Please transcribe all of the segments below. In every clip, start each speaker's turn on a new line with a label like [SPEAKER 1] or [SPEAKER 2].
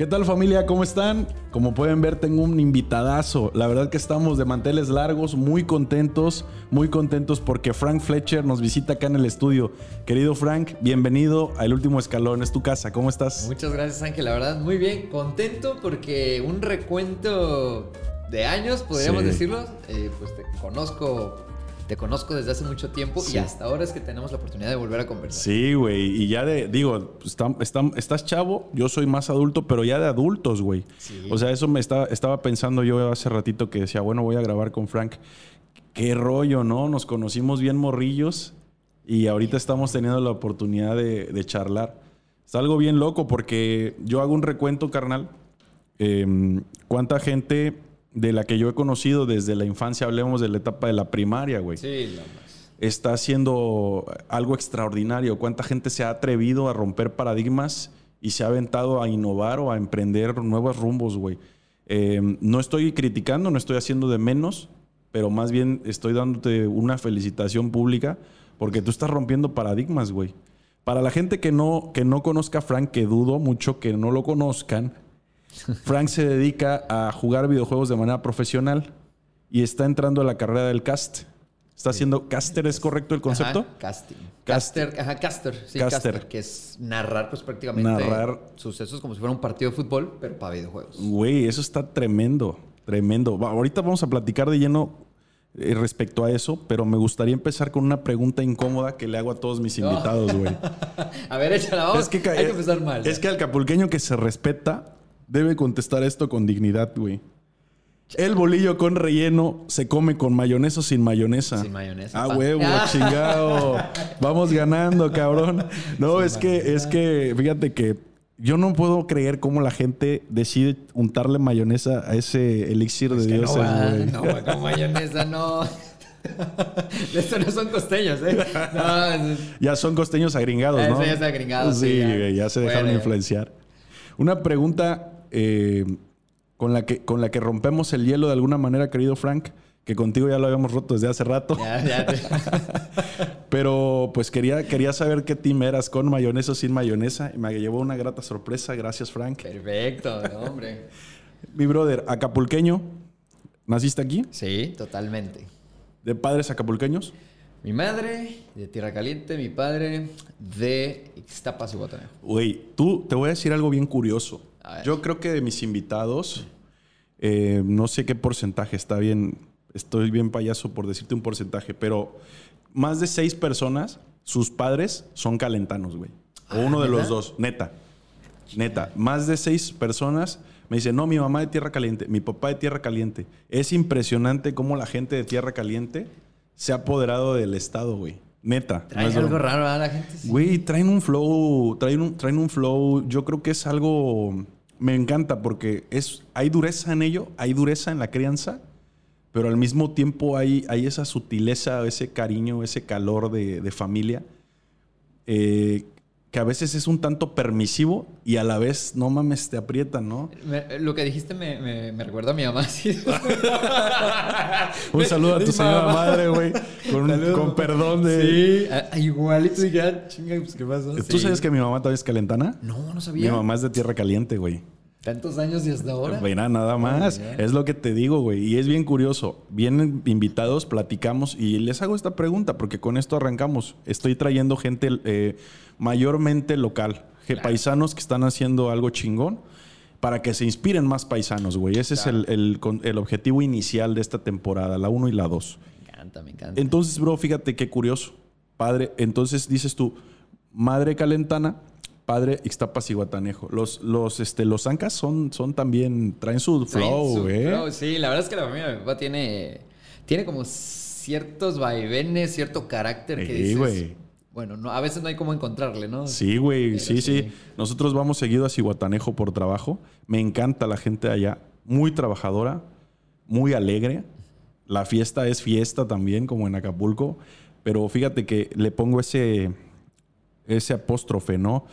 [SPEAKER 1] ¿Qué tal familia? ¿Cómo están? Como pueden ver, tengo un invitadazo. La verdad que estamos de manteles largos, muy contentos, muy contentos porque Frank Fletcher nos visita acá en el estudio. Querido Frank, bienvenido al último escalón. Es tu casa. ¿Cómo estás?
[SPEAKER 2] Muchas gracias Ángel, la verdad muy bien, contento porque un recuento de años, podríamos
[SPEAKER 1] Sí.
[SPEAKER 2] decirlo, eh, pues te conozco, te conozco desde hace mucho tiempo
[SPEAKER 1] Sí.
[SPEAKER 2] y hasta ahora es que tenemos la oportunidad de volver a conversar.
[SPEAKER 1] Sí, güey. Y ya de, digo, está- está- estás chavo, yo soy más adulto, pero ya de adultos, güey.
[SPEAKER 2] Sí.
[SPEAKER 1] O sea, eso me estaba, estaba pensando yo hace ratito que decía, bueno, voy a grabar con Frank. Qué rollo, ¿no? Nos conocimos bien morrillos y ahorita estamos teniendo la oportunidad de, de charlar. Es algo bien loco porque yo hago un recuento, carnal. Em, ¿Cuánta gente de la que yo he conocido desde la infancia, hablemos de la etapa de la primaria, güey?
[SPEAKER 2] Sí, la más.
[SPEAKER 1] está haciendo algo extraordinario. ¿Cuánta gente se ha atrevido a romper paradigmas y se ha aventado a innovar o a emprender nuevos rumbos, güey? Eh, no estoy criticando, no estoy haciendo de menos, pero más bien estoy dándote una felicitación pública porque tú estás rompiendo paradigmas, güey. Para la gente que no, que no conozca a Frank, que dudo mucho que no lo conozcan, Frank se dedica a jugar videojuegos de manera profesional y está entrando a la carrera del cast. Está haciendo caster, ¿es correcto el concepto?
[SPEAKER 2] Ajá, casting.
[SPEAKER 1] Caster.
[SPEAKER 2] Caster, ajá, caster, sí,
[SPEAKER 1] Caster.
[SPEAKER 2] caster. que es narrar pues prácticamente
[SPEAKER 1] Narrar.
[SPEAKER 2] sucesos como si fuera un partido de fútbol, pero para videojuegos.
[SPEAKER 1] Güey, eso está tremendo, tremendo. Ahorita vamos a platicar de lleno eh, respecto a eso, pero me gustaría empezar con una pregunta incómoda que le hago a todos mis invitados, güey.
[SPEAKER 2] A ver, échala, vamos.
[SPEAKER 1] Es que,
[SPEAKER 2] Hay que empezar mal.
[SPEAKER 1] Es que al capulqueño que se respeta debe contestar esto con dignidad, güey. El bolillo con relleno se come con mayonesa o sin mayonesa.
[SPEAKER 2] Sin mayonesa,
[SPEAKER 1] Ah,
[SPEAKER 2] pa.
[SPEAKER 1] huevo, chingado. Vamos ganando, cabrón. No, es que, es que, fíjate que yo no puedo creer cómo la gente decide untarle mayonesa a ese elixir de dioses,
[SPEAKER 2] no, va, no, va con mayonesa, no. Estos no son costeños, ¿eh? No, es-
[SPEAKER 1] Ya son costeños agringados,
[SPEAKER 2] Eso
[SPEAKER 1] ¿no?
[SPEAKER 2] ya es agringado,
[SPEAKER 1] Sí,
[SPEAKER 2] sí, ya.
[SPEAKER 1] güey, ya se dejaron
[SPEAKER 2] Bueno.
[SPEAKER 1] influenciar. Una pregunta eh, con, la que, con la que rompemos el hielo de alguna manera, querido Frank, que contigo ya lo habíamos roto desde hace rato.
[SPEAKER 2] ya, ya te-
[SPEAKER 1] Pero pues quería, quería saber qué team eras, con mayonesa o sin mayonesa. Y me llevó una grata sorpresa. Gracias, Frank.
[SPEAKER 2] Perfecto, no, hombre.
[SPEAKER 1] Mi brother, acapulqueño. ¿Naciste aquí?
[SPEAKER 2] Sí, totalmente.
[SPEAKER 1] ¿De padres acapulqueños?
[SPEAKER 2] Mi madre de Tierra Caliente, mi padre de Ixtapas y Guatanejo.
[SPEAKER 1] Güey, tú te voy a decir algo bien curioso. Yo creo que de mis invitados, eh, no sé qué porcentaje está bien, estoy bien payaso por decirte un porcentaje, pero más de seis personas, sus padres son calentanos, güey. O
[SPEAKER 2] Ah,
[SPEAKER 1] uno de los dos, neta. Neta, más de seis personas me dicen, no, mi mamá de Tierra Caliente, mi papá de Tierra Caliente. Es impresionante cómo la gente de Tierra Caliente se ha apoderado del Estado, güey. Neta. no
[SPEAKER 2] Trae
[SPEAKER 1] es
[SPEAKER 2] algo
[SPEAKER 1] broma.
[SPEAKER 2] raro a la gente. sí.
[SPEAKER 1] Güey, traen un flow, traen un, traen un flow. Yo creo que es algo. Me encanta porque es, hay dureza en ello, hay dureza en la crianza, pero al mismo tiempo hay, hay esa sutileza, ese cariño, ese calor de, de familia, eh, que a veces es un tanto permisivo y a la vez, no mames, te aprietan, ¿no?
[SPEAKER 2] Me- lo que dijiste me, me, me recuerda a mi mamá. sí.
[SPEAKER 1] Un saludo a tu
[SPEAKER 2] Mi
[SPEAKER 1] señora
[SPEAKER 2] mamá.
[SPEAKER 1] madre, güey, con, con perdón de...
[SPEAKER 2] Sí, a- igualito. Y ya, chinga, pues, ¿qué pasó?
[SPEAKER 1] ¿Tú
[SPEAKER 2] Sí.
[SPEAKER 1] sabes que mi mamá también es calentana?
[SPEAKER 2] No, no
[SPEAKER 1] Mi
[SPEAKER 2] sabía.
[SPEAKER 1] mamá es de tierra caliente, güey.
[SPEAKER 2] Tantos años y hasta ahora.
[SPEAKER 1] Mira, nada más. Es lo que te digo, güey. Y es bien curioso. Vienen invitados, platicamos y les hago esta pregunta porque con esto arrancamos. Estoy trayendo gente eh, mayormente local,
[SPEAKER 2] Claro.
[SPEAKER 1] paisanos que están haciendo algo chingón para que se inspiren más paisanos, güey. Ese
[SPEAKER 2] Claro.
[SPEAKER 1] es el, el el objetivo inicial de esta temporada, la 1 y la 2.
[SPEAKER 2] Me encanta, me encanta.
[SPEAKER 1] Entonces, bro, fíjate qué curioso. Padre, entonces dices tú, madre calentana, padre Ixtapas y Guatanejo. Los, los, este, los Ancas son, son también, traen su flow,
[SPEAKER 2] su flow, Sí, la verdad es que la familia de mi papá tiene, tiene como ciertos vaivenes, cierto carácter que
[SPEAKER 1] Sí,
[SPEAKER 2] dices,
[SPEAKER 1] güey.
[SPEAKER 2] Bueno, no, a veces no hay cómo encontrarle, ¿no?
[SPEAKER 1] Sí, güey, sí, sí,
[SPEAKER 2] sí.
[SPEAKER 1] Nosotros vamos seguido a Cihuatanejo por trabajo. Me encanta la gente allá. Muy trabajadora, muy alegre. La fiesta es fiesta también, como en Acapulco. Pero fíjate que le pongo ese, ese apóstrofe, ¿no?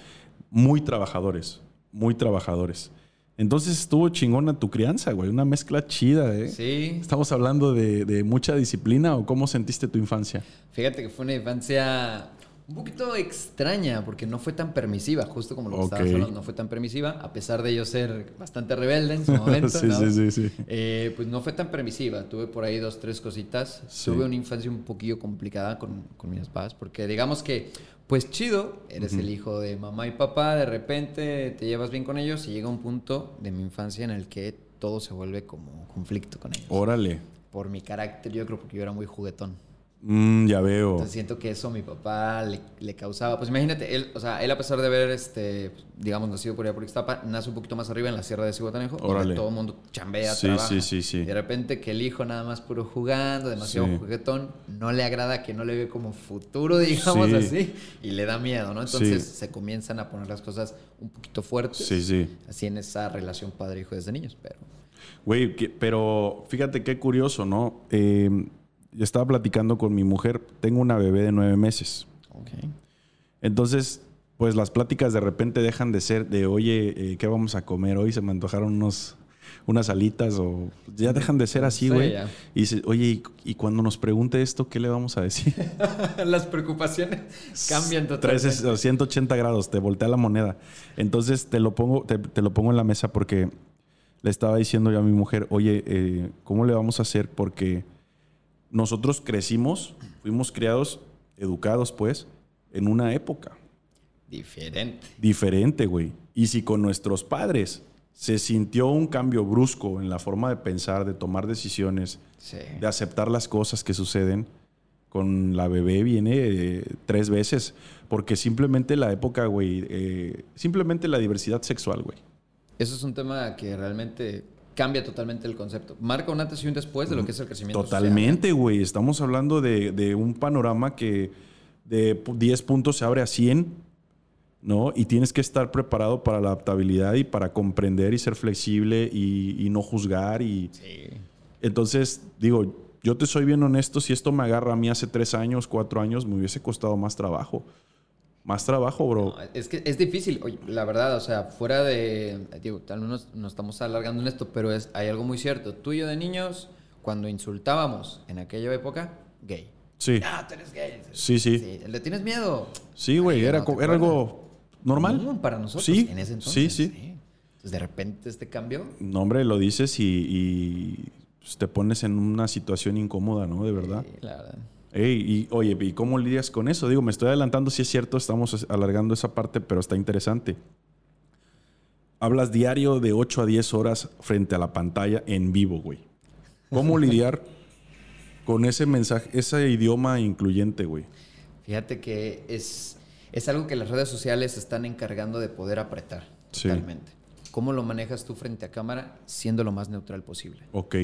[SPEAKER 1] Muy trabajadores, muy trabajadores. Entonces estuvo chingona tu crianza, güey. Una mezcla chida, ¿eh?
[SPEAKER 2] Sí.
[SPEAKER 1] ¿Estamos hablando de, de mucha disciplina o cómo sentiste tu infancia?
[SPEAKER 2] Fíjate que fue una infancia un poquito extraña, porque no fue tan permisiva, justo como lo que
[SPEAKER 1] Ok.
[SPEAKER 2] estabas hablando, no fue tan permisiva, a pesar de yo ser bastante rebelde en su momento,
[SPEAKER 1] Sí,
[SPEAKER 2] ¿no?
[SPEAKER 1] sí, sí, sí.
[SPEAKER 2] Eh, pues no fue tan permisiva, tuve por ahí dos, tres cositas,
[SPEAKER 1] Sí.
[SPEAKER 2] tuve una infancia un poquillo complicada con, con mis papás, porque digamos que, pues chido, eres el hijo de mamá y papá, de repente te llevas bien con ellos y llega un punto de mi infancia en el que todo se vuelve como conflicto con ellos.
[SPEAKER 1] Órale.
[SPEAKER 2] Por mi carácter, yo creo porque yo era muy juguetón.
[SPEAKER 1] Mm, ya veo.
[SPEAKER 2] Entonces siento que eso a mi papá le, le causaba. Pues imagínate, él, o sea, él a pesar de haber, este, digamos, nacido por allá por Ixtapa, nace un poquito más arriba en la sierra de Cihuatanejo, donde todo el mundo chambea,
[SPEAKER 1] Sí,
[SPEAKER 2] trabaja.
[SPEAKER 1] sí, sí, sí.
[SPEAKER 2] Y de repente que el hijo nada más puro jugando, demasiado
[SPEAKER 1] Sí.
[SPEAKER 2] juguetón, no le agrada que no le ve como futuro, digamos
[SPEAKER 1] Sí.
[SPEAKER 2] así, y le da miedo, ¿no? Entonces
[SPEAKER 1] Sí.
[SPEAKER 2] se comienzan a poner las cosas un poquito fuertes.
[SPEAKER 1] Sí, sí.
[SPEAKER 2] Así en esa relación padre-hijo desde niños, pero...
[SPEAKER 1] Güey, pero fíjate qué curioso, ¿no? Eh, estaba platicando con mi mujer. Tengo una bebé de nueve meses. Entonces, pues las pláticas de repente dejan de ser de, oye, eh, ¿qué vamos a comer? Hoy se me antojaron unos, unas alitas o ya dejan de ser así,
[SPEAKER 2] Sí,
[SPEAKER 1] güey.
[SPEAKER 2] ya.
[SPEAKER 1] y dice, oye, y, y cuando nos pregunte esto, ¿qué le vamos a decir?
[SPEAKER 2] las preocupaciones cambian totalmente.
[SPEAKER 1] es- 180 grados, te voltea la moneda. Entonces te lo pongo, te, te lo pongo en la mesa porque le estaba diciendo yo a mi mujer, oye, eh, ¿cómo le vamos a hacer? Porque nosotros crecimos, fuimos criados, educados, pues, en una época
[SPEAKER 2] Diferente.
[SPEAKER 1] diferente, güey. Y si con nuestros padres se sintió un cambio brusco en la forma de pensar, de tomar decisiones,
[SPEAKER 2] Sí.
[SPEAKER 1] de aceptar las cosas que suceden, con la bebé viene eh, tres veces. Porque simplemente la época, güey, eh, simplemente la diversidad sexual, güey.
[SPEAKER 2] Eso es un tema que realmente cambia totalmente el concepto. Marca un antes y un después de lo que es el crecimiento.
[SPEAKER 1] Totalmente, güey. Estamos hablando de, de un panorama que de pu- 10 puntos se abre a 100, ¿no? Y tienes que estar preparado para la adaptabilidad y para comprender y ser flexible y, y no juzgar. Y
[SPEAKER 2] Sí.
[SPEAKER 1] entonces, digo, yo te soy bien honesto, si esto me agarra a mí hace 3 años, 4 años, me hubiese costado más trabajo. Más trabajo, bro.
[SPEAKER 2] No, es que es difícil, Oye, la verdad, o sea, fuera de, digo, tal vez nos, nos estamos alargando en esto, pero es, hay algo muy cierto. Tú y yo de niños, cuando insultábamos en aquella época, gay.
[SPEAKER 1] Sí.
[SPEAKER 2] Ah, tú eres gay.
[SPEAKER 1] Sí, sí.
[SPEAKER 2] ¿Le tienes miedo?
[SPEAKER 1] Sí, güey, era,
[SPEAKER 2] no
[SPEAKER 1] era algo normal.
[SPEAKER 2] Para nosotros
[SPEAKER 1] Sí,
[SPEAKER 2] en ese entonces.
[SPEAKER 1] sí, sí.
[SPEAKER 2] Entonces, de repente este cambio,
[SPEAKER 1] No, hombre, lo dices y, y, pues, te pones en una situación incómoda, ¿no? De verdad.
[SPEAKER 2] sí, la verdad.
[SPEAKER 1] Y oye, ¿y cómo lidias con eso? Digo, me estoy adelantando, si es cierto, estamos alargando esa parte, pero está interesante. Hablas diario de 8 a 10 horas frente a la pantalla en vivo, güey. ¿Cómo lidiar con ese mensaje, ese idioma incluyente, güey?
[SPEAKER 2] Fíjate que es, es algo que las redes sociales están encargando de poder apretar
[SPEAKER 1] Sí.
[SPEAKER 2] totalmente. ¿Cómo lo manejas tú frente a cámara siendo lo más neutral posible?
[SPEAKER 1] Ok.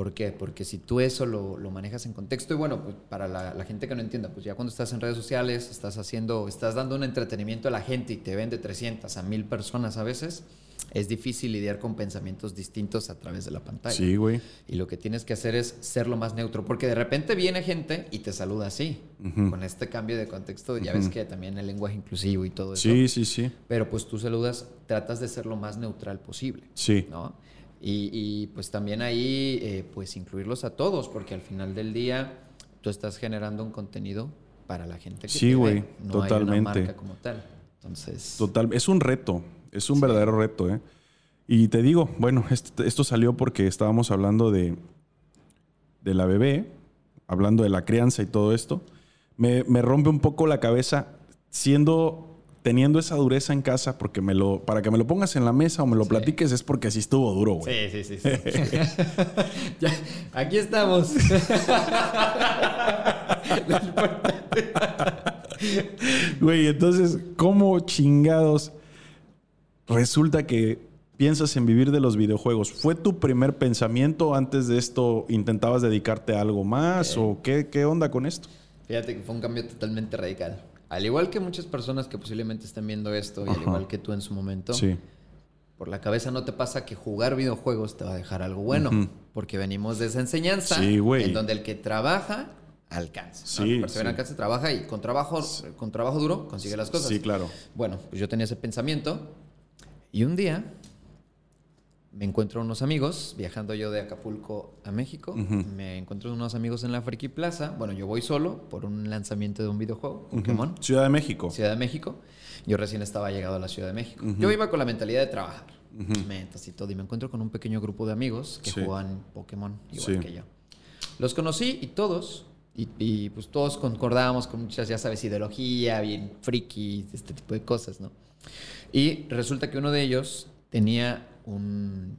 [SPEAKER 2] ¿Por qué? Porque si tú eso lo, lo manejas en contexto, y bueno, pues para la, la gente que no entienda, pues ya cuando estás en redes sociales, estás haciendo, estás dando un entretenimiento a la gente y te ven de 300 a 1000 personas a veces, es difícil lidiar con pensamientos distintos a través de la pantalla.
[SPEAKER 1] Sí, güey.
[SPEAKER 2] Y lo que tienes que hacer es ser lo más neutro, porque de repente viene gente y te saluda así,
[SPEAKER 1] Ujú.
[SPEAKER 2] con este cambio de contexto, ya ves que también el lenguaje inclusivo y todo eso.
[SPEAKER 1] Sí, sí, sí.
[SPEAKER 2] Pero pues tú saludas, tratas de ser lo más neutral posible.
[SPEAKER 1] Sí.
[SPEAKER 2] ¿no? Y, y, pues también ahí, eh, pues incluirlos a todos, porque al final del día tú estás generando un contenido para la gente que
[SPEAKER 1] Sí, güey,
[SPEAKER 2] no hay
[SPEAKER 1] totalmente.
[SPEAKER 2] una marca como tal. Entonces,
[SPEAKER 1] Total, es un reto, es un verdadero reto, ¿eh? Y te digo, bueno, esto, esto salió porque estábamos hablando de, de la bebé, hablando de la crianza y todo esto. Me, me rompe un poco la cabeza siendo, teniendo esa dureza en casa, porque me lo, para que me lo pongas en la mesa o me lo
[SPEAKER 2] Sí.
[SPEAKER 1] platiques es porque así estuvo duro, güey.
[SPEAKER 2] Sí, sí, sí. sí. Ya, aquí estamos.
[SPEAKER 1] Güey, entonces, ¿cómo chingados resulta que piensas en vivir de los videojuegos? ¿Fue tu primer pensamiento antes de esto? ¿Intentabas dedicarte a algo más? ¿O qué, qué onda con esto?
[SPEAKER 2] Fíjate que fue un cambio totalmente radical. Al igual que muchas personas que posiblemente estén viendo esto, y al igual que tú en su momento,
[SPEAKER 1] Sí.
[SPEAKER 2] por la cabeza no te pasa que jugar videojuegos te va a dejar algo bueno, porque venimos de esa enseñanza
[SPEAKER 1] Sí,
[SPEAKER 2] en donde el que trabaja alcanza.
[SPEAKER 1] Sí,
[SPEAKER 2] ¿no? El que persevera
[SPEAKER 1] sí.
[SPEAKER 2] alcanza, trabaja y con trabajo, con trabajo duro consigue las cosas.
[SPEAKER 1] Sí, claro.
[SPEAKER 2] Bueno, pues yo tenía ese pensamiento y un día me encuentro unos amigos, viajando yo de Acapulco a México, me encuentro unos amigos en la Friki Plaza. Bueno, yo voy solo por un lanzamiento de un videojuego, Pokémon.
[SPEAKER 1] Ciudad de México.
[SPEAKER 2] Ciudad de México. Yo recién estaba llegado a la Ciudad de México. Yo iba con la mentalidad de trabajar, metas y todo, y me encuentro con un pequeño grupo de amigos que
[SPEAKER 1] Sí.
[SPEAKER 2] juegan Pokémon igual
[SPEAKER 1] Sí.
[SPEAKER 2] que yo. Los conocí y todos, y, y, pues todos concordábamos con muchas, ya sabes, ideología, bien friki, este tipo de cosas, ¿no? Y resulta que uno de ellos tenía un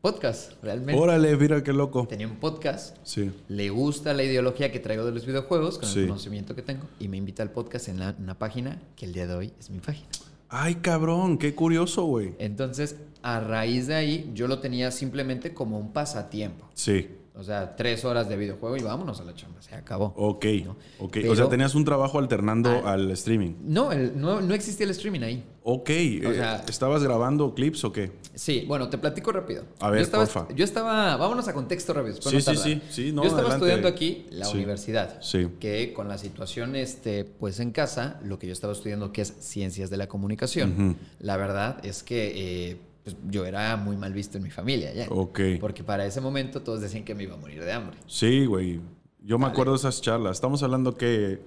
[SPEAKER 2] podcast, realmente.
[SPEAKER 1] Órale, mira qué loco.
[SPEAKER 2] Tenía un podcast.
[SPEAKER 1] Sí.
[SPEAKER 2] Le gusta la ideología que traigo de los videojuegos, con
[SPEAKER 1] Sí.
[SPEAKER 2] el conocimiento que tengo, y me invita al podcast en la- una página que el día de hoy es mi página.
[SPEAKER 1] Ay, cabrón, qué curioso, güey.
[SPEAKER 2] Entonces, a raíz de ahí, yo lo tenía simplemente como un pasatiempo.
[SPEAKER 1] Sí.
[SPEAKER 2] O sea, tres horas de videojuego y vámonos a la chamba. Se acabó.
[SPEAKER 1] Ok.
[SPEAKER 2] ¿no?
[SPEAKER 1] Ok.
[SPEAKER 2] Pero-
[SPEAKER 1] o sea, tenías un trabajo alternando al streaming.
[SPEAKER 2] No, el- no, no existía el streaming ahí.
[SPEAKER 1] Ok. eh,
[SPEAKER 2] sea-
[SPEAKER 1] ¿Estabas grabando clips o qué?
[SPEAKER 2] Sí, bueno, te platico rápido.
[SPEAKER 1] A ver,
[SPEAKER 2] yo estaba,
[SPEAKER 1] porfa.
[SPEAKER 2] Yo estaba, vámonos a contexto rápido.
[SPEAKER 1] Sí,
[SPEAKER 2] no
[SPEAKER 1] sí, sí, sí, no,
[SPEAKER 2] yo estaba
[SPEAKER 1] adelante.
[SPEAKER 2] estudiando aquí la
[SPEAKER 1] Sí.
[SPEAKER 2] universidad.
[SPEAKER 1] Sí.
[SPEAKER 2] Que con la situación, este, pues en casa, lo que yo estaba estudiando, que es ciencias de la comunicación, la verdad es que eh, pues, yo era muy mal visto en mi familia ya.
[SPEAKER 1] Ok.
[SPEAKER 2] Porque para ese momento todos decían que me iba a morir de hambre.
[SPEAKER 1] Sí, güey. Yo me
[SPEAKER 2] Vale.
[SPEAKER 1] acuerdo de esas charlas. Estamos hablando que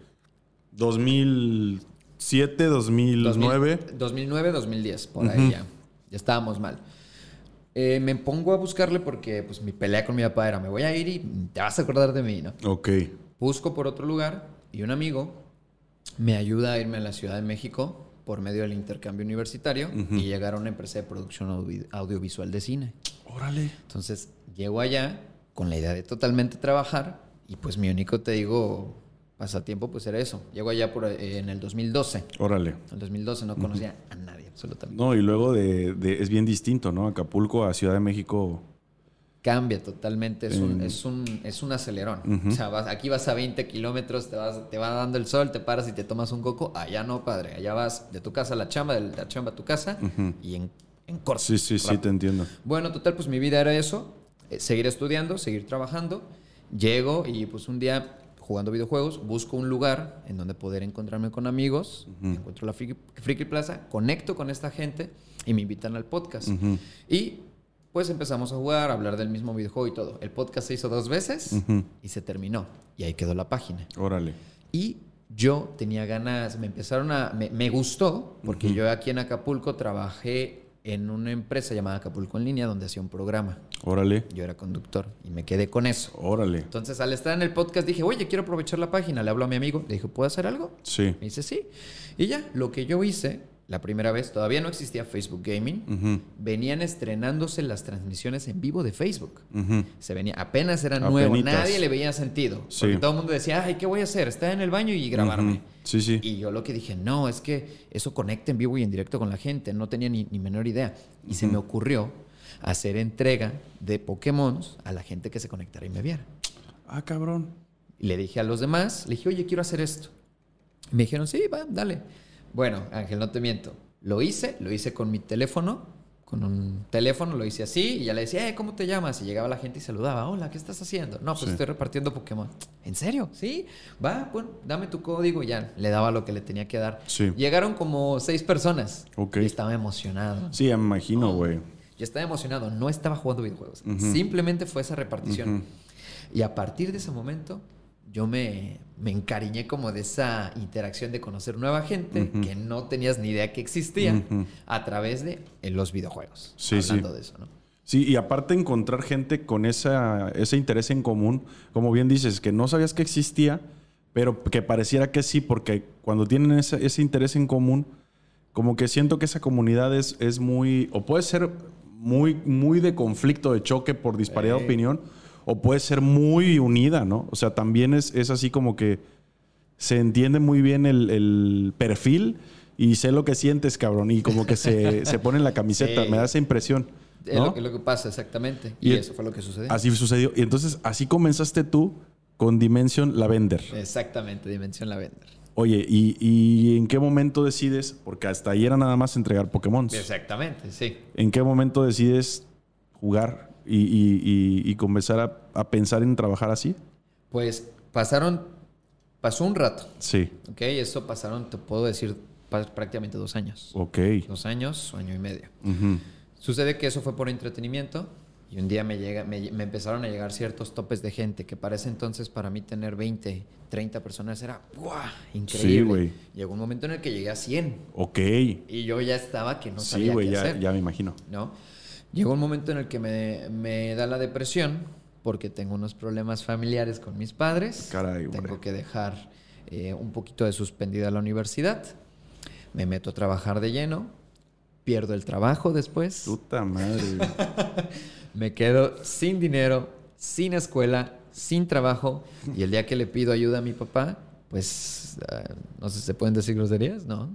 [SPEAKER 1] 2007, 2009.
[SPEAKER 2] 2000 2009, 2010, por
[SPEAKER 1] Ujú.
[SPEAKER 2] ahí ya. Ya estábamos mal. Eh, me pongo a buscarle porque pues mi pelea con mi papá era, me voy a ir y te vas a acordar de mí, ¿no?
[SPEAKER 1] Ok.
[SPEAKER 2] Busco por otro lugar y un amigo me ayuda a irme a la Ciudad de México por medio del intercambio universitario y llegar a una empresa de producción audi- audiovisual de cine.
[SPEAKER 1] Órale.
[SPEAKER 2] Entonces llego allá con la idea de totalmente trabajar y pues mi único, te digo, pasatiempo pues era eso. Llego allá por, eh, en el 2012.
[SPEAKER 1] Órale.
[SPEAKER 2] En el 2012 no conocía a nadie absolutamente.
[SPEAKER 1] No, y luego de, de- es bien distinto, ¿no? Acapulco a Ciudad de México.
[SPEAKER 2] Cambia totalmente, es un,
[SPEAKER 1] Mm.
[SPEAKER 2] es un, es un acelerón. O sea, vas- aquí vas a 20 kilómetros, te, vas, te va dando el sol, te paras y te tomas un coco. Allá no, padre. Allá vas de tu casa a la chamba, de la chamba a tu casa y en, en corto.
[SPEAKER 1] Sí, sí, sí, te entiendo.
[SPEAKER 2] Bueno, total, pues mi vida era eso, eh, seguir estudiando, seguir trabajando. Llego y pues un día jugando videojuegos, busco un lugar en donde poder encontrarme con amigos, encuentro la Friki, Friki Plaza, conecto con esta gente y me invitan al podcast. Y pues empezamos a jugar, a hablar del mismo videojuego y todo. El podcast se hizo dos veces
[SPEAKER 1] Ujú.
[SPEAKER 2] y se terminó. Y ahí quedó la página.
[SPEAKER 1] Órale.
[SPEAKER 2] Y yo tenía ganas, me empezaron a, me, me gustó, porque yo aquí en Acapulco trabajé en una empresa llamada Acapulco en línea donde hacía un programa.
[SPEAKER 1] Órale.
[SPEAKER 2] Yo era conductor y me quedé con eso.
[SPEAKER 1] Órale.
[SPEAKER 2] Entonces al estar en el podcast dije, oye, quiero aprovechar la página. Le hablo a mi amigo, le dije, ¿puedo hacer algo?
[SPEAKER 1] Sí.
[SPEAKER 2] Me dice, sí. Y ya, lo que yo hice, la primera vez, todavía no existía Facebook Gaming, venían estrenándose las transmisiones en vivo de Facebook. Se venía, apenas era nuevo,
[SPEAKER 1] Apenitas.
[SPEAKER 2] nadie le veía sentido.
[SPEAKER 1] Sí.
[SPEAKER 2] Porque todo el mundo decía, ay, ¿qué voy a hacer? Estar en el baño y grabarme.
[SPEAKER 1] Sí, sí.
[SPEAKER 2] Y yo lo que dije, no, es que eso conecta en vivo y en directo con la gente. No tenía ni, ni menor idea. Y se me ocurrió hacer entrega de Pokémon a la gente que se conectara y me viera.
[SPEAKER 1] Ah, cabrón.
[SPEAKER 2] Y le dije a los demás, le dije, oye, quiero hacer esto. Y me dijeron, sí, va, dale. Bueno, Ángel, no te miento. Lo hice, lo hice con mi teléfono, con un teléfono, lo hice así, y ya le decía, eh, ¿cómo te llamas? Y llegaba la gente y saludaba, hola, ¿qué estás haciendo? No, pues
[SPEAKER 1] Sí.
[SPEAKER 2] estoy repartiendo Pokémon. ¿En serio? Sí, va, bueno, dame tu código, y ya le daba lo que le tenía que dar.
[SPEAKER 1] Sí.
[SPEAKER 2] Llegaron como seis personas.
[SPEAKER 1] Ok.
[SPEAKER 2] Y estaba emocionado.
[SPEAKER 1] Sí, me imagino, güey.
[SPEAKER 2] Yo estaba emocionado, no estaba jugando videojuegos. Simplemente fue esa repartición. Y a partir de ese momento, yo me, me encariñé como de esa interacción de conocer nueva gente que no tenías ni idea que existía a través de eh, los videojuegos.
[SPEAKER 1] Sí, sí.
[SPEAKER 2] hablando de eso, ¿no?
[SPEAKER 1] Sí, y aparte encontrar gente con esa, ese interés en común, como bien dices, que no sabías que existía, pero que pareciera que sí, porque cuando tienen ese, ese interés en común, como que siento que esa comunidad es, es muy, o puede ser muy, muy de conflicto, de choque por disparidad de
[SPEAKER 2] Sí.
[SPEAKER 1] opinión, o puede ser muy unida, ¿no? O sea, también es, es así como que se entiende muy bien el, el perfil y sé lo que sientes, cabrón, y como que se, se pone en la camiseta,
[SPEAKER 2] Sí.
[SPEAKER 1] me da esa impresión.
[SPEAKER 2] Es
[SPEAKER 1] ¿no?
[SPEAKER 2] lo, que, lo que pasa, exactamente.
[SPEAKER 1] Y
[SPEAKER 2] eso fue lo que sucedió.
[SPEAKER 1] Así sucedió. Y entonces, así comenzaste tú con Dimension Lavender.
[SPEAKER 2] Exactamente, Dimensión Lavender.
[SPEAKER 1] Oye, ¿y, y en qué momento decides? Porque hasta ahí era nada más entregar Pokémon.
[SPEAKER 2] Exactamente, sí.
[SPEAKER 1] ¿En qué momento decides jugar y, y- y- y comenzar a, a pensar en trabajar así?
[SPEAKER 2] Pues pasaron, pasó un rato,
[SPEAKER 1] Sí.
[SPEAKER 2] ¿ok? Eso pasaron, te puedo decir, prácticamente dos años.
[SPEAKER 1] Ok.
[SPEAKER 2] Dos años, año y medio.
[SPEAKER 1] Ujú.
[SPEAKER 2] Sucede que eso fue por entretenimiento y un día me, llega, me, me empezaron a llegar ciertos topes de gente que para ese entonces para mí tener 20, 30 personas era ¡buah! increíble.
[SPEAKER 1] Sí, güey.
[SPEAKER 2] Llegó un momento en el que llegué a 100
[SPEAKER 1] Ok.
[SPEAKER 2] y yo ya estaba que no
[SPEAKER 1] sí,
[SPEAKER 2] sabía
[SPEAKER 1] güey,
[SPEAKER 2] qué
[SPEAKER 1] ya,
[SPEAKER 2] hacer.
[SPEAKER 1] ya me imagino.
[SPEAKER 2] ¿no? Llegó un momento en el que me, me da la depresión porque tengo unos problemas familiares con mis padres.
[SPEAKER 1] Caray.
[SPEAKER 2] Tengo que dejar eh, un poquito de suspendida la universidad. Me meto a trabajar de lleno. Pierdo el trabajo después.
[SPEAKER 1] Puta madre.
[SPEAKER 2] Me quedo sin dinero, sin escuela, sin trabajo. Y el día que le pido ayuda a mi papá, pues, ah, no sé si se pueden decir groserías, ¿no?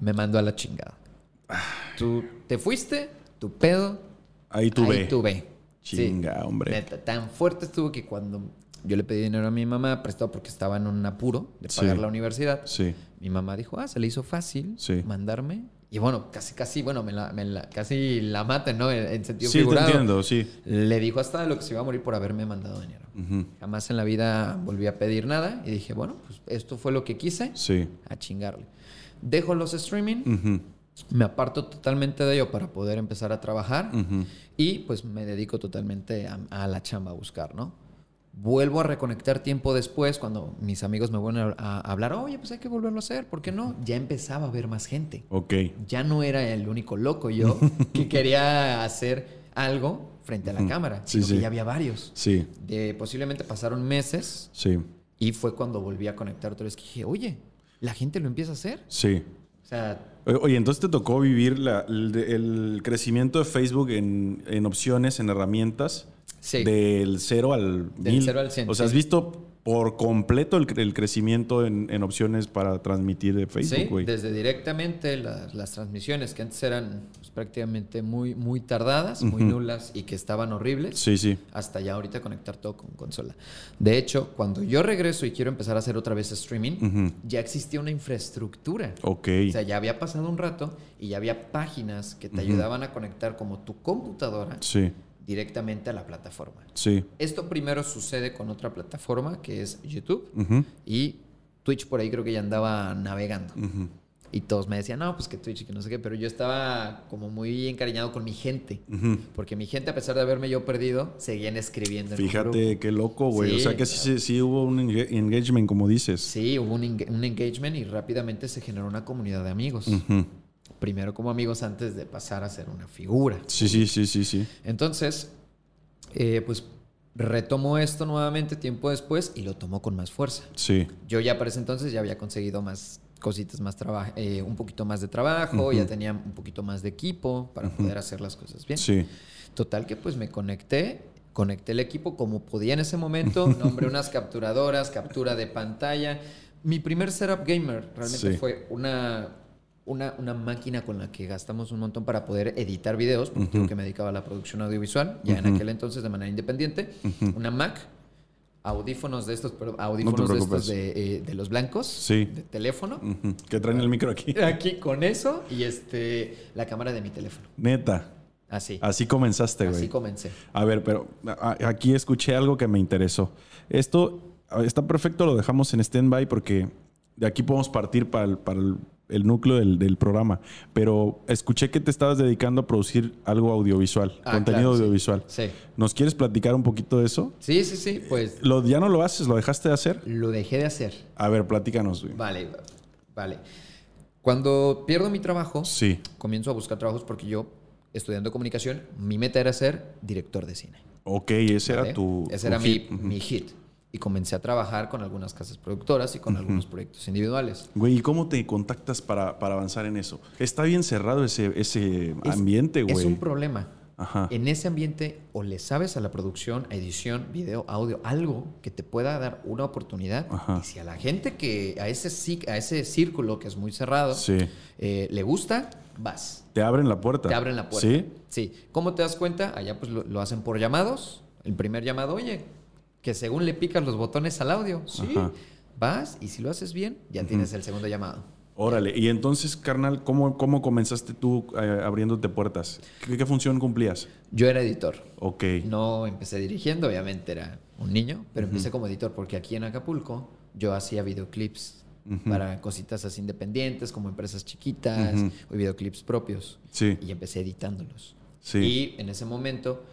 [SPEAKER 2] Me mandó a la chingada. Tú te fuiste, tu pedo,
[SPEAKER 1] Ahí tú
[SPEAKER 2] ahí
[SPEAKER 1] ve.
[SPEAKER 2] tú ve. Sí.
[SPEAKER 1] Chinga, hombre.
[SPEAKER 2] Neta, tan fuerte estuvo que cuando yo le pedí dinero a mi mamá, prestado porque estaba en un apuro de
[SPEAKER 1] Sí.
[SPEAKER 2] pagar la universidad,
[SPEAKER 1] Sí.
[SPEAKER 2] mi mamá dijo, ah, se le hizo fácil
[SPEAKER 1] Sí.
[SPEAKER 2] mandarme. Y bueno, casi, casi, bueno, me la, me la- casi la maten, ¿no? En, en sentido
[SPEAKER 1] Sí, te
[SPEAKER 2] figurado.
[SPEAKER 1] entiendo, sí.
[SPEAKER 2] Le dijo hasta de lo que se iba a morir por haberme mandado dinero. Jamás en la vida volví a pedir nada y dije, bueno, pues esto fue lo que quise,
[SPEAKER 1] Sí.
[SPEAKER 2] a chingarle. Dejo los streaming,
[SPEAKER 1] Ujú.
[SPEAKER 2] Me aparto totalmente de ello para poder empezar a trabajar y pues me dedico totalmente a, a la chamba a buscar, ¿no? Vuelvo a reconectar tiempo después cuando mis amigos me vuelven a, a hablar, oye, pues hay que volverlo a hacer, ¿por qué no? Ya empezaba a ver más gente.
[SPEAKER 1] Ok.
[SPEAKER 2] Ya no era el único loco yo que quería hacer algo frente a la cámara,
[SPEAKER 1] Sí,
[SPEAKER 2] sino que
[SPEAKER 1] sí.
[SPEAKER 2] ya había varios.
[SPEAKER 1] Sí.
[SPEAKER 2] De, posiblemente pasaron meses
[SPEAKER 1] Sí.
[SPEAKER 2] y fue cuando volví a conectar otra vez que dije, oye, la gente lo empieza a hacer.
[SPEAKER 1] Sí.
[SPEAKER 2] O sea,
[SPEAKER 1] Oye, entonces te tocó vivir la- el, el crecimiento de Facebook en, en opciones, en herramientas,
[SPEAKER 2] sí.
[SPEAKER 1] del 0 al
[SPEAKER 2] Del
[SPEAKER 1] 1000.
[SPEAKER 2] cero al cien,
[SPEAKER 1] O sea, has visto por completo el, el crecimiento en, en opciones para transmitir de
[SPEAKER 2] Sí,
[SPEAKER 1] Facebook, güey.
[SPEAKER 2] desde directamente las, las transmisiones que antes eran pues, prácticamente muy, muy tardadas, muy nulas y que estaban horribles,
[SPEAKER 1] Sí, sí.
[SPEAKER 2] hasta ya ahorita conectar todo con consola. De hecho, cuando yo regreso y quiero empezar a hacer otra vez streaming, ya existía una infraestructura.
[SPEAKER 1] Ok.
[SPEAKER 2] O sea, ya había pasado un rato y ya había páginas que te ayudaban a conectar como tu computadora
[SPEAKER 1] Sí,
[SPEAKER 2] directamente a la plataforma.
[SPEAKER 1] sí.
[SPEAKER 2] Esto primero sucede con otra plataforma que es YouTube y Twitch por ahí creo que ya andaba navegando. Y todos me decían, no, pues que Twitch y que no sé qué, pero yo estaba como muy encariñado con mi gente. Porque mi gente, a pesar de haberme yo perdido, seguían escribiendo. en.
[SPEAKER 1] Fíjate qué loco, güey. o sea que sí,
[SPEAKER 2] claro.
[SPEAKER 1] sí, sí hubo un engagement, como dices.
[SPEAKER 2] Sí, hubo un, eng- un engagement y rápidamente se generó una comunidad de amigos. Primero como amigos antes de pasar a ser una figura.
[SPEAKER 1] Sí, sí, sí, sí, sí.
[SPEAKER 2] Entonces, eh, pues retomo esto nuevamente tiempo después y lo tomo con más fuerza.
[SPEAKER 1] Sí.
[SPEAKER 2] Yo ya para ese entonces ya había conseguido más cositas, más trabajo, un poquito más de trabajo, ya tenía un poquito más de equipo para poder hacer las cosas bien.
[SPEAKER 1] Sí.
[SPEAKER 2] Total que pues me conecté, conecté el equipo como podía en ese momento, nombré unas capturadoras, captura de pantalla. Mi primer setup gamer realmente
[SPEAKER 1] Sí.
[SPEAKER 2] fue una, una, una máquina con la que gastamos un montón para poder editar videos, porque que me dedicaba a la producción audiovisual, ya en aquel entonces de manera independiente. Una Mac, audífonos de estos, pero audífonos de estos de, eh, de los blancos,
[SPEAKER 1] Sí.
[SPEAKER 2] de teléfono.
[SPEAKER 1] Que traen el micro aquí.
[SPEAKER 2] Aquí con eso y este la cámara de mi teléfono.
[SPEAKER 1] Neta.
[SPEAKER 2] Así.
[SPEAKER 1] Así comenzaste, güey.
[SPEAKER 2] Así comencé.
[SPEAKER 1] A ver, pero aquí escuché algo que me interesó. Esto a- está perfecto, lo dejamos en stand-by porque de aquí podemos partir para el, para el- el núcleo del, del programa. Pero escuché que te estabas dedicando a producir algo audiovisual,
[SPEAKER 2] Ah,
[SPEAKER 1] contenido
[SPEAKER 2] claro,
[SPEAKER 1] audiovisual.
[SPEAKER 2] Sí.
[SPEAKER 1] ¿Nos quieres platicar un poquito de eso?
[SPEAKER 2] Sí, sí, sí. Pues
[SPEAKER 1] Lo, ¿Ya no lo haces? ¿Lo dejaste de hacer?
[SPEAKER 2] lo dejé de hacer.
[SPEAKER 1] A ver, platícanos, güey.
[SPEAKER 2] Vale, vale. Cuando pierdo mi trabajo,
[SPEAKER 1] Sí.
[SPEAKER 2] comienzo a buscar trabajos porque yo, estudiando comunicación, mi meta era ser director de cine.
[SPEAKER 1] Ok, ese
[SPEAKER 2] ¿vale?
[SPEAKER 1] era tu.
[SPEAKER 2] Ese
[SPEAKER 1] tu
[SPEAKER 2] era
[SPEAKER 1] hit.
[SPEAKER 2] mi, mi hit. Y comencé a trabajar con algunas casas productoras y con algunos proyectos individuales.
[SPEAKER 1] Güey, ¿y cómo te contactas para, para avanzar en eso? Está bien cerrado ese, ese
[SPEAKER 2] Es-
[SPEAKER 1] ambiente, güey.
[SPEAKER 2] Es un problema.
[SPEAKER 1] Ajá.
[SPEAKER 2] En ese ambiente o le sabes a la producción, a edición, video, audio, algo que te pueda dar una oportunidad.
[SPEAKER 1] Ajá.
[SPEAKER 2] Y si a la gente que, a ese, a ese círculo que es muy cerrado,
[SPEAKER 1] Sí.
[SPEAKER 2] eh, le gusta, vas.
[SPEAKER 1] Te abren la puerta.
[SPEAKER 2] Te abren la puerta.
[SPEAKER 1] Sí.
[SPEAKER 2] Sí. ¿Cómo te das cuenta? Allá pues lo, lo hacen por llamados. El primer llamado, oye, que según le picas los botones al audio. Sí.
[SPEAKER 1] Ajá.
[SPEAKER 2] Vas y si lo haces bien, ya tienes el segundo llamado.
[SPEAKER 1] Órale. Y entonces, carnal, ¿cómo, cómo comenzaste tú eh, abriéndote puertas? ¿Qué, qué función cumplías?
[SPEAKER 2] Yo era editor.
[SPEAKER 1] Ok.
[SPEAKER 2] No empecé dirigiendo, obviamente era un niño, pero empecé como editor porque aquí en Acapulco yo hacía videoclips
[SPEAKER 1] Ujú.
[SPEAKER 2] para cositas así independientes, como empresas chiquitas o videoclips propios.
[SPEAKER 1] Sí.
[SPEAKER 2] Y empecé editándolos.
[SPEAKER 1] Sí.
[SPEAKER 2] Y en ese momento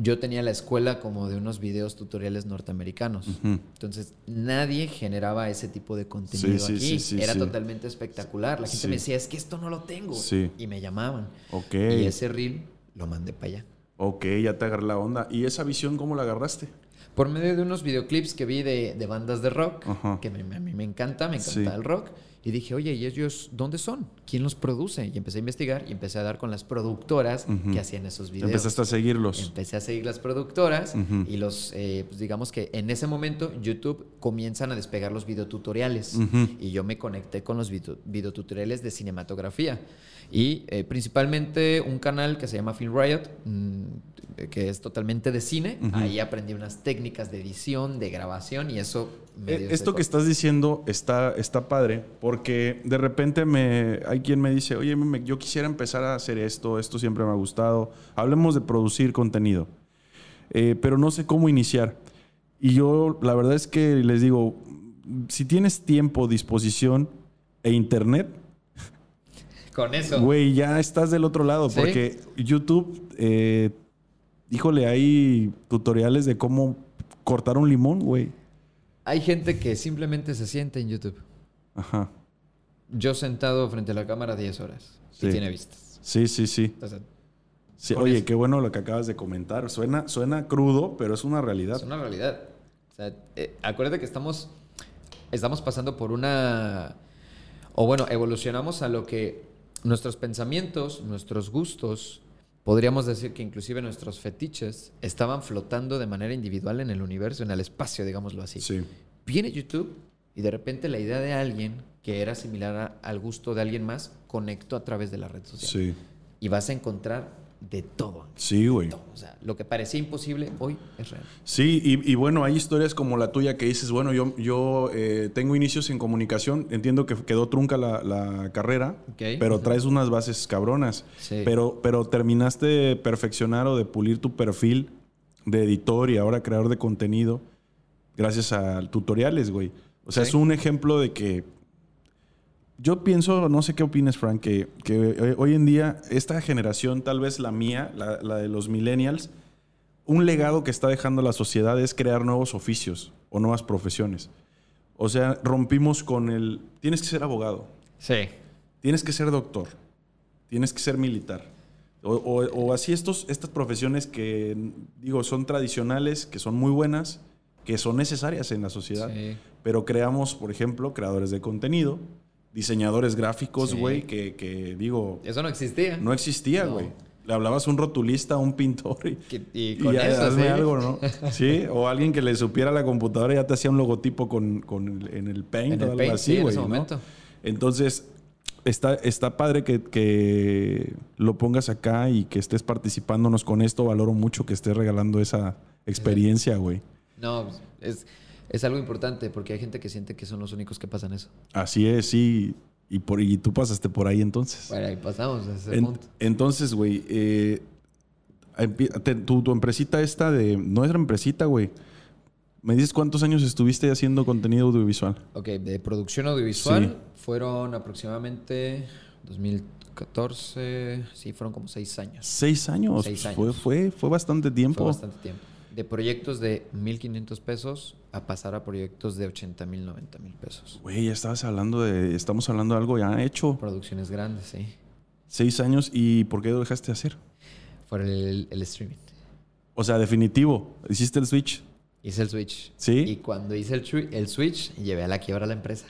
[SPEAKER 2] yo tenía la escuela como de unos videos tutoriales norteamericanos. Entonces nadie generaba ese tipo de contenido
[SPEAKER 1] Sí,
[SPEAKER 2] aquí.
[SPEAKER 1] sí, sí,
[SPEAKER 2] Era totalmente espectacular. La gente me decía, es que esto no lo tengo.
[SPEAKER 1] Sí.
[SPEAKER 2] Y me llamaban.
[SPEAKER 1] Ok.
[SPEAKER 2] Y ese reel lo mandé para allá.
[SPEAKER 1] Ok, ya te agarré la onda. ¿Y esa visión cómo la agarraste?
[SPEAKER 2] Por medio de unos videoclips que vi de, de bandas de rock, que me- a mí me encanta, me encanta el rock. Y dije, oye, ¿y ellos dónde son? ¿Quién los produce? Y empecé a investigar y empecé a dar con las productoras que hacían esos videos.
[SPEAKER 1] Empezaste a seguirlos.
[SPEAKER 2] Empecé a seguir las productoras
[SPEAKER 1] Ujú.
[SPEAKER 2] y los, eh, pues digamos que en ese momento YouTube comienzan a despegar los videotutoriales
[SPEAKER 1] Ujú.
[SPEAKER 2] y yo me conecté con los video- videotutoriales de cinematografía y eh, principalmente un canal que se llama Film Riot, mm, que es totalmente de cine.
[SPEAKER 1] Ujú.
[SPEAKER 2] Ahí aprendí unas técnicas de edición, de grabación y eso me
[SPEAKER 1] Eh,
[SPEAKER 2] dio
[SPEAKER 1] Esto que estás diciendo está, está padre, porque de repente me, hay quien me dice, oye, me- yo quisiera empezar a hacer esto, esto siempre me ha gustado. Hablemos de producir contenido, Eh, pero no sé cómo iniciar. Y yo, la verdad es que les digo, si tienes tiempo, disposición e internet,
[SPEAKER 2] Con eso.
[SPEAKER 1] güey, ya estás del otro lado,
[SPEAKER 2] ¿Sí?
[SPEAKER 1] porque YouTube, eh, híjole, hay tutoriales de cómo cortar un limón, güey.
[SPEAKER 2] Hay gente que simplemente se siente en YouTube.
[SPEAKER 1] Ajá.
[SPEAKER 2] Yo sentado frente a la cámara 10 horas
[SPEAKER 1] Sí.
[SPEAKER 2] y tiene vistas.
[SPEAKER 1] Sí, sí, sí.
[SPEAKER 2] Entonces,
[SPEAKER 1] Sí,
[SPEAKER 2] Con
[SPEAKER 1] oye,
[SPEAKER 2] eso.
[SPEAKER 1] qué bueno lo que acabas de comentar. Suena, suena crudo, pero es una realidad.
[SPEAKER 2] Es una realidad. O sea, eh, acuérdate que estamos, estamos pasando por una... O bueno, evolucionamos a lo que nuestros pensamientos, nuestros gustos, podríamos decir que inclusive nuestros fetiches estaban flotando de manera individual en el universo, en el espacio, digámoslo así.
[SPEAKER 1] Sí.
[SPEAKER 2] Viene YouTube y de repente la idea de alguien que era similar a- al gusto de alguien más conectó a través de la red social.
[SPEAKER 1] Sí.
[SPEAKER 2] Y vas a encontrar de todo.
[SPEAKER 1] Sí, güey.
[SPEAKER 2] O sea, lo que parecía imposible hoy es real.
[SPEAKER 1] Sí, y, y bueno, hay historias como la tuya que dices, bueno, yo, yo eh, tengo inicios en comunicación, entiendo que quedó trunca la, la carrera, pero traes unas bases cabronas.
[SPEAKER 2] Sí.
[SPEAKER 1] Pero, pero terminaste de perfeccionar o de pulir tu perfil de editor y ahora creador de contenido gracias a tutoriales, güey. O sea, es un ejemplo de que yo pienso, no sé qué opinas, Frank, que, que hoy en día esta generación, tal vez la mía, la, la de los millennials, un legado que está dejando la sociedad es crear nuevos oficios o nuevas profesiones. O sea, rompimos con el, tienes que ser abogado,
[SPEAKER 2] Sí.
[SPEAKER 1] tienes que ser doctor, tienes que ser militar. O, o- o así estos, estas profesiones que, digo, son tradicionales, que son muy buenas, que son necesarias en la sociedad.
[SPEAKER 2] Sí.
[SPEAKER 1] Pero creamos, por ejemplo, creadores de contenido, diseñadores gráficos,
[SPEAKER 2] Sí.
[SPEAKER 1] güey, que, que, digo,
[SPEAKER 2] Eso no existía.
[SPEAKER 1] no existía,
[SPEAKER 2] No.
[SPEAKER 1] güey. Le hablabas a un rotulista, a un pintor y,
[SPEAKER 2] Que- y
[SPEAKER 1] y
[SPEAKER 2] con
[SPEAKER 1] ya,
[SPEAKER 2] eso,
[SPEAKER 1] hazme
[SPEAKER 2] sí.
[SPEAKER 1] algo, ¿no? Sí, o alguien que le supiera la computadora y ya te hacía un logotipo con, con el- en el Paint
[SPEAKER 2] En
[SPEAKER 1] o
[SPEAKER 2] el
[SPEAKER 1] algo
[SPEAKER 2] Paint,
[SPEAKER 1] así,
[SPEAKER 2] sí, en
[SPEAKER 1] güey,
[SPEAKER 2] ese
[SPEAKER 1] ¿no?
[SPEAKER 2] momento.
[SPEAKER 1] Entonces, está, está padre que, que lo pongas acá y que estés participándonos con esto. Valoro mucho que estés regalando esa experiencia, güey.
[SPEAKER 2] No, pues, es, es algo importante porque hay gente que siente que son los únicos que pasan eso.
[SPEAKER 1] Así es, sí. Y, por, y tú pasaste por ahí entonces.
[SPEAKER 2] Bueno, ahí pasamos a ese
[SPEAKER 1] En-
[SPEAKER 2] punto.
[SPEAKER 1] entonces, güey, eh, tu, tu empresita esta de... No es empresita, güey. ¿Me dices cuántos años estuviste haciendo contenido audiovisual?
[SPEAKER 2] Ok, de producción audiovisual
[SPEAKER 1] Sí.
[SPEAKER 2] fueron aproximadamente 2014, sí, fueron como seis años.
[SPEAKER 1] Seis años.
[SPEAKER 2] Seis
[SPEAKER 1] Fue,
[SPEAKER 2] años.
[SPEAKER 1] fue, fue bastante tiempo.
[SPEAKER 2] Fue bastante tiempo. De proyectos de 1.500 pesos a pasar a proyectos de 80 mil, 90 mil pesos.
[SPEAKER 1] Güey, ya estabas hablando de... Estamos hablando de algo ya hecho.
[SPEAKER 2] Producciones grandes, sí.
[SPEAKER 1] Seis años. ¿Y por qué lo dejaste de hacer?
[SPEAKER 2] Fue el, el streaming.
[SPEAKER 1] O sea, definitivo. Hiciste el switch.
[SPEAKER 2] Hice el switch.
[SPEAKER 1] ¿Sí?
[SPEAKER 2] Y cuando hice el, el switch, llevé a la quiebra a la empresa.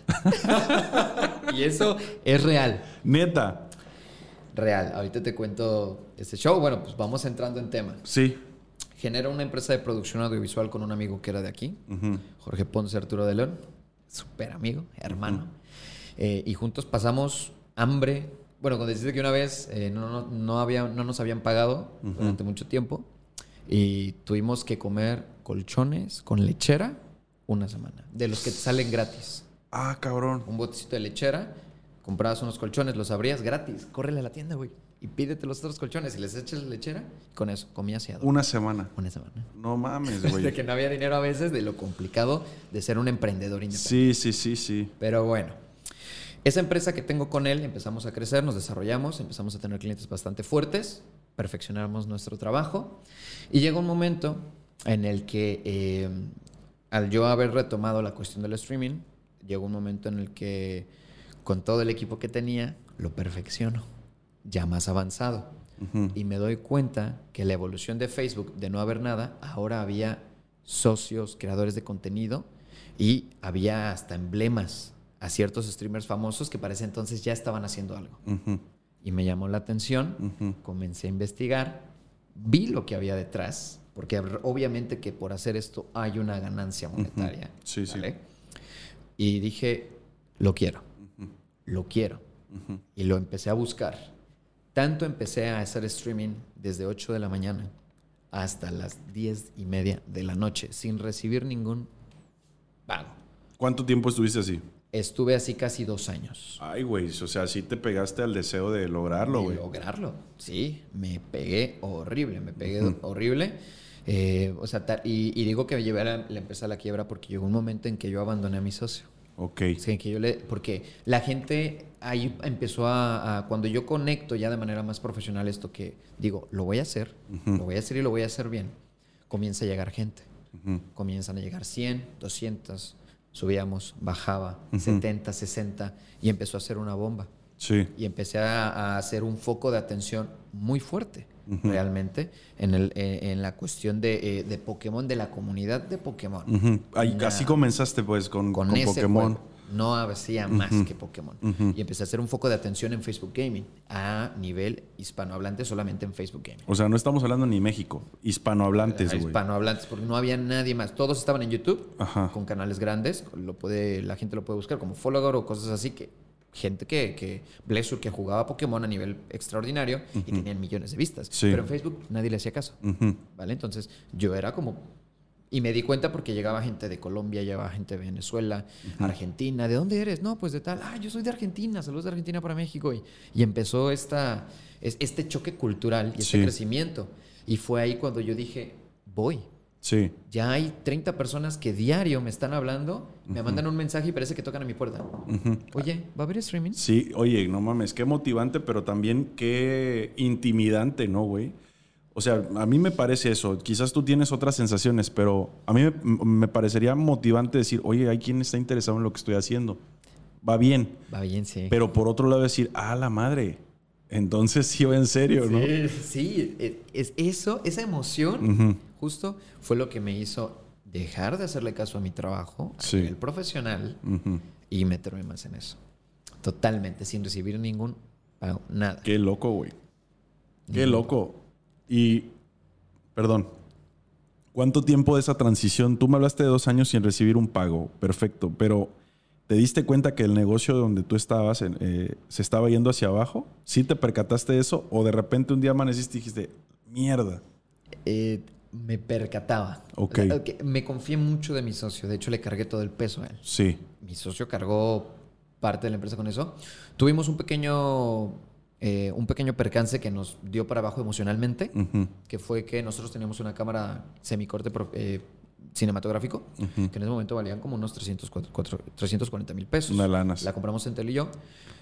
[SPEAKER 2] y eso es real.
[SPEAKER 1] Neta.
[SPEAKER 2] Real. Ahorita te cuento este show. Bueno, pues vamos entrando en tema.
[SPEAKER 1] Sí.
[SPEAKER 2] Genera una empresa de producción audiovisual con un amigo que era de aquí. Jorge Ponce Arturo de León. Súper amigo, hermano. Eh, y juntos pasamos hambre. Bueno, cuando deciste que una vez eh, no, no, no había, no nos habían pagado durante mucho tiempo y tuvimos que comer colchones con lechera una semana, de los que te salen gratis.
[SPEAKER 1] Ah, cabrón.
[SPEAKER 2] Un botecito de lechera, comprabas unos colchones, los abrías gratis, córrele a la tienda, güey, y pídete los otros colchones y les echas lechera, y con eso comías y a dormir.
[SPEAKER 1] Una semana.
[SPEAKER 2] Una semana.
[SPEAKER 1] No mames,
[SPEAKER 2] De
[SPEAKER 1] güey.
[SPEAKER 2] que no había dinero a veces, de lo complicado de ser un emprendedor independiente.
[SPEAKER 1] Sí, sí, sí, sí.
[SPEAKER 2] Pero bueno, Esa empresa que tengo con él, empezamos a crecer, nos desarrollamos, empezamos a tener clientes bastante fuertes, perfeccionamos nuestro trabajo y llega un momento en el que eh, al yo haber retomado la cuestión del streaming, llegó un momento en el que con todo el equipo que tenía, lo perfecciono, ya más avanzado. Y me doy cuenta que la evolución de Facebook, de no haber nada, ahora había socios, creadores de contenido y había hasta emblemas a ciertos streamers famosos que para ese entonces ya estaban haciendo algo. Y me llamó la atención, comencé a investigar, vi lo que había detrás, porque obviamente que por hacer esto hay una ganancia monetaria.
[SPEAKER 1] Sí, sí.
[SPEAKER 2] Y dije, lo quiero, lo quiero. Y lo empecé a buscar. Tanto empecé a hacer streaming desde 8 de la mañana hasta las 10 y media de la noche, sin recibir ningún pago.
[SPEAKER 1] ¿Cuánto tiempo estuviste así?
[SPEAKER 2] Estuve así casi dos años.
[SPEAKER 1] Ay, güey, o sea, sí te pegaste al deseo de lograrlo, güey.
[SPEAKER 2] lograrlo, sí, me pegué horrible, me pegué horrible. Eh, o sea, y, digo que me llevé a la, empresa a la quiebra porque llegó un momento en que yo abandoné a mi socio.
[SPEAKER 1] Ok.
[SPEAKER 2] Que yo le, porque la gente ahí empezó a, Cuando yo conecto ya de manera más profesional esto que digo, lo voy a hacer, lo voy a hacer y lo voy a hacer bien, comienza a llegar gente. Comienzan a llegar 100, 200, subíamos, bajaba, 70, 60 y empezó a ser una bomba.
[SPEAKER 1] Sí.
[SPEAKER 2] Y empecé a, hacer un foco de atención muy fuerte, realmente, en, el, eh, en la cuestión de, eh, de, Pokémon, de la comunidad de Pokémon.
[SPEAKER 1] así comenzaste, pues, con, con, Pokémon
[SPEAKER 2] no hacía más que Pokémon. Y empecé a hacer un foco de atención en Facebook Gaming a nivel hispanohablante solamente en Facebook Gaming.
[SPEAKER 1] O sea, no estamos hablando ni México, hispanohablantes, güey.
[SPEAKER 2] Hispanohablantes, porque no había nadie más. Todos estaban en YouTube con canales grandes. Lo puede, la gente lo puede buscar como follower o cosas así que gente que, que que jugaba Pokémon a nivel extraordinario y tenían millones de vistas. Pero en Facebook nadie le hacía caso. ¿Vale? Entonces yo era como y me di cuenta porque llegaba gente de Colombia, llegaba gente de Venezuela, Argentina. ¿De dónde eres? No, pues de tal. Ah, yo soy de Argentina. Saludos de Argentina para México. Y, y empezó esta, este choque cultural y este crecimiento. Y fue ahí cuando yo dije, voy.
[SPEAKER 1] Sí.
[SPEAKER 2] Ya hay 30 personas que diario me están hablando, me mandan un mensaje y parece que tocan a mi puerta. Oye, ¿va a haber streaming?
[SPEAKER 1] Sí, oye, no mames, qué motivante, pero también qué intimidante, ¿no, güey? O sea, a mí me parece eso. Quizás tú tienes otras sensaciones, pero a mí me, parecería motivante decir, oye, hay quien está interesado en lo que estoy haciendo. Va bien.
[SPEAKER 2] Va bien, sí.
[SPEAKER 1] Pero por otro lado decir, ah, la madre. Entonces sí va en serio, ¿no?
[SPEAKER 2] Sí, e, es eso, esa emoción, justo, fue lo que me hizo dejar de hacerle caso a mi trabajo, a nivel profesional, y meterme más en eso. Totalmente, sin recibir ningún pago, nada.
[SPEAKER 1] Qué loco, güey. Qué loco. Y, perdón, ¿cuánto tiempo de esa transición? Tú me hablaste de dos años sin recibir un pago, perfecto, pero ¿te diste cuenta que el negocio donde tú estabas eh, se estaba yendo hacia abajo? ¿Sí te percataste de eso? ¿O de repente un día amaneciste y dijiste, mierda?
[SPEAKER 2] Eh, me percataba.
[SPEAKER 1] Ok.
[SPEAKER 2] Me confié mucho de mi socio. De hecho, le cargué todo el peso a él.
[SPEAKER 1] Sí.
[SPEAKER 2] Mi socio cargó parte de la empresa con eso. Tuvimos un pequeñño eh, un pequeño percance que nos dio para abajo emocionalmente, que fue que nosotros teníamos una cámara semicorte eh, cinematográfico, que en ese momento valían como unos 340 mil pesos.
[SPEAKER 1] Una
[SPEAKER 2] La compramos en Tel y yo,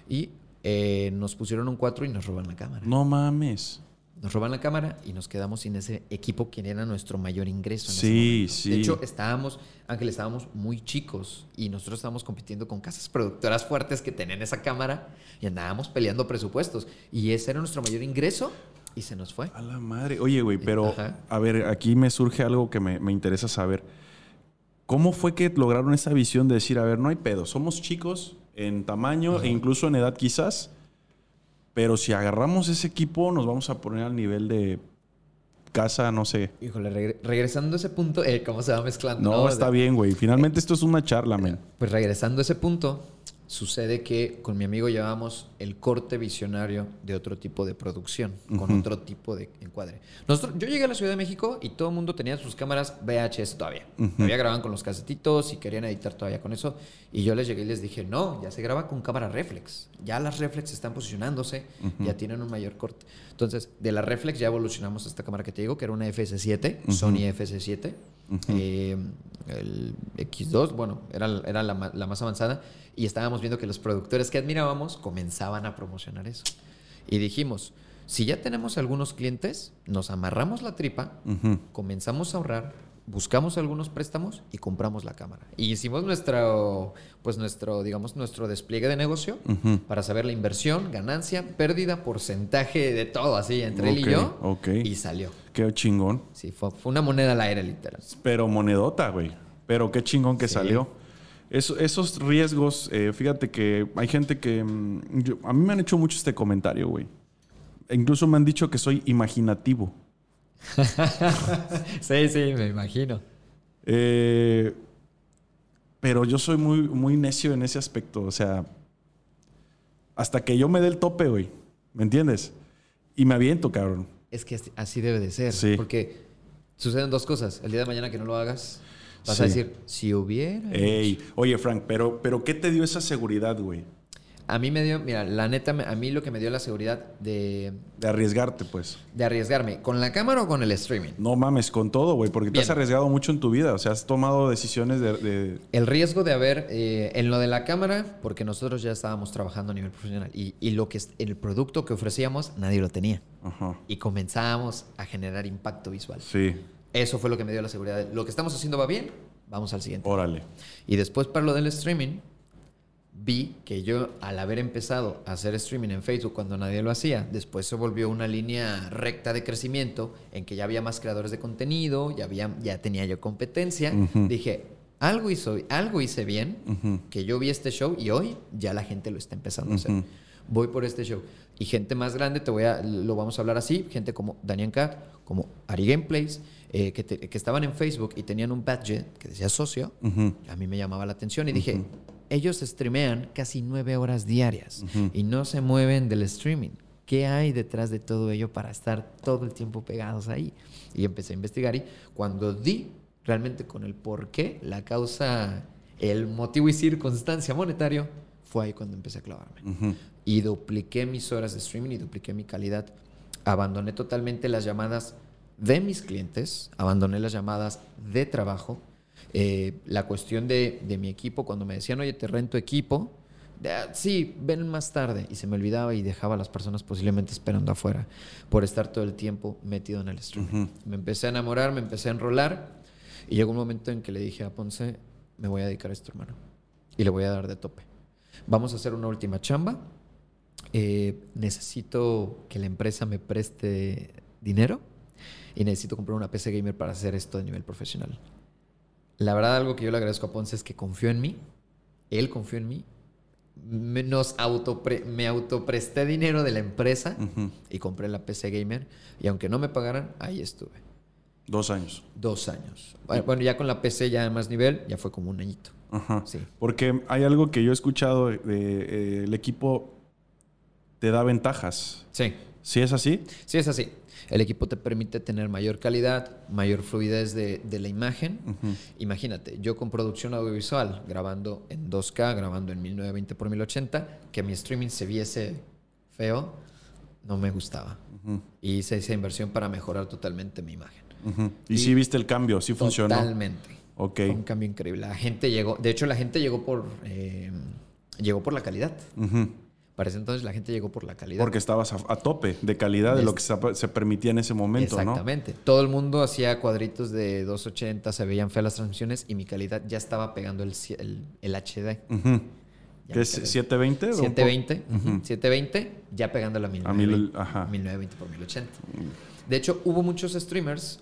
[SPEAKER 2] y eh, nos pusieron un 4 y nos roban la cámara.
[SPEAKER 1] No mames
[SPEAKER 2] nos roban la cámara y nos quedamos sin ese equipo que era nuestro mayor ingreso.
[SPEAKER 1] sí, sí.
[SPEAKER 2] De hecho, estábamos, Ángel, estábamos muy chicos y nosotros estábamos compitiendo con casas productoras fuertes que tenían esa cámara y andábamos peleando presupuestos. Y ese era nuestro mayor ingreso y se nos fue.
[SPEAKER 1] A la madre. Oye, güey, pero a ver, aquí me surge algo que me, interesa saber. ¿Cómo fue que lograron esa visión de decir, a ver, no hay pedo, somos chicos en tamaño e incluso en edad quizás? Pero si agarramos ese equipo, nos vamos a poner al nivel de casa, no sé.
[SPEAKER 2] Híjole, regresando a ese punto, eh, ¿cómo se va mezclando?
[SPEAKER 1] No, está bien, güey. Finalmente esto es una charla, men.
[SPEAKER 2] Pues regresando a ese punto, sucede que con mi amigo llevábamos el corte visionario de otro tipo de producción, con otro tipo de encuadre. Nosotros, yo llegué a la Ciudad de México y todo el mundo tenía sus cámaras VHS todavía. Todavía grababan con los casetitos y querían editar todavía con eso. Y yo les llegué y les dije, no, ya se graba con cámara reflex. Ya las reflex están posicionándose, ya tienen un mayor corte. Entonces, de la reflex ya evolucionamos a esta cámara que te digo, que era una FS7, Sony FS7 eh, el X2, bueno, era, era la, la más avanzada, y estábamos viendo que los productores que admirábamos comenzaban a promocionar eso. Y dijimos, si ya tenemos algunos clientes, nos amarramos la tripa, comenzamos a ahorrar, buscamos algunos préstamos y compramos la cámara. Y hicimos nuestro, pues nuestro, digamos, nuestro despliegue de negocio para saber la inversión, ganancia, pérdida, porcentaje de todo, así, entre él y yo.
[SPEAKER 1] ok.
[SPEAKER 2] Y salió.
[SPEAKER 1] Qué chingón.
[SPEAKER 2] Sí, fue, fue una moneda al aire, literal.
[SPEAKER 1] Pero monedota, güey. Pero qué chingón que
[SPEAKER 2] Sí.
[SPEAKER 1] salió. Eso- esos riesgos, eh, fíjate que hay gente que... mm, yo- a mí me han hecho mucho este comentario, güey. E incluso me han dicho que soy imaginativo.
[SPEAKER 2] sí, sí, me imagino.
[SPEAKER 1] Eh, pero yo soy muy, muy necio en ese aspecto. O sea, hasta que yo me dé el tope, güey. ¿Me entiendes? Y me aviento, cabrón.
[SPEAKER 2] Es que así- debe de ser.
[SPEAKER 1] Sí.
[SPEAKER 2] Porque suceden dos cosas. El día de mañana que no lo hagas, vas
[SPEAKER 1] Sí.
[SPEAKER 2] a decir, si hubiera.
[SPEAKER 1] Ey, oye, Frank, pero, pero ¿qué te dio esa seguridad, güey?
[SPEAKER 2] A mí me dio, mira, la neta, a mí lo que me dio la seguridad de,
[SPEAKER 1] De arriesgarte, pues.
[SPEAKER 2] de arriesgarme, ¿con la cámara o con el streaming?
[SPEAKER 1] No mames con todo, güey, porque te has arriesgado mucho en tu vida. O sea, has tomado decisiones de. de-
[SPEAKER 2] El riesgo de haber, eh, en lo de la cámara, porque nosotros ya estábamos trabajando a nivel profesional y, y lo que es, el producto que ofrecíamos, nadie lo tenía.
[SPEAKER 1] Ajá.
[SPEAKER 2] Y comenzábamos a generar impacto visual.
[SPEAKER 1] Sí,
[SPEAKER 2] Eso fue lo que me dio la seguridad. de, Lo que estamos haciendo va bien, vamos al siguiente.
[SPEAKER 1] órale.
[SPEAKER 2] Y después para lo del streaming, vi que yo al haber empezado a hacer streaming en Facebook cuando nadie lo hacía, después se volvió una línea recta de crecimiento en que ya había más creadores de contenido, ya, había, ya tenía yo competencia.
[SPEAKER 1] Ujú.
[SPEAKER 2] Dije, algo, hizo, algo hice bien,
[SPEAKER 1] Ujú.
[SPEAKER 2] que yo vi este show y hoy ya la gente lo está empezando a hacer. Voy por este show. Y gente más grande, te voy a, lo vamos a hablar así, gente como Daniel Cat, como Ari Gameplays, eh, que, te- que estaban en Facebook y tenían un badge que decía socio, a mí me llamaba la atención y dije, ellos streamean casi nueve horas diarias y no se mueven del streaming. ¿Qué hay detrás de todo ello para estar todo el tiempo pegados ahí? Y empecé a investigar y cuando di realmente con el por qué, la causa, el motivo y circunstancia monetario, fue ahí cuando empecé a clavarme. Y dupliqué mis horas de streaming y dupliqué mi calidad. Abandoné totalmente las llamadas de mis clientes, abandoné las llamadas de trabajo. Eh, la cuestión de, de mi equipo, cuando me decían, oye, te rento equipo, de, "Ah, sí, ven más tarde. Y se me olvidaba y dejaba a las personas posiblemente esperando afuera por estar todo el tiempo metido en el streaming.
[SPEAKER 1] Ujú.
[SPEAKER 2] Me empecé a enamorar, me empecé a enrolar y llegó un momento en que le dije a Ponce, me voy a dedicar a esto, hermano. Y le voy a dar de tope. Vamos a hacer una última chamba. Eh, necesito que la empresa me preste dinero y necesito comprar una PC gamer para hacer esto de nivel profesional. La verdad, algo que yo le agradezco a Ponce es que confió en mí. Él confió en mí. Me, nos autopre- me autopresté dinero de la empresa y compré la PC gamer. Y aunque no me pagaran, ahí estuve.
[SPEAKER 1] Dos años.
[SPEAKER 2] Dos años. Bueno, ya con la PC ya de más nivel, ya fue como un añito.
[SPEAKER 1] Ajá.
[SPEAKER 2] Sí.
[SPEAKER 1] Porque hay algo que yo he escuchado de, eh, el equipo te da ventajas.
[SPEAKER 2] Sí.
[SPEAKER 1] ¿Sí es así?
[SPEAKER 2] Sí, es así. El equipo te permite tener mayor calidad, mayor fluidez de, de la imagen. Imagínate, yo con producción audiovisual, grabando en 2K, grabando en 1920 x 1080, que mi streaming se viese feo, no me gustaba.
[SPEAKER 1] Ujú.
[SPEAKER 2] Y hice esa inversión para mejorar totalmente mi imagen.
[SPEAKER 1] Y,
[SPEAKER 2] Y-
[SPEAKER 1] sí viste el cambio, sí funcionó.
[SPEAKER 2] Totalmente.
[SPEAKER 1] Ok.
[SPEAKER 2] Fue un cambio increíble. La gente llegó, de hecho la gente llegó por, eh, llegó por la calidad. Para ese entonces la gente llegó por la calidad.
[SPEAKER 1] Porque estabas a, a tope de calidad de lo que se, se permitía en ese momento, ¿no?
[SPEAKER 2] Exactamente. Todo el mundo hacía cuadritos de 280, se veían feas las transmisiones y mi calidad ya estaba pegando el, el, el HD.
[SPEAKER 1] Ujú.
[SPEAKER 2] Ya
[SPEAKER 1] ¿Qué es
[SPEAKER 2] quedé.
[SPEAKER 1] 720? o un po-
[SPEAKER 2] 720, ujú,
[SPEAKER 1] Ujú.
[SPEAKER 2] 720, ya pegando a
[SPEAKER 1] A
[SPEAKER 2] 1920,
[SPEAKER 1] mil- ajá.
[SPEAKER 2] 1920 por 1080. De hecho, hubo muchos streamers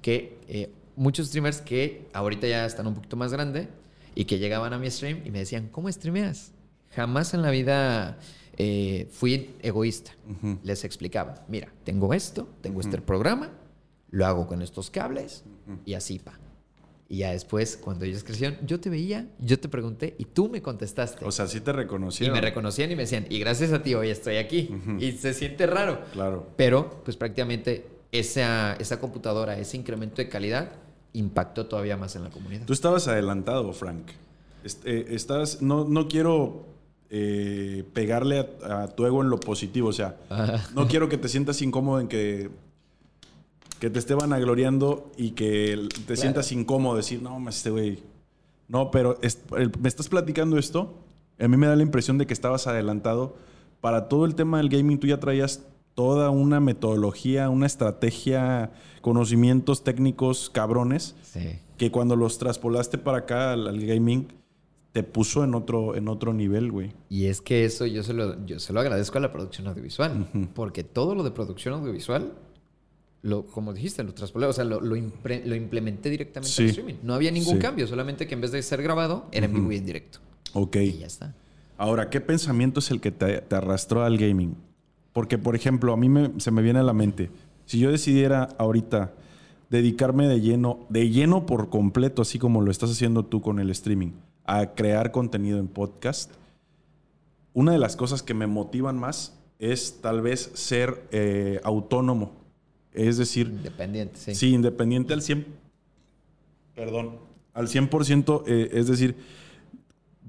[SPEAKER 2] que, eh, muchos streamers que ahorita ya están un poquito más grande y que llegaban a mi stream y me decían, ¿cómo streameas? Jamás en la vida eh, fui egoísta. Les explicaba, mira, tengo esto, tengo este programa, lo hago con estos cables y así, pa. Y ya después, cuando ellos crecieron, yo te veía, yo te pregunté y tú me contestaste.
[SPEAKER 1] O sea, sí te
[SPEAKER 2] Y
[SPEAKER 1] reconocieron.
[SPEAKER 2] me reconocían y me decían, y gracias a ti hoy estoy aquí. Y se siente raro.
[SPEAKER 1] Claro.
[SPEAKER 2] Pero, pues prácticamente esa, esa computadora, ese incremento de calidad, impactó todavía más en la comunidad.
[SPEAKER 1] Tú estabas adelantado, Frank. Est- eh, estás, no, no quiero eh, pegarle a, a tu ego en lo positivo. O sea, no quiero que te sientas incómodo en que que te esté vanagloriando y que te sientas incómodo decir, no, este güey. No, pero me estás platicando esto. A mí me da la impresión de que estabas adelantado. Para todo el tema del gaming, tú ya traías toda una metodología, una estrategia, conocimientos técnicos cabrones. Que cuando los traspolaste para acá al, gaming, te puso en otro, en otro nivel, güey.
[SPEAKER 2] Y es que eso yo se lo, yo se lo agradezco a la producción audiovisual. Porque todo lo de producción audiovisual lo, como dijiste, lo traspolé, o sea, lo, lo, implementé directamente en streaming. No había ningún cambio, solamente que en vez de ser grabado, era en vivo y en directo.
[SPEAKER 1] Ok.
[SPEAKER 2] Y ya está.
[SPEAKER 1] Ahora, ¿qué pensamiento es el que te, arrastró al gaming? Porque, por ejemplo, a mí se me viene a la mente, si yo decidiera ahorita dedicarme de lleno, de lleno por completo, así como lo estás haciendo tú con el streaming, a crear contenido en podcast, una de las cosas que me motivan más es tal vez ser eh, autónomo es decir...
[SPEAKER 2] Independiente, sí.
[SPEAKER 1] Sí, independiente al 100... Perdón. Al 100%, eh, es decir,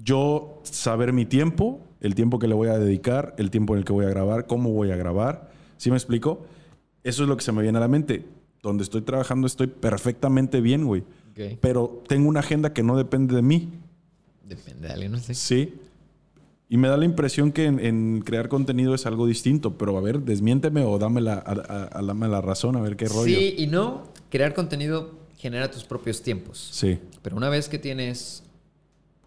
[SPEAKER 1] yo saber mi tiempo, el tiempo que le voy a dedicar, el tiempo en el que voy a grabar, cómo voy a grabar. ¿Sí me explico? Eso es lo que se me viene a la mente. Donde estoy trabajando estoy perfectamente bien, güey. Pero tengo una agenda que no depende de mí.
[SPEAKER 2] Depende de alguien, no sé.
[SPEAKER 1] Sí. Y me da la impresión que en, crear contenido es algo distinto, pero a ver, desmiénteme o dame la, a, la razón, a ver qué rollo.
[SPEAKER 2] Sí y no. Crear contenido genera tus propios tiempos.
[SPEAKER 1] Sí.
[SPEAKER 2] Pero una vez que tienes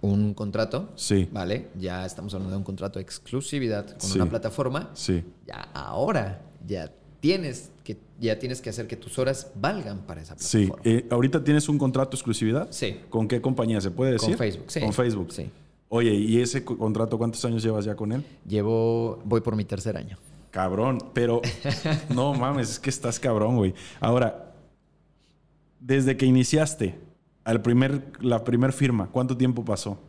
[SPEAKER 2] un contrato,
[SPEAKER 1] sí.
[SPEAKER 2] ¿vale? Ya estamos hablando de un contrato de exclusividad con una plataforma.
[SPEAKER 1] Sí.
[SPEAKER 2] Ya ahora ya tienes que ya tienes que hacer que tus horas valgan para esa plataforma.
[SPEAKER 1] Sí. Eh, ahorita tienes un contrato de exclusividad.
[SPEAKER 2] Sí.
[SPEAKER 1] ¿Con qué compañía se puede decir?
[SPEAKER 2] Con Facebook. Sí.
[SPEAKER 1] Con Facebook.
[SPEAKER 2] Sí.
[SPEAKER 1] Oye, ¿y ese contrato cuántos años llevas ya con él?
[SPEAKER 2] Llevo, voy por mi tercer año.
[SPEAKER 1] Cabrón, pero no mames, es que estás cabrón, güey. Ahora, desde que iniciaste al primer, la primer firma, ¿cuánto tiempo pasó?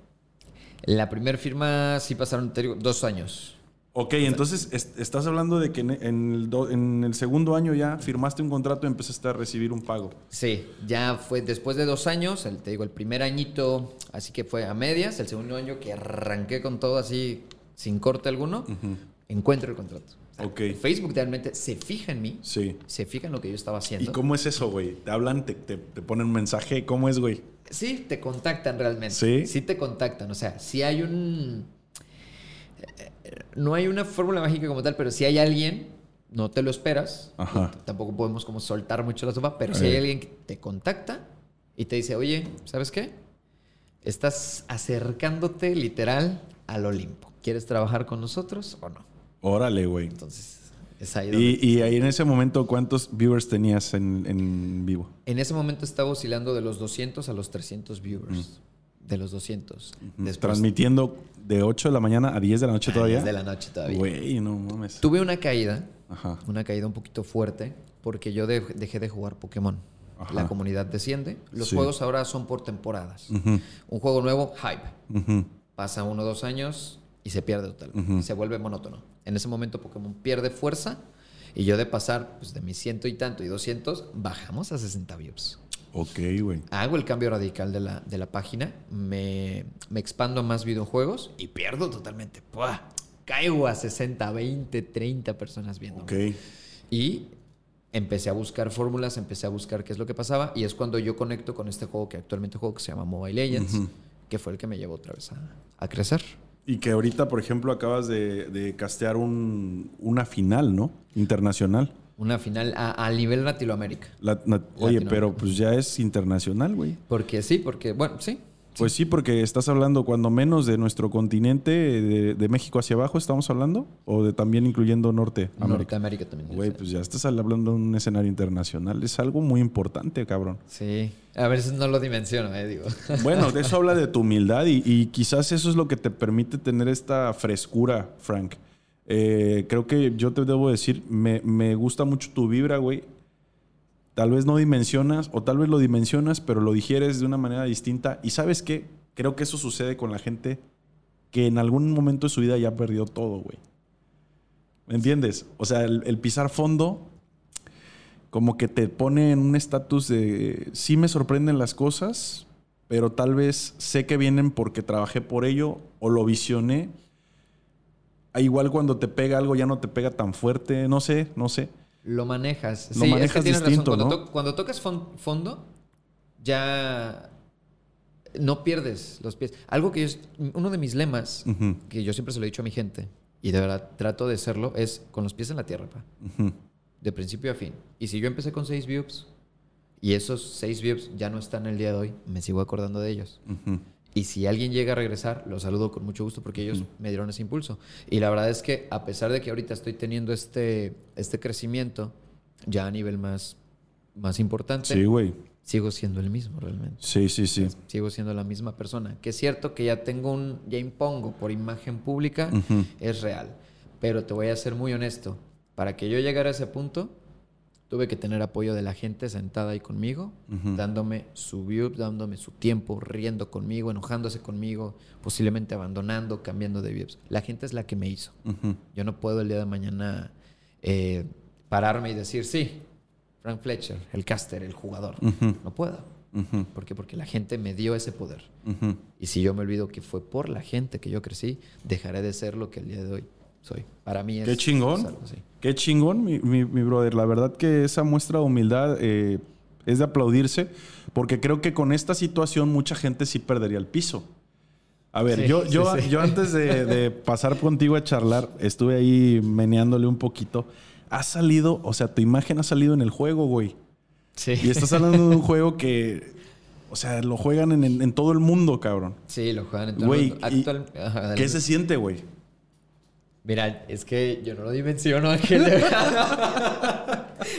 [SPEAKER 2] La primera firma sí pasaron, dos años.
[SPEAKER 1] Ok, entonces estás hablando de que en, el segundo año ya firmaste un contrato y empezaste a recibir un pago.
[SPEAKER 2] Sí, ya fue después de dos años, el, te digo, el primer añito, así que fue a medias, el segundo año que arranqué con todo así, sin corte alguno, encuentro el contrato.
[SPEAKER 1] ok.
[SPEAKER 2] Facebook realmente se fija en mí,
[SPEAKER 1] sí.
[SPEAKER 2] se fija en lo que yo estaba haciendo.
[SPEAKER 1] ¿Y cómo es eso, güey? ¿Te hablan, te, te, te ponen un mensaje? ¿Cómo es, güey?
[SPEAKER 2] Sí, te contactan realmente.
[SPEAKER 1] Sí.
[SPEAKER 2] Sí te contactan, o sea, si hay un no hay una fórmula mágica como tal, pero si hay alguien, no te lo esperas, tampoco podemos como soltar mucho la sopa, pero si hay alguien que te contacta y te dice, oye, ¿sabes qué? Estás acercándote literal al Olimpo. ¿Quieres trabajar con nosotros o no?
[SPEAKER 1] Órale, güey.
[SPEAKER 2] Entonces, es ahí
[SPEAKER 1] donde... ¿Y, ahí en ese momento cuántos viewers tenías en, vivo?
[SPEAKER 2] En ese momento estaba oscilando de los 200 a los 300 viewers. De los 200.
[SPEAKER 1] Transmitiendo de 8 de la mañana a 10 de la noche todavía.
[SPEAKER 2] 10 de la noche todavía.
[SPEAKER 1] Güey, no mames.
[SPEAKER 2] Tuve una caída. Una caída un poquito fuerte porque yo dejé de jugar Pokémon. La comunidad desciende. Los juegos ahora son por temporadas. Un juego nuevo, hype. Pasa uno o dos años y se pierde total. Se vuelve monótono. En ese momento Pokémon pierde fuerza y yo de pasar pues, de mis ciento y tanto y 200, bajamos a 60 views.
[SPEAKER 1] Ok, güey.
[SPEAKER 2] Hago el cambio radical de la, de la página, me, me, expando a más videojuegos y pierdo totalmente. ¡Puah! Caigo a 60, 20, 30 personas viendo.
[SPEAKER 1] Ok.
[SPEAKER 2] Y empecé a buscar fórmulas, empecé a buscar qué es lo que pasaba y es cuando yo conecto con este juego que actualmente juego que se llama Mobile Legends, que fue el que me llevó otra vez a, crecer.
[SPEAKER 1] Y que ahorita, por ejemplo, acabas de, de castear un, una final, ¿no? Internacional.
[SPEAKER 2] Una final a, nivel Latinoamérica.
[SPEAKER 1] oye, pero pues ya es internacional, güey.
[SPEAKER 2] Porque sí, porque, bueno, sí.
[SPEAKER 1] Pues sí. porque estás hablando cuando menos de nuestro continente, de, México hacia abajo, ¿estamos hablando? ¿O de también incluyendo Norte?
[SPEAKER 2] Norteamérica también.
[SPEAKER 1] Güey, pues ya estás hablando de un escenario internacional. Es algo muy importante, cabrón.
[SPEAKER 2] Sí. A veces no lo dimensiono, eh, digo.
[SPEAKER 1] Bueno, de eso habla de tu humildad y, y quizás eso es lo que te permite tener esta frescura, Frank. Eh, creo que yo te debo decir, me, gusta mucho tu vibra, güey. Tal vez no dimensionas, o tal vez lo dimensionas, pero lo digieres de una manera distinta. Y sabes qué? Creo que eso sucede con la gente que en algún momento de su vida ya perdió todo, güey. ¿Me entiendes? O sea, el, pisar fondo como que te pone en un estatus de sí me sorprenden las cosas, pero tal vez sé que vienen porque trabajé por ello o lo visioné igual cuando te pega algo ya no te pega tan fuerte, no sé, no sé.
[SPEAKER 2] Lo manejas.
[SPEAKER 1] Lo manejas
[SPEAKER 2] tienes
[SPEAKER 1] distinto,
[SPEAKER 2] Cuando,
[SPEAKER 1] ¿no?
[SPEAKER 2] to- cuando tocas fon- fondo, ya no pierdes los pies. Algo que yo, uno de mis lemas, que yo siempre se lo he dicho a mi gente, y de verdad trato de serlo, es con los pies en la tierra, pa. de principio a fin. Y si yo empecé con seis views y esos seis views ya no están el día de hoy, me sigo acordando de ellos.
[SPEAKER 1] Ujú.
[SPEAKER 2] Y si alguien llega a regresar, lo saludo con mucho gusto porque ellos me dieron ese impulso. Y la verdad es que a pesar de que ahorita estoy teniendo este, este crecimiento, ya a nivel más, más importante,
[SPEAKER 1] Sí, güey.
[SPEAKER 2] sigo siendo el mismo realmente.
[SPEAKER 1] Sí, sí, sí.
[SPEAKER 2] Sigo siendo la misma persona. Que es cierto que ya tengo un, ya impongo por imagen pública, es real. Pero te voy a ser muy honesto. Para que yo llegara a ese punto, tuve que tener apoyo de la gente sentada ahí conmigo,
[SPEAKER 1] Ujú.
[SPEAKER 2] dándome su view, dándome su tiempo, riendo conmigo, enojándose conmigo, posiblemente abandonando, cambiando de views. La gente es la que me hizo. Yo no puedo el día de mañana eh, pararme y decir, sí, Frank Fletcher, el caster, el jugador. No puedo. ¿Por qué? Porque la gente me dio ese poder. Y si yo me olvido que fue por la gente que yo crecí, dejaré de ser lo que el día de hoy soy. Para mí es,
[SPEAKER 1] Qué chingón.
[SPEAKER 2] es algo así.
[SPEAKER 1] Qué chingón, mi, mi- mi brother. La verdad que esa muestra de humildad eh, es de aplaudirse, porque creo que con esta situación mucha gente sí perdería el piso. A ver,
[SPEAKER 2] Sí,
[SPEAKER 1] yo, yo,
[SPEAKER 2] sí.
[SPEAKER 1] yo antes de, de pasar contigo a charlar, estuve ahí meneándole un poquito. Ha salido, o sea, tu imagen ha salido en el juego, güey.
[SPEAKER 2] Sí.
[SPEAKER 1] Y estás hablando de un juego que, o sea, lo juegan en, en- en todo el mundo, cabrón.
[SPEAKER 2] Sí, lo juegan en todo
[SPEAKER 1] Güey,
[SPEAKER 2] el mundo. Actual- Ajá.
[SPEAKER 1] ¿qué se siente, güey?
[SPEAKER 2] Mira, es que yo no lo dimensiono, Ángel.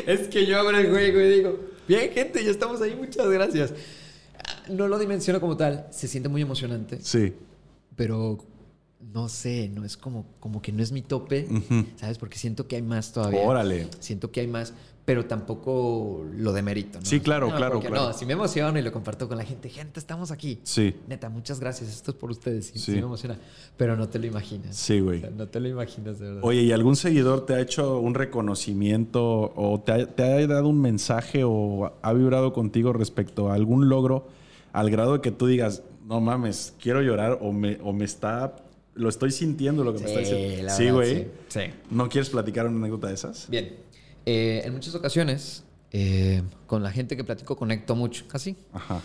[SPEAKER 2] es que yo abro el juego y digo, bien, gente, ya estamos ahí, muchas gracias. Ah, No lo dimensiono como tal. Se siente muy emocionante,
[SPEAKER 1] Sí.
[SPEAKER 2] pero no sé, no es como, como que no es mi tope. ¿sabes? Porque siento que hay más todavía.
[SPEAKER 1] Órale.
[SPEAKER 2] Siento que hay más, pero tampoco lo demerito. ¿no?
[SPEAKER 1] Sí, claro,
[SPEAKER 2] No,
[SPEAKER 1] claro, claro.
[SPEAKER 2] No, si me emociono y lo comparto con la gente, gente, estamos aquí.
[SPEAKER 1] Sí.
[SPEAKER 2] Neta, muchas gracias. Esto es por ustedes. Sí,
[SPEAKER 1] Sí.
[SPEAKER 2] me emociona. Pero no te lo imaginas.
[SPEAKER 1] Sí, güey.
[SPEAKER 2] O sea, no te lo imaginas, de verdad.
[SPEAKER 1] Oye, ¿y algún seguidor te ha hecho un reconocimiento o te ha, te ha dado un mensaje o ha vibrado contigo respecto a algún logro al grado de que tú digas, no mames, quiero llorar o me, o me está, lo estoy sintiendo lo que me está diciendo? Sí, güey.
[SPEAKER 2] Sí. sí.
[SPEAKER 1] ¿No quieres platicar una anécdota de esas?
[SPEAKER 2] Bien. Eh, en muchas ocasiones, eh, con la gente que platico, conecto mucho. Así.
[SPEAKER 1] Ajá.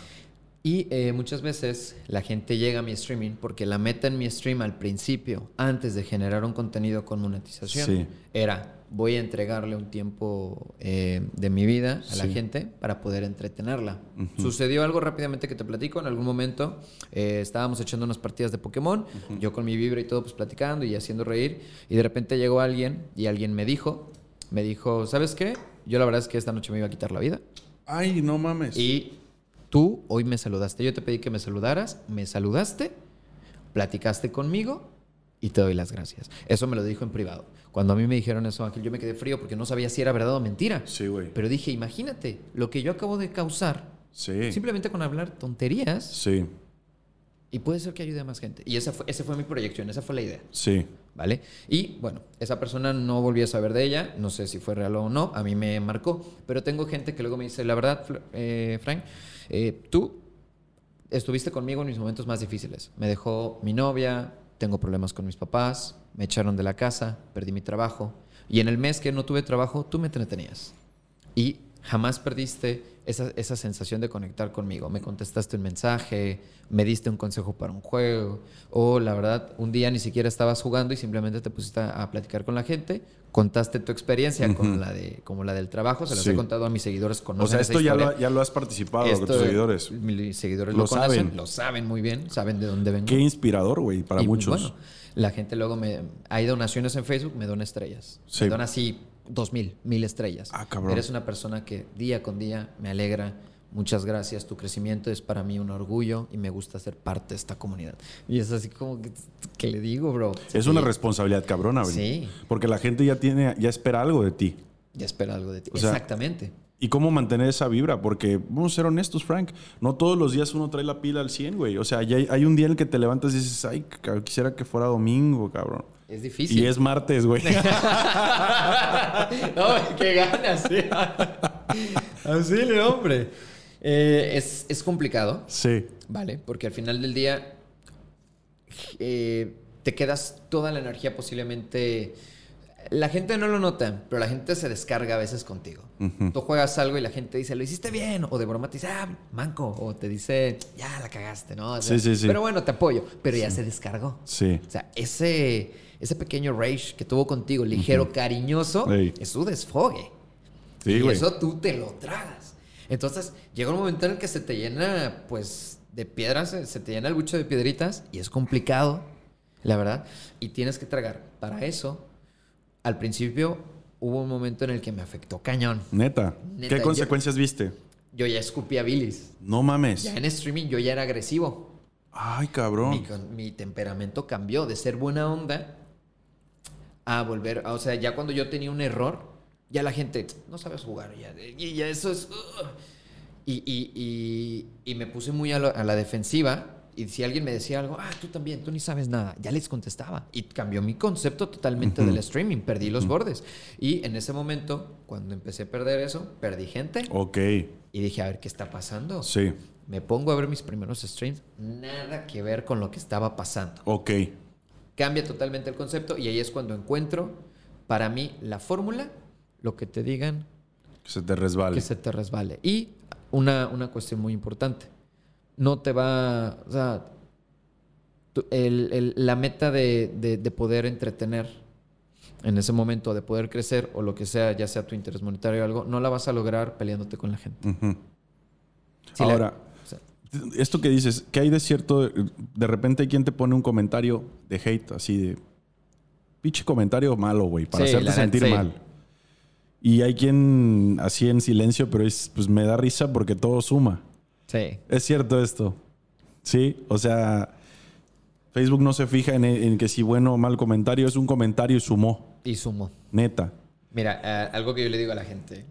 [SPEAKER 2] Y eh, muchas veces la gente llega a mi streaming porque la meta en mi stream al principio, antes de generar un contenido con monetización,
[SPEAKER 1] Sí.
[SPEAKER 2] era voy a entregarle un tiempo eh, de mi vida a la
[SPEAKER 1] Sí.
[SPEAKER 2] gente para poder entretenerla.
[SPEAKER 1] Ujú.
[SPEAKER 2] Sucedió algo rápidamente que te platico. En algún momento eh, estábamos echando unas partidas de Pokémon, yo con mi vibra y todo, pues platicando y haciendo reír. Y de repente llegó alguien y alguien me dijo, me dijo, ¿sabes qué? Yo la verdad es que esta noche me iba a quitar la vida.
[SPEAKER 1] Ay, no mames.
[SPEAKER 2] Y tú hoy me saludaste. Yo te pedí que me saludaras, me saludaste, platicaste conmigo y te doy las gracias. Eso me lo dijo en privado. Cuando a mí me dijeron eso, Ángel, yo me quedé frío porque no sabía si era verdad o mentira.
[SPEAKER 1] Sí, güey.
[SPEAKER 2] Pero dije, imagínate, lo que yo acabo de causar
[SPEAKER 1] Sí.
[SPEAKER 2] simplemente con hablar tonterías
[SPEAKER 1] Sí.
[SPEAKER 2] y puede ser que ayude a más gente. Y esa fue, esa fue mi proyección, esa fue la idea.
[SPEAKER 1] Sí.
[SPEAKER 2] ¿Vale? Y bueno, esa persona no volví a saber de ella, no sé si fue real o no, a mí me marcó, pero tengo gente que luego me dice, la verdad, eh, Frank, eh, tú estuviste conmigo en mis momentos más difíciles. Me dejó mi novia, tengo problemas con mis papás, me echaron de la casa, perdí mi trabajo, y en el mes que no tuve trabajo, tú me entretenías. Y jamás perdiste esa, esa sensación de conectar conmigo. Me contestaste un mensaje, me diste un consejo para un juego, o la verdad, un día ni siquiera estabas jugando y simplemente te pusiste a, a platicar con la gente, contaste tu experiencia con la de, como la del trabajo, se las
[SPEAKER 1] Sí.
[SPEAKER 2] he contado a mis seguidores.
[SPEAKER 1] O sea, esto ya lo, ya lo has participado con
[SPEAKER 2] Esto,
[SPEAKER 1] tus seguidores.
[SPEAKER 2] Mis seguidores
[SPEAKER 1] Lo
[SPEAKER 2] lo, conocen,
[SPEAKER 1] saben.
[SPEAKER 2] lo saben muy bien, saben de dónde vengo.
[SPEAKER 1] Qué inspirador, güey, para
[SPEAKER 2] Y,
[SPEAKER 1] muchos.
[SPEAKER 2] Bueno, la gente luego me. Hay donaciones en Facebook, me dona estrellas.
[SPEAKER 1] Sí.
[SPEAKER 2] Me dona así dos mil, mil estrellas.
[SPEAKER 1] Ah, cabrón.
[SPEAKER 2] Eres una persona que día con día me alegra. Muchas gracias. Tu crecimiento es para mí un orgullo y me gusta ser parte de esta comunidad. Y es así como que, que le digo, bro.
[SPEAKER 1] es
[SPEAKER 2] Sí,
[SPEAKER 1] una responsabilidad cabrona, güey.
[SPEAKER 2] Sí.
[SPEAKER 1] Porque la gente ya tiene, ya espera algo de ti.
[SPEAKER 2] Ya espera algo de ti.
[SPEAKER 1] O sea,
[SPEAKER 2] Exactamente.
[SPEAKER 1] ¿Y cómo mantener esa vibra? Porque vamos a ser honestos, Frank. No todos los días uno trae la pila al 100, güey. O sea, ya hay, hay un día en el que te levantas y dices, ay, quisiera que fuera domingo, cabrón.
[SPEAKER 2] Es difícil.
[SPEAKER 1] Y es martes, güey.
[SPEAKER 2] no, qué ganas. sí. Así, hombre. Eh, es, es complicado.
[SPEAKER 1] sí.
[SPEAKER 2] Vale, porque al final del día eh, te quedas toda la energía posiblemente La gente no lo nota, pero la gente se descarga a veces contigo. Tú juegas algo y la gente dice, lo hiciste bien. O de broma te dice, ah, manco. O te dice, ya la cagaste, ¿no? O sea,
[SPEAKER 1] Sí, sí, sí.
[SPEAKER 2] Pero bueno, te apoyo. Pero ya se descargó.
[SPEAKER 1] Sí.
[SPEAKER 2] O sea, ese, ese pequeño rage que tuvo contigo, ligero, cariñoso, es su desfogue.
[SPEAKER 1] Sí,
[SPEAKER 2] y
[SPEAKER 1] güey.
[SPEAKER 2] eso tú te lo tragas. Entonces, llega un momento en el que se te llena, pues, de piedras, se te llena el bucho de piedritas y es complicado, la verdad. Y tienes que tragar. Para eso, al principio hubo un momento en el que me afectó cañón.
[SPEAKER 1] Neta.
[SPEAKER 2] Neta,
[SPEAKER 1] ¿Qué
[SPEAKER 2] yo-
[SPEAKER 1] consecuencias viste?
[SPEAKER 2] Yo ya escupía bilis.
[SPEAKER 1] No mames.
[SPEAKER 2] Ya en streaming yo ya era agresivo.
[SPEAKER 1] Ay,
[SPEAKER 2] Mi,
[SPEAKER 1] cabrón.
[SPEAKER 2] con- mi temperamento cambió de ser buena onda a volver, o sea, ya cuando yo tenía un error, ya la gente, no sabes jugar, ya, y ya eso es... ugh". y, y- y- y me puse muy a, lo- a la defensiva y si alguien me decía algo, ah, tú también, tú ni sabes nada, ya les contestaba. Y cambió mi concepto totalmente del streaming, perdí los bordes. Y en ese momento, cuando empecé a perder eso, perdí gente
[SPEAKER 1] Ok.
[SPEAKER 2] y dije, a ver, ¿qué está pasando?
[SPEAKER 1] Sí.
[SPEAKER 2] Me pongo a ver mis primeros streams, nada que ver con lo que estaba pasando.
[SPEAKER 1] Ok.
[SPEAKER 2] Cambia totalmente el concepto y ahí es cuando encuentro, para mí, la fórmula, lo que te digan,
[SPEAKER 1] Que se te resbale.
[SPEAKER 2] que se te resbale. Y una, una cuestión muy importante, no te va, o sea, tú- el- el- la meta de, de- de poder entretener en ese momento, de poder crecer o lo que sea, ya sea tu interés monetario o algo, no la vas a lograr peleándote con la gente. Si
[SPEAKER 1] Ahora, esto que dices, que hay de cierto, de repente hay quien te pone un comentario de hate, así de pinche comentario malo, güey, para
[SPEAKER 2] Sí,
[SPEAKER 1] hacerte sentir
[SPEAKER 2] sí.
[SPEAKER 1] mal. Y hay quien así en silencio, pero es, pues me da risa porque todo suma.
[SPEAKER 2] sí.
[SPEAKER 1] Es cierto esto. Sí, o sea, Facebook no se fija en, en que si bueno o mal comentario es un comentario y sumó,
[SPEAKER 2] Y sumo.
[SPEAKER 1] neta.
[SPEAKER 2] Mira, eh, algo que yo le digo a la gente.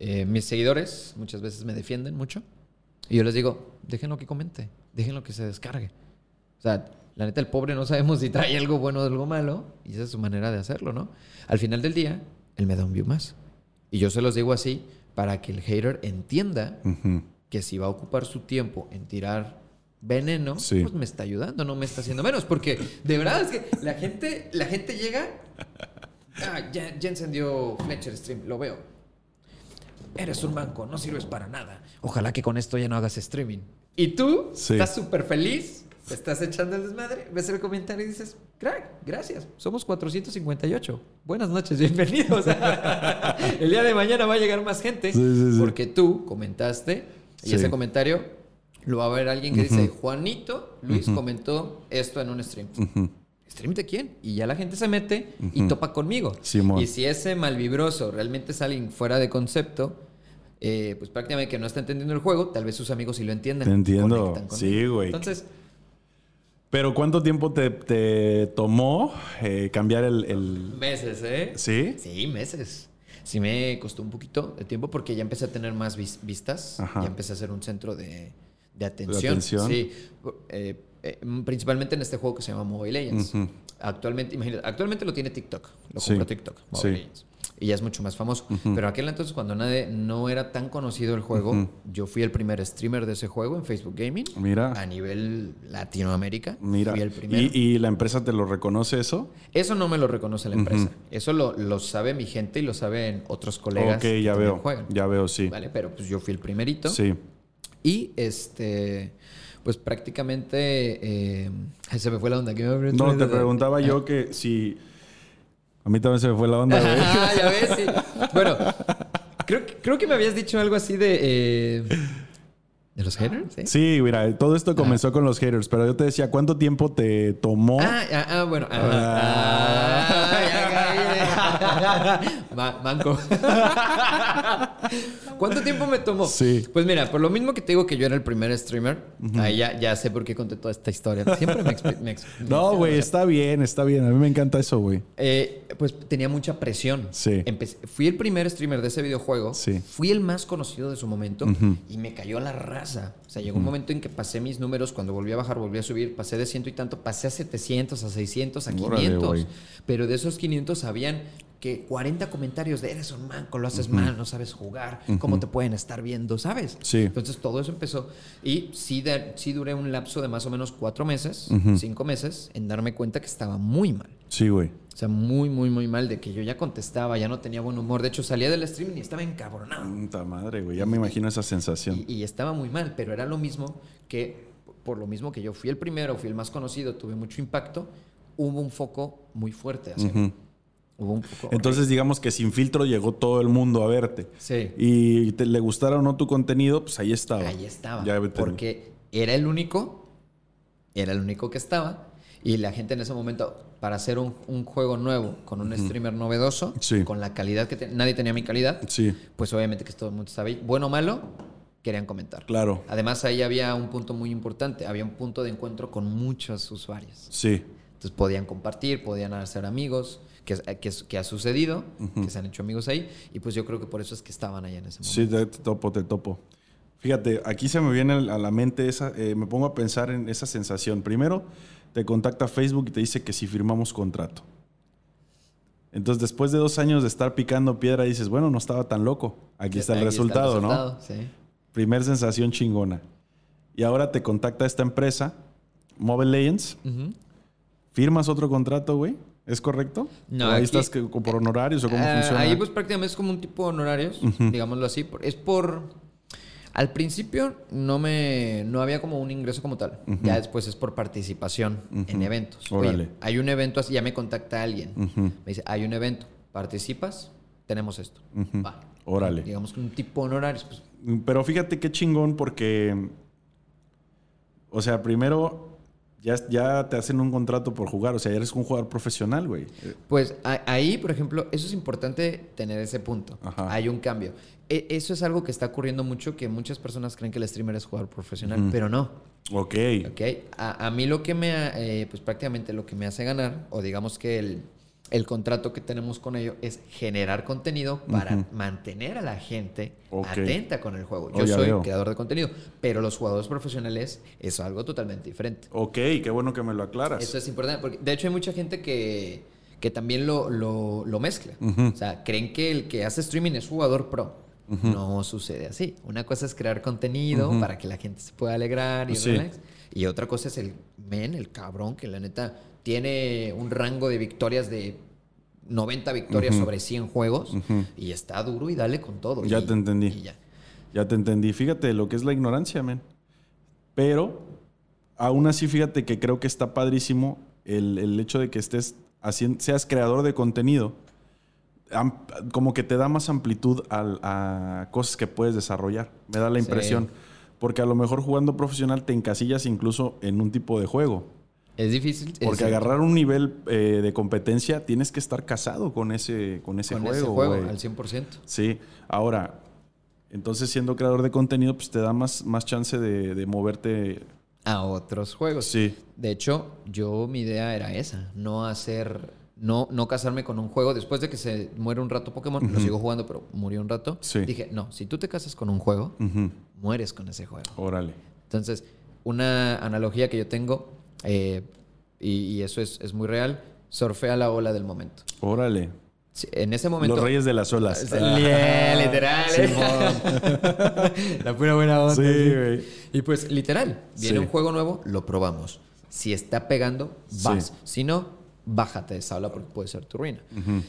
[SPEAKER 2] eh, mis seguidores muchas veces me defienden mucho. Y yo les digo, déjenlo que comente, déjenlo que se descargue. O sea, la neta, el pobre no sabemos si trae algo bueno o algo malo. Y esa es su manera de hacerlo, ¿no? Al final del día, él me da un view más. Y yo se los digo así para que el hater entienda que si va a ocupar su tiempo en tirar veneno,
[SPEAKER 1] Sí.
[SPEAKER 2] pues me está ayudando, no me está haciendo menos. Porque de verdad es que la gente, la gente llega. Ah, ya, ya encendió Fletcher Stream, lo veo. Eres un manco, no sirves para nada. Ojalá que con esto ya no hagas streaming. Y tú
[SPEAKER 1] Sí.
[SPEAKER 2] estás súper feliz, te estás echando el desmadre, ves el comentario y dices, crack, gracias, somos 458. Buenas noches, bienvenidos. el día de mañana va a llegar más gente
[SPEAKER 1] Sí, sí, sí.
[SPEAKER 2] porque tú comentaste y
[SPEAKER 1] Sí.
[SPEAKER 2] ese comentario lo va a ver alguien que dice, Juanito Luis comentó esto en un stream.
[SPEAKER 1] Ujú.
[SPEAKER 2] ¿Stream de quién? Y ya la gente se mete y topa conmigo.
[SPEAKER 1] Simón.
[SPEAKER 2] Y si ese malvibroso realmente es alguien fuera de concepto, eh, pues prácticamente que no está entendiendo el juego, tal vez sus amigos sí lo entienden.
[SPEAKER 1] Te entiendo.
[SPEAKER 2] con
[SPEAKER 1] Sí, güey.
[SPEAKER 2] Entonces,
[SPEAKER 1] Pero ¿cuánto tiempo te, te tomó eh, cambiar el, el-
[SPEAKER 2] meses, ¿eh?
[SPEAKER 1] ¿Sí?
[SPEAKER 2] Sí, meses. Sí me costó un poquito de tiempo porque ya empecé a tener más vis- vistas.
[SPEAKER 1] Ajá.
[SPEAKER 2] Ya empecé a ser un centro de, de atención.
[SPEAKER 1] atención.
[SPEAKER 2] Sí. Eh, eh, principalmente en este juego que se llama Mobile Legends. Actualmente, imagínate, actualmente lo tiene TikTok. Lo
[SPEAKER 1] Sí.
[SPEAKER 2] compró TikTok, Mobile
[SPEAKER 1] Sí.
[SPEAKER 2] Legends. Y ya es mucho más famoso. Pero aquel entonces, cuando nadie, no era tan conocido el juego, yo fui el primer streamer de ese juego en Facebook Gaming.
[SPEAKER 1] Mira.
[SPEAKER 2] A nivel Latinoamérica.
[SPEAKER 1] Mira.
[SPEAKER 2] Fui el primero.
[SPEAKER 1] ¿Y, y la empresa te lo reconoce eso?
[SPEAKER 2] Eso no me lo reconoce la empresa. Eso lo, lo sabe mi gente y lo saben otros colegas.
[SPEAKER 1] ok,
[SPEAKER 2] que
[SPEAKER 1] ya veo.
[SPEAKER 2] Juegan.
[SPEAKER 1] Ya veo, sí.
[SPEAKER 2] Vale, pero pues yo fui el primerito.
[SPEAKER 1] Sí.
[SPEAKER 2] Y este, pues prácticamente eh, se me fue la onda. ¿Qué me
[SPEAKER 1] No, te preguntaba yo que si... A mí también se me fue la onda, güey.
[SPEAKER 2] Ah, ya ves, sí. Bueno, creo, que- creo que me habías dicho algo así de. eh, ¿De los haters? ¿sí?
[SPEAKER 1] Sí, mira, todo esto comenzó con los haters, pero yo te decía, ¿cuánto tiempo te tomó?
[SPEAKER 2] Ah, ah, ah, bueno. Ah, manco. ¿Cuánto tiempo me tomó?
[SPEAKER 1] Sí.
[SPEAKER 2] Pues mira, por lo mismo que te digo que yo era el primer streamer, ahí ya, ya sé por qué conté toda esta historia. Siempre me, me
[SPEAKER 1] No, güey, está bien, está bien. A mí me encanta eso, güey.
[SPEAKER 2] eh, pues tenía mucha presión.
[SPEAKER 1] Sí.
[SPEAKER 2] Empecé- fui el primer streamer de ese videojuego.
[SPEAKER 1] Sí.
[SPEAKER 2] Fui el más conocido de su momento y me cayó la raza. O sea, llegó un momento en que pasé mis números, cuando volví a bajar, volví a subir, pasé de ciento y tanto, pasé a 700, a 600, a
[SPEAKER 1] Órale,
[SPEAKER 2] 500.
[SPEAKER 1] güey.
[SPEAKER 2] Pero de esos 500 habían que 40 comentarios de eres un manco, lo haces mal, no sabes jugar, cómo te pueden estar viendo, ¿sabes?
[SPEAKER 1] Sí.
[SPEAKER 2] Entonces todo eso empezó. Y sí, de- sí duré un lapso de más o menos cuatro meses, cinco meses, en darme cuenta que estaba muy mal.
[SPEAKER 1] Sí, güey.
[SPEAKER 2] O sea, muy, muy, muy mal de que yo ya contestaba, ya no tenía buen humor. De hecho, salía del streaming y estaba encabronado.
[SPEAKER 1] Puta madre, güey. Ya me imagino esa sensación.
[SPEAKER 2] Y, y estaba muy mal, pero era lo mismo que, por lo mismo que yo fui el primero, fui el más conocido, tuve mucho impacto, hubo un foco muy fuerte hacia mí. Hubo un foco.
[SPEAKER 1] Entonces, digamos que sin filtro llegó todo el mundo a verte.
[SPEAKER 2] Sí.
[SPEAKER 1] Y te, le gustara o no tu contenido, pues ahí estaba.
[SPEAKER 2] Ahí estaba.
[SPEAKER 1] Ya
[SPEAKER 2] porque era el único, era el único que estaba. Y la gente en ese momento, para hacer un, un juego nuevo con un streamer novedoso,
[SPEAKER 1] Sí.
[SPEAKER 2] con la calidad que te- nadie tenía mi calidad,
[SPEAKER 1] Sí,
[SPEAKER 2] pues obviamente que todo el mundo ahí. Bueno o malo, querían comentar.
[SPEAKER 1] claro.
[SPEAKER 2] Además, ahí había un punto muy importante. Había un punto de encuentro con muchos usuarios.
[SPEAKER 1] Sí.
[SPEAKER 2] Entonces podían compartir, podían hacer amigos, que, ha sucedido, que se han hecho amigos ahí. Y pues yo creo que por eso es que estaban allá en ese momento.
[SPEAKER 1] Sí, te, topo, te topo. Fíjate, aquí se me viene a la mente esa, eh, me pongo a pensar en esa sensación. Primero, te contacta Facebook y te dice que si firmamos contrato. Entonces, después de dos años de estar picando piedra, dices, bueno, no estaba tan loco. Aquí está el resultado, ¿no?
[SPEAKER 2] Sí.
[SPEAKER 1] Primer sensación chingona. Y ahora te contacta esta empresa, Mobile Legends. ¿Firmas otro contrato, güey? ¿Es correcto?
[SPEAKER 2] No,
[SPEAKER 1] ¿O ahí
[SPEAKER 2] aquí-
[SPEAKER 1] estás que- por honorarios o cómo
[SPEAKER 2] Ah,
[SPEAKER 1] funciona?
[SPEAKER 2] Ahí pues prácticamente es como un tipo de honorarios, digámoslo así. Es por... Al principio no me no había como un ingreso como tal. Ya después es por participación en eventos. Oye, hay un evento así, ya me contacta alguien. Me dice, hay un evento, ¿participas? Tenemos esto. Va.
[SPEAKER 1] Órale.
[SPEAKER 2] Digamos que un tipo de honorarios. Pues,
[SPEAKER 1] Pero fíjate qué chingón porque, o sea, primero ya, ya te hacen un contrato por jugar, o sea, ya eres un jugador profesional, güey.
[SPEAKER 2] Pues ahí, por ejemplo, eso es importante tener ese punto.
[SPEAKER 1] Ajá.
[SPEAKER 2] Hay un cambio. E- eso es algo que está ocurriendo mucho, que muchas personas creen que el streamer es jugador profesional, pero no.
[SPEAKER 1] Ok.
[SPEAKER 2] ¿ok? A, a mí lo que me, eh, pues prácticamente lo que me hace ganar, o digamos que el, el contrato que tenemos con ello es generar contenido para mantener a la gente atenta con el juego.
[SPEAKER 1] Oh,
[SPEAKER 2] Yo soy
[SPEAKER 1] veo.
[SPEAKER 2] creador de contenido, pero los jugadores profesionales es algo totalmente diferente.
[SPEAKER 1] Ok, qué bueno que me lo aclaras.
[SPEAKER 2] Eso es importante, porque de hecho hay mucha gente que, que también lo, lo, lo mezcla. O sea, creen que el que hace streaming es jugador pro. No sucede así. Una cosa es crear contenido para que la gente se pueda alegrar y
[SPEAKER 1] Sí.
[SPEAKER 2] relax. Y otra cosa es el men, el cabrón, que la neta tiene un rango de victorias de 90 victorias sobre 100 juegos y está duro y dale con todo.
[SPEAKER 1] Ya
[SPEAKER 2] Y-
[SPEAKER 1] te entendí.
[SPEAKER 2] y ya.
[SPEAKER 1] Ya te entendí. Fíjate lo que es la ignorancia, men. Pero, aún así, fíjate que creo que está padrísimo el, el hecho de que estés haciendo, seas creador de contenido. Am- como que te da más amplitud a cosas que puedes desarrollar. Me da la
[SPEAKER 2] Sí.
[SPEAKER 1] impresión. Porque a lo mejor jugando profesional te encasillas incluso en un tipo de juego.
[SPEAKER 2] Es difícil.
[SPEAKER 1] Porque agarrar un nivel eh, de competencia tienes que estar casado con ese, con ese
[SPEAKER 2] con
[SPEAKER 1] juego.
[SPEAKER 2] ese juego
[SPEAKER 1] güey.
[SPEAKER 2] al 100%.
[SPEAKER 1] Sí, ahora, entonces siendo creador de contenido, pues te da más, más chance de, de moverte.
[SPEAKER 2] A otros juegos.
[SPEAKER 1] Sí,
[SPEAKER 2] De hecho, yo mi idea era esa, no hacer, no, no casarme con un juego. Después de que se muere un rato Pokémon, lo sigo jugando, pero murió un rato.
[SPEAKER 1] Sí.
[SPEAKER 2] Dije, no, si tú te casas con un juego, mueres con ese juego.
[SPEAKER 1] órale.
[SPEAKER 2] Entonces, una analogía que yo tengo, eh, y, y eso es, es muy real, surfea la ola del momento.
[SPEAKER 1] Órale.
[SPEAKER 2] Sí, En ese momento...
[SPEAKER 1] Los reyes de las olas.
[SPEAKER 2] Literal. ¿eh? la pura buena onda.
[SPEAKER 1] Sí, güey.
[SPEAKER 2] Y pues, literal, viene un juego nuevo, lo probamos. Si está pegando, vas. Si no, bájate de esa ola porque puede ser tu ruina.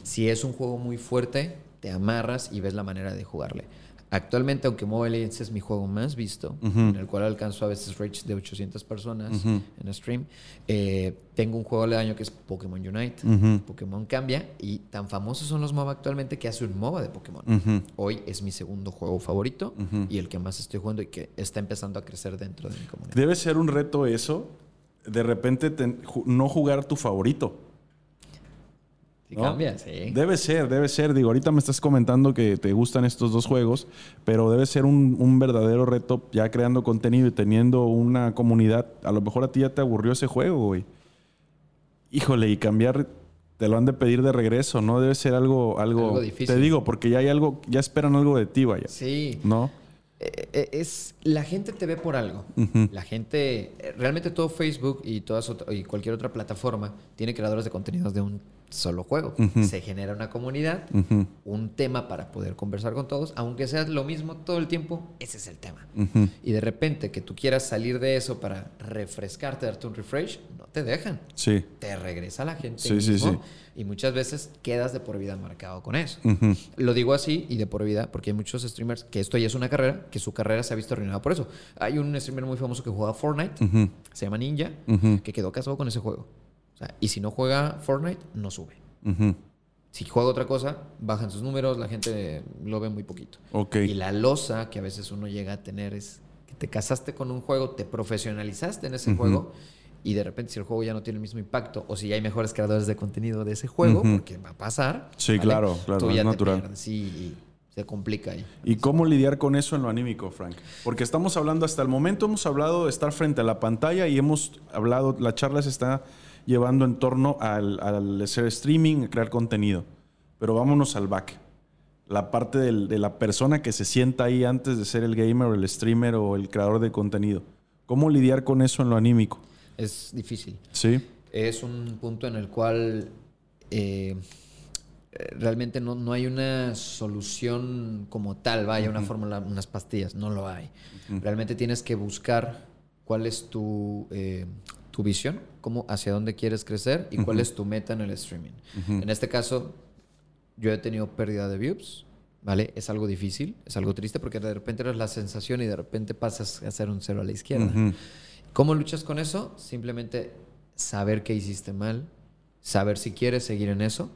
[SPEAKER 2] Si es un juego muy fuerte, te amarras y ves la manera de jugarle. Actualmente, aunque Mobile Legends es mi juego más visto, en el cual alcanzo a veces rates de 800 personas en stream, eh, tengo un juego año que es Pokémon Unite. Pokémon cambia y tan famosos son los MOBA actualmente que hace un MOBA de Pokémon. Hoy es mi segundo juego favorito y el que más estoy jugando y que está empezando a crecer dentro de mi comunidad.
[SPEAKER 1] Debe ser un reto eso, de repente ten- no jugar tu favorito.
[SPEAKER 2] Sí,
[SPEAKER 1] ¿no?
[SPEAKER 2] cambia, sí.
[SPEAKER 1] Debe ser, debe ser. Digo, ahorita me estás comentando que te gustan estos dos juegos, pero debe ser un, un verdadero reto ya creando contenido y teniendo una comunidad. A lo mejor a ti ya te aburrió ese juego, güey. Híjole, y cambiar, te lo han de pedir de regreso, ¿no? Debe ser algo, algo,
[SPEAKER 2] Algo difícil.
[SPEAKER 1] Te digo, porque ya hay algo, ya esperan algo de ti, vaya.
[SPEAKER 2] Sí.
[SPEAKER 1] ¿No?
[SPEAKER 2] Eh, eh, es la gente te ve por algo. La gente, eh, realmente todo Facebook y todas y cualquier otra plataforma tiene creadores de contenidos de un solo juego. Se genera una comunidad, un tema para poder conversar con todos, aunque sea lo mismo todo el tiempo, ese es el tema. Y de repente que tú quieras salir de eso para refrescarte, darte un refresh, no te dejan.
[SPEAKER 1] Sí.
[SPEAKER 2] Te regresa la gente
[SPEAKER 1] Sí, sí, sí.
[SPEAKER 2] y muchas veces quedas de por vida marcado con eso. Lo digo así y de por vida porque hay muchos streamers que esto ya es una carrera, que su carrera se ha visto arruinada por eso. Hay un streamer muy famoso que juega Fortnite, se llama Ninja, que quedó casado con ese juego. Sea, y si no juega Fortnite, no sube. Si juega otra cosa, bajan sus números, la gente lo ve muy poquito. Y la losa que a veces uno llega a tener es que te casaste con un juego, te profesionalizaste en ese juego y de repente si el juego ya no tiene el mismo impacto o si ya hay mejores creadores de contenido de ese juego, porque va a pasar.
[SPEAKER 1] Sí, claro, claro,
[SPEAKER 2] tú
[SPEAKER 1] es
[SPEAKER 2] te
[SPEAKER 1] natural.
[SPEAKER 2] pierdes, sí, y se complica ahí.
[SPEAKER 1] ¿Y cómo lidiar con eso en lo anímico, Frank? Porque estamos hablando, hasta el momento hemos hablado de estar frente a la pantalla y hemos hablado, la charla se está llevando en torno al, al hacer streaming, a crear contenido. Pero vámonos al back. La parte del- de la persona que se sienta ahí antes de ser el gamer o el streamer o el creador de contenido. ¿Cómo lidiar con eso en lo anímico?
[SPEAKER 2] Es difícil.
[SPEAKER 1] Sí.
[SPEAKER 2] Es un punto en el cual eh, realmente no, no hay una solución como tal, vaya, una fórmula, unas pastillas, no lo hay. Realmente tienes que buscar cuál es tu, eh, tu visión, cómo, hacia dónde quieres crecer y cuál es tu meta en el streaming. En este caso, yo he tenido pérdida de views, ¿vale? Es algo difícil, es algo triste porque de repente eres la sensación y de repente pasas a ser un cero a la izquierda.
[SPEAKER 1] Ujú.
[SPEAKER 2] ¿Cómo luchas con eso? Simplemente saber qué hiciste mal, saber si quieres seguir en eso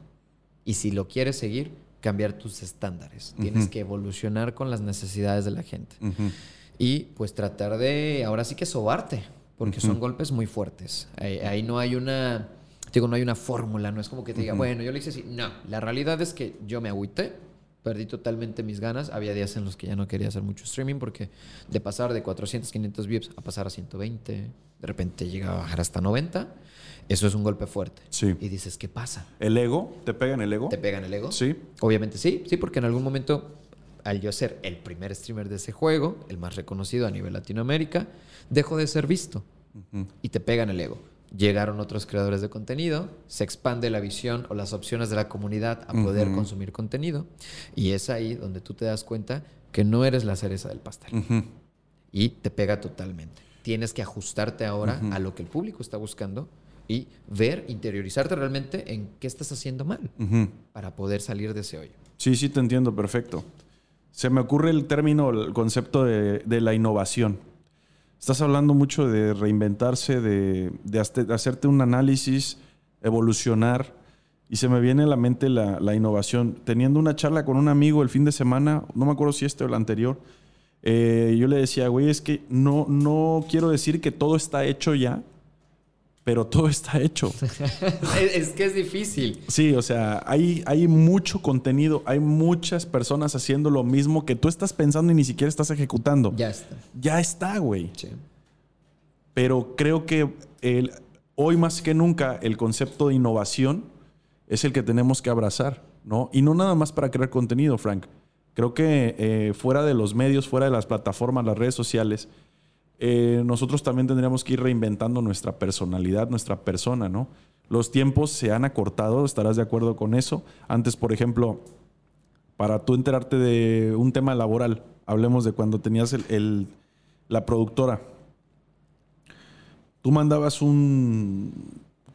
[SPEAKER 2] y si lo quieres seguir, cambiar tus estándares. Tienes que evolucionar con las necesidades de la gente.
[SPEAKER 1] Ujú.
[SPEAKER 2] Y pues tratar de, ahora sí que sobarte, porque son golpes muy fuertes. Ahí, ahí no hay una, digo, no hay una fórmula, no es como que te diga, bueno, yo le hice así. No, la realidad es que yo me agüité, perdí totalmente mis ganas. Había días en los que ya no quería hacer mucho streaming porque de pasar de 400, 500 views a pasar a 120, de repente llega a bajar hasta 90, eso es un golpe fuerte.
[SPEAKER 1] Sí.
[SPEAKER 2] Y dices, ¿qué pasa?
[SPEAKER 1] ¿El ego? ¿Te pega en el ego?
[SPEAKER 2] ¿Te pegan el ego?
[SPEAKER 1] Sí.
[SPEAKER 2] Obviamente sí, sí, porque en algún momento, al yo ser el primer streamer de ese juego, el más reconocido a nivel Latinoamérica, dejo de ser visto y te pegan el ego. Llegaron otros creadores de contenido, se expande la visión o las opciones de la comunidad a poder consumir contenido y es ahí donde tú te das cuenta que no eres la cereza del pastel y te pega totalmente. Tienes que ajustarte ahora a lo que el público está buscando y ver, interiorizarte realmente en qué estás haciendo mal para poder salir de ese hoyo.
[SPEAKER 1] Sí, sí, te entiendo, perfecto. Se me ocurre el término, el concepto de, la innovación. Estás hablando mucho de reinventarse, de, hacerte un análisis, evolucionar, y se me viene a la mente la, la innovación. Teniendo una charla con un amigo el fin de semana, no me acuerdo si este o el anterior, eh, yo le decía, güey, es que no, no quiero decir que todo está hecho ya, pero todo está hecho.
[SPEAKER 2] es, que es difícil.
[SPEAKER 1] Sí, o sea, hay, hay mucho contenido, hay muchas personas haciendo lo mismo que tú estás pensando y ni siquiera estás ejecutando.
[SPEAKER 2] Ya está.
[SPEAKER 1] Ya está, güey.
[SPEAKER 2] Sí.
[SPEAKER 1] Pero creo que el- hoy más que nunca el concepto de innovación es el que tenemos que abrazar, ¿no? Y no nada más para crear contenido, Frank. Creo que eh, fuera de los medios, fuera de las plataformas, las redes sociales, eh, nosotros también tendríamos que ir reinventando nuestra personalidad, nuestra persona, ¿no? Los tiempos se han acortado, estarás de acuerdo con eso. Antes, por ejemplo, para tú enterarte de un tema laboral, hablemos de cuando tenías el- la productora. Tú mandabas un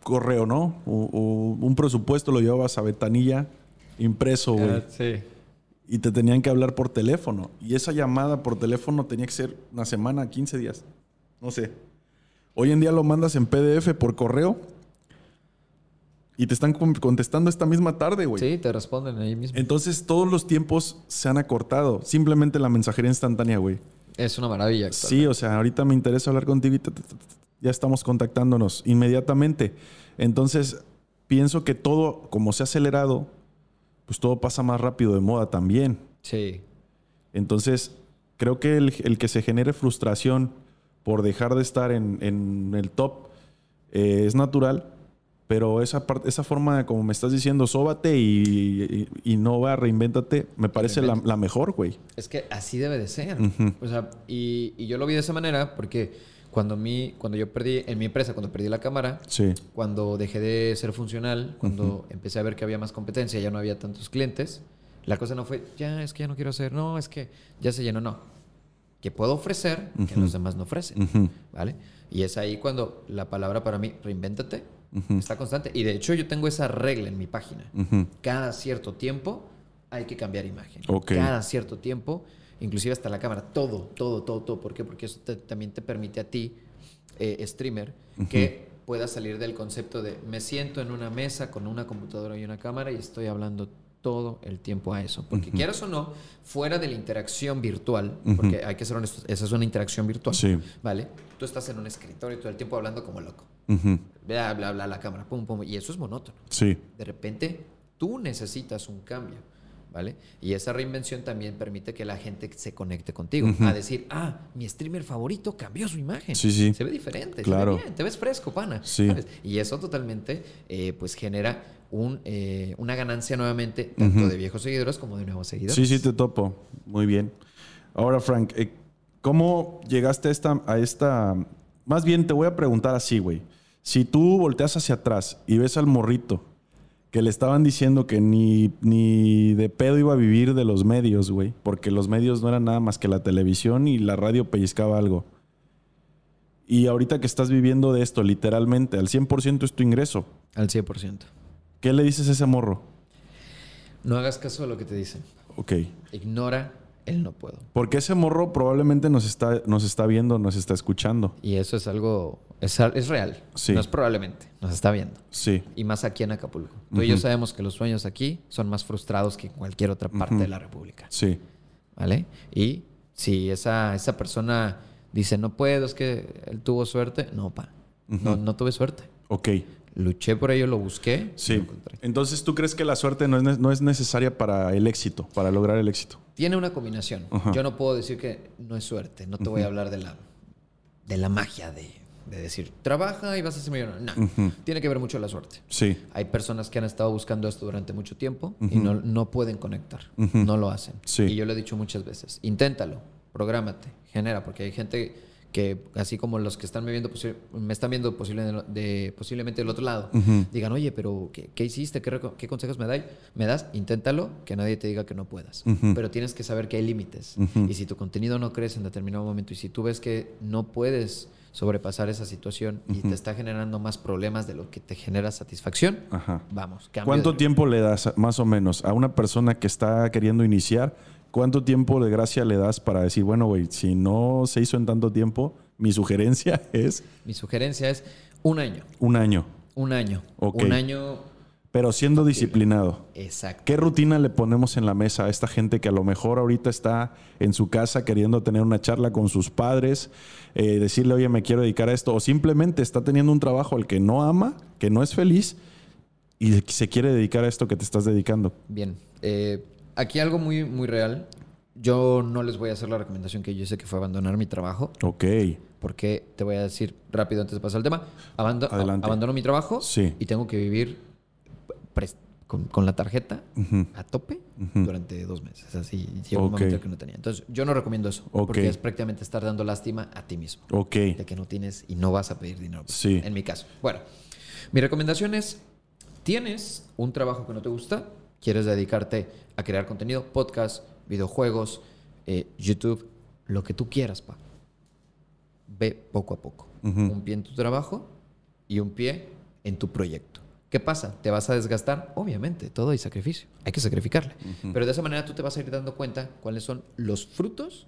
[SPEAKER 1] correo, ¿no? O, un presupuesto, lo llevabas a ventanilla impreso,
[SPEAKER 2] Ah, sí.
[SPEAKER 1] Y te tenían que hablar por teléfono. Y esa llamada por teléfono tenía que ser una semana, 15 días. No sé. Hoy en día lo mandas en PDF por correo y te están con- contestando esta misma tarde, güey.
[SPEAKER 2] Sí, te responden ahí mismo.
[SPEAKER 1] Entonces todos los tiempos se han acortado. Simplemente la mensajería instantánea, güey.
[SPEAKER 2] Es una maravilla.
[SPEAKER 1] Sí, o sea, ahorita me interesa hablar contigo y ta, ta, ta, ta, ya estamos contactándonos inmediatamente. Entonces, pienso que todo, como se ha acelerado, pues todo pasa más rápido de moda también.
[SPEAKER 2] Sí.
[SPEAKER 1] Entonces, creo que el, el que se genere frustración por dejar de estar en, en el top eh, es natural, pero esa, parte, esa forma, de, como me estás diciendo, sóbate y, y, y no va, reinvéntate, me parece la, la mejor, güey.
[SPEAKER 2] Es que así debe de ser. O sea, y, y yo lo vi de esa manera porque Cuando, mi, cuando yo perdí, en mi empresa, cuando perdí la cámara,
[SPEAKER 1] Sí.
[SPEAKER 2] cuando dejé de ser funcional, cuando empecé a ver que había más competencia, ya no había tantos clientes, la cosa no fue, ya es que ya no quiero hacer, no, es que ya se llenó, no. Que puedo ofrecer que los demás no ofrecen,
[SPEAKER 1] Ujú.
[SPEAKER 2] ¿vale? Y es ahí cuando la palabra para mí, reinvéntate, está constante. Y de hecho yo tengo esa regla en mi página. Cada cierto tiempo hay que cambiar imagen.
[SPEAKER 1] Ok.
[SPEAKER 2] Cada cierto tiempo, inclusive hasta la cámara, todo, todo, todo, todo. ¿Por qué? Porque eso te- también te permite a ti, eh, streamer, que puedas salir del concepto de me siento en una mesa con una computadora y una cámara y estoy hablando todo el tiempo a eso. Porque quieras o no, fuera de la interacción virtual, porque hay que ser honestos, esa es una interacción virtual,
[SPEAKER 1] Sí.
[SPEAKER 2] ¿vale? Tú estás en un escritorio todo el tiempo hablando como loco. Bla, bla, bla, la cámara, pum, pum, y eso es monótono
[SPEAKER 1] Sí.
[SPEAKER 2] de repente tú necesitas un cambio, ¿vale? Y esa reinvención también permite que la gente se conecte contigo. A decir, ah, mi streamer favorito cambió su imagen.
[SPEAKER 1] Sí, sí.
[SPEAKER 2] Se ve diferente,
[SPEAKER 1] Claro.
[SPEAKER 2] se ve bien, te ves fresco, pana.
[SPEAKER 1] Sí.
[SPEAKER 2] ¿sabes? Y eso totalmente, eh, pues, genera un, eh, una ganancia nuevamente, tanto de viejos seguidores como de nuevos seguidores.
[SPEAKER 1] Sí, sí, te topo. Muy bien. Ahora, Frank, eh, ¿cómo llegaste a esta, a esta... Más bien te voy a preguntar así, güey. Si tú volteas hacia atrás y ves al morrito que le estaban diciendo que ni, ni de pedo iba a vivir de los medios, güey, porque los medios no eran nada más que la televisión y la radio pellizcaba algo. Y ahorita que estás viviendo de esto, literalmente, al 100% es tu ingreso.
[SPEAKER 2] Al 100%.
[SPEAKER 1] ¿Qué le dices a ese morro?
[SPEAKER 2] No hagas caso a lo que te dicen.
[SPEAKER 1] Ok.
[SPEAKER 2] Ignora el no puedo.
[SPEAKER 1] Porque ese morro probablemente nos está, nos está viendo, nos está escuchando.
[SPEAKER 2] Y eso es algo, es, al- es real.
[SPEAKER 1] Sí.
[SPEAKER 2] No es probablemente, nos está viendo.
[SPEAKER 1] Sí.
[SPEAKER 2] y más aquí en Acapulco. Tú y yo sabemos que los sueños aquí son más frustrados que en cualquier otra parte de la República,
[SPEAKER 1] Sí.
[SPEAKER 2] ¿vale? Y si esa, esa persona dice, no puedo, es que él tuvo suerte, no, pa, no, no tuve suerte.
[SPEAKER 1] Ok.
[SPEAKER 2] Luché por ello, lo busqué, lo
[SPEAKER 1] Sí.
[SPEAKER 2] encontré.
[SPEAKER 1] Entonces, ¿tú crees que la suerte no es, no es necesaria para el éxito, para lograr el éxito?
[SPEAKER 2] Tiene una combinación.
[SPEAKER 1] Ajá.
[SPEAKER 2] Yo no puedo decir que no es suerte, no te voy a hablar de la, de la magia de, de decir, trabaja y vas a ser millonario. No, tiene que ver mucho la suerte.
[SPEAKER 1] Sí.
[SPEAKER 2] Hay personas que han estado buscando esto durante mucho tiempo y no, no pueden conectar, no lo hacen.
[SPEAKER 1] Sí.
[SPEAKER 2] Y yo lo he dicho muchas veces, inténtalo, prográmate, genera, porque hay gente que, así como los que están me viendo, me están viendo posible de- de- posiblemente del otro lado,
[SPEAKER 1] Ujú.
[SPEAKER 2] digan, oye, pero ¿qué, qué hiciste? ¿Qué, consejos me, dais? me das? Inténtalo, que nadie te diga que no puedas.
[SPEAKER 1] Ujú.
[SPEAKER 2] Pero tienes que saber que hay límites.
[SPEAKER 1] Ujú.
[SPEAKER 2] Y si tu contenido no crece en determinado momento y si tú ves que no puedes sobrepasar esa situación y te está generando más problemas de lo que te genera satisfacción,
[SPEAKER 1] Ajá.
[SPEAKER 2] Vamos,
[SPEAKER 1] ¿Cuánto tiempo le das, más o menos, a una persona que está queriendo iniciar? ¿Cuánto tiempo de gracia le das para decir, bueno, güey, si no se hizo en tanto tiempo, mi sugerencia es
[SPEAKER 2] Mi sugerencia es un año.
[SPEAKER 1] un año,
[SPEAKER 2] Un año.
[SPEAKER 1] Ok.
[SPEAKER 2] Un año
[SPEAKER 1] pero siendo disciplinado?
[SPEAKER 2] exacto.
[SPEAKER 1] ¿Qué rutina le ponemos en la mesa a esta gente que a lo mejor ahorita está en su casa queriendo tener una charla con sus padres, eh, decirle, oye, me quiero dedicar a esto, o simplemente está teniendo un trabajo al que no ama, que no es feliz y se quiere dedicar a esto que te estás dedicando?
[SPEAKER 2] Bien. Eh, aquí algo muy, muy real. Yo no les voy a hacer la recomendación que yo hice que fue abandonar mi trabajo.
[SPEAKER 1] Ok,
[SPEAKER 2] Porque te voy a decir rápido antes de pasar al tema. Abando-
[SPEAKER 1] Adelante.
[SPEAKER 2] abandono mi trabajo
[SPEAKER 1] Sí.
[SPEAKER 2] y tengo que vivir con, con la tarjeta a tope durante dos meses. Así llegó un momento que no tenía. Entonces, yo no recomiendo eso.
[SPEAKER 1] Ok.
[SPEAKER 2] Porque es prácticamente estar dando lástima a ti mismo.
[SPEAKER 1] ok,
[SPEAKER 2] de que no tienes y no vas a pedir dinero.
[SPEAKER 1] Sí.
[SPEAKER 2] En mi caso. Bueno, mi recomendación es, tienes un trabajo que no te gusta, quieres dedicarte a crear contenido, podcast, videojuegos, eh, YouTube, lo que tú quieras, pa. Ve poco a poco. Un pie en tu trabajo y un pie en tu proyecto. ¿Qué pasa? ¿Te vas a desgastar? Obviamente, todo hay sacrificio. Hay que sacrificarle. Pero de esa manera tú te vas a ir dando cuenta cuáles son los frutos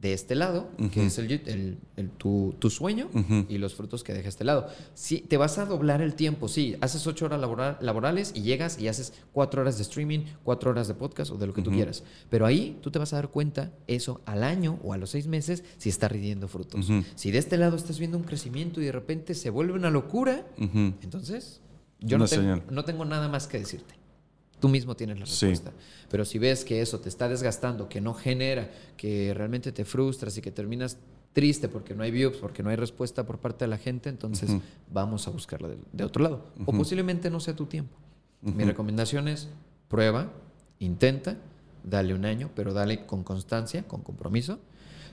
[SPEAKER 2] de este lado, que es el, el- el- tu, tu sueño, y los frutos que deja este lado. Sí, te vas a doblar el tiempo, sí, haces ocho horas labora- laborales y llegas y haces cuatro horas de streaming, cuatro horas de podcast o de lo que tú quieras. Pero ahí tú te vas a dar cuenta, eso al año o a los seis meses, si está rindiendo frutos. Si de este lado estás viendo un crecimiento y de repente se vuelve una locura, entonces yo no tengo, no tengo nada más que decirte. Tú mismo tienes la
[SPEAKER 1] Sí.
[SPEAKER 2] respuesta. Pero si ves que eso te está desgastando, que no genera, que realmente te frustras y que terminas triste porque no hay views, porque no hay respuesta por parte de la gente, entonces vamos a buscarla de, de otro lado. O posiblemente no sea tu tiempo. Mi recomendación es prueba, intenta, dale un año, pero dale con constancia, con compromiso.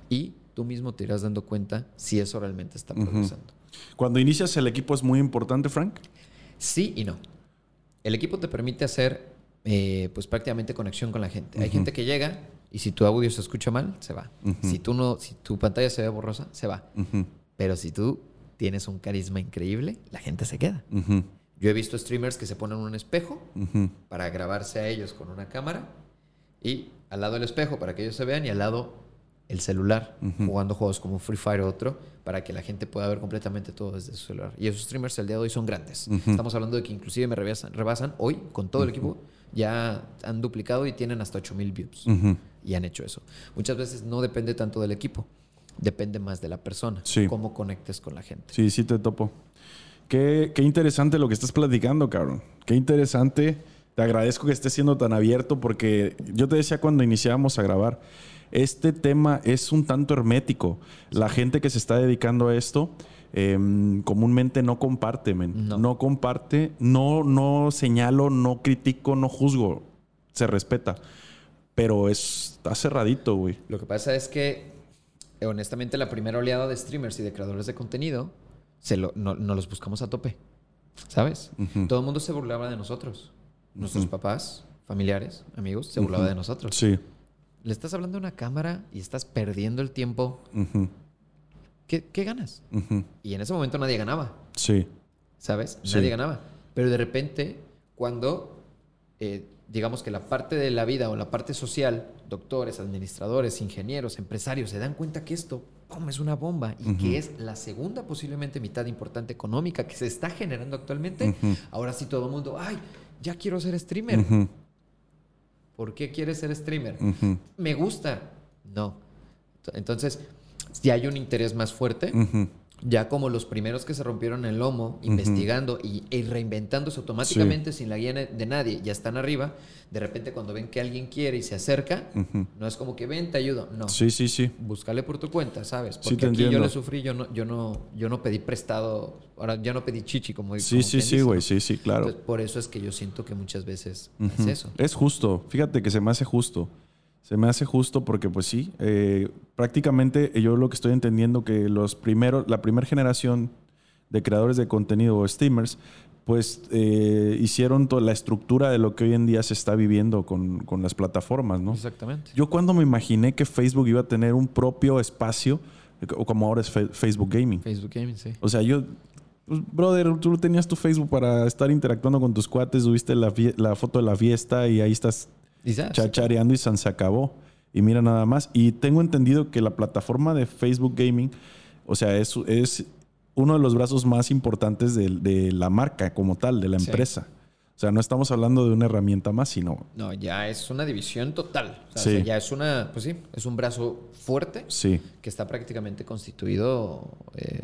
[SPEAKER 2] y tú mismo te irás dando cuenta si eso realmente está progresando.
[SPEAKER 1] Cuando inicias el equipo es muy importante, Frank.
[SPEAKER 2] Sí y no. El equipo te permite hacer eh, pues prácticamente conexión con la gente. Hay gente que llega y si tu audio se escucha mal, se va. Si tú no, si tu pantalla se ve borrosa, se va. Pero si tú tienes un carisma increíble, la gente se queda. Yo he visto streamers que se ponen un espejo para grabarse a ellos con una cámara y al lado el espejo para que ellos se vean y al lado el celular jugando juegos como Free Fire o otro para que la gente pueda ver completamente todo desde su celular. Y esos streamers el día de hoy son grandes. Estamos hablando de que inclusive me rebasan, rebasan hoy con todo el equipo. Ya han duplicado y tienen hasta 8000 views. Y han hecho eso. Muchas veces no depende tanto del equipo. Depende más de la persona.
[SPEAKER 1] Sí.
[SPEAKER 2] Cómo conectes con la gente.
[SPEAKER 1] Sí, sí te topo. Qué, qué interesante lo que estás platicando, cabrón. Qué interesante. Te agradezco que estés siendo tan abierto porque yo te decía cuando iniciábamos a grabar, este tema es un tanto hermético. La gente que se está dedicando a esto em, comúnmente no comparte, men.
[SPEAKER 2] No.
[SPEAKER 1] No. comparte, no, no señalo, no critico, no juzgo. Se respeta. Pero es, está cerradito, güey.
[SPEAKER 2] Lo que pasa es que, eh, honestamente, la primera oleada de streamers y de creadores de contenido, se lo, no, no los buscamos a tope. ¿Sabes? Todo el mundo se burlaba de nosotros. Nuestros papás, familiares, amigos, se burlaban de nosotros.
[SPEAKER 1] Sí.
[SPEAKER 2] Le estás hablando a una cámara y estás perdiendo el tiempo. ¿Qué, qué ganas?
[SPEAKER 1] ujú.
[SPEAKER 2] Y en ese momento nadie ganaba.
[SPEAKER 1] Sí.
[SPEAKER 2] ¿sabes?
[SPEAKER 1] Sí.
[SPEAKER 2] Nadie ganaba. Pero de repente, cuando eh, digamos que la parte de la vida o la parte social, doctores, administradores, ingenieros, empresarios, se dan cuenta que esto ¡pum! es una bomba y que es la segunda posiblemente mitad importante económica que se está generando actualmente,
[SPEAKER 1] Ujú.
[SPEAKER 2] ahora sí todo el mundo, ay, ya quiero ser streamer.
[SPEAKER 1] Ujú,
[SPEAKER 2] ¿Por qué quieres ser streamer? Me gusta. No. Entonces, ya hay un interés más fuerte. Ya como los primeros que se rompieron el lomo, investigando y, y reinventándose automáticamente sin la guía de nadie, ya están arriba. De repente, cuando ven que alguien quiere y se acerca, no es como que ven, te ayudo. No.
[SPEAKER 1] Sí, sí, sí.
[SPEAKER 2] Búscale por tu cuenta, ¿sabes?
[SPEAKER 1] Sí,
[SPEAKER 2] Porque
[SPEAKER 1] te
[SPEAKER 2] aquí yo le sufrí, yo no, yo no, yo no pedí prestado, ahora ya no pedí chichi como
[SPEAKER 1] Sí,
[SPEAKER 2] como
[SPEAKER 1] sí, sí, güey.
[SPEAKER 2] ¿no?
[SPEAKER 1] Sí, sí, claro.
[SPEAKER 2] Entonces, por eso es que yo siento que muchas veces es eso.
[SPEAKER 1] Es justo. Fíjate que se me hace justo. Se me hace justo porque, pues sí, eh, prácticamente yo lo que estoy entendiendo que los primeros, la primera generación de creadores de contenido o streamers, pues eh, hicieron toda la estructura de lo que hoy en día se está viviendo con, con las plataformas, ¿no?
[SPEAKER 2] Exactamente.
[SPEAKER 1] Yo cuando me imaginé que Facebook iba a tener un propio espacio, o como ahora es Facebook Gaming.
[SPEAKER 2] Facebook Gaming, sí.
[SPEAKER 1] O sea, yo, pues, brother, tú tenías tu Facebook para estar interactuando con tus cuates, subiste la, la foto de la fiesta y ahí estás
[SPEAKER 2] Y ya,
[SPEAKER 1] chachareando y san se acabó. Y mira nada más. Y tengo entendido que la plataforma de Facebook Gaming, o sea, es, es uno de los brazos más importantes de, de la marca como tal, de la
[SPEAKER 2] Sí.
[SPEAKER 1] empresa. O sea, no estamos hablando de una herramienta más, sino...
[SPEAKER 2] No, ya es una división total. O sea,
[SPEAKER 1] Sí.
[SPEAKER 2] o sea, ya es una, pues sí, es un brazo fuerte
[SPEAKER 1] Sí,
[SPEAKER 2] que está prácticamente constituido eh,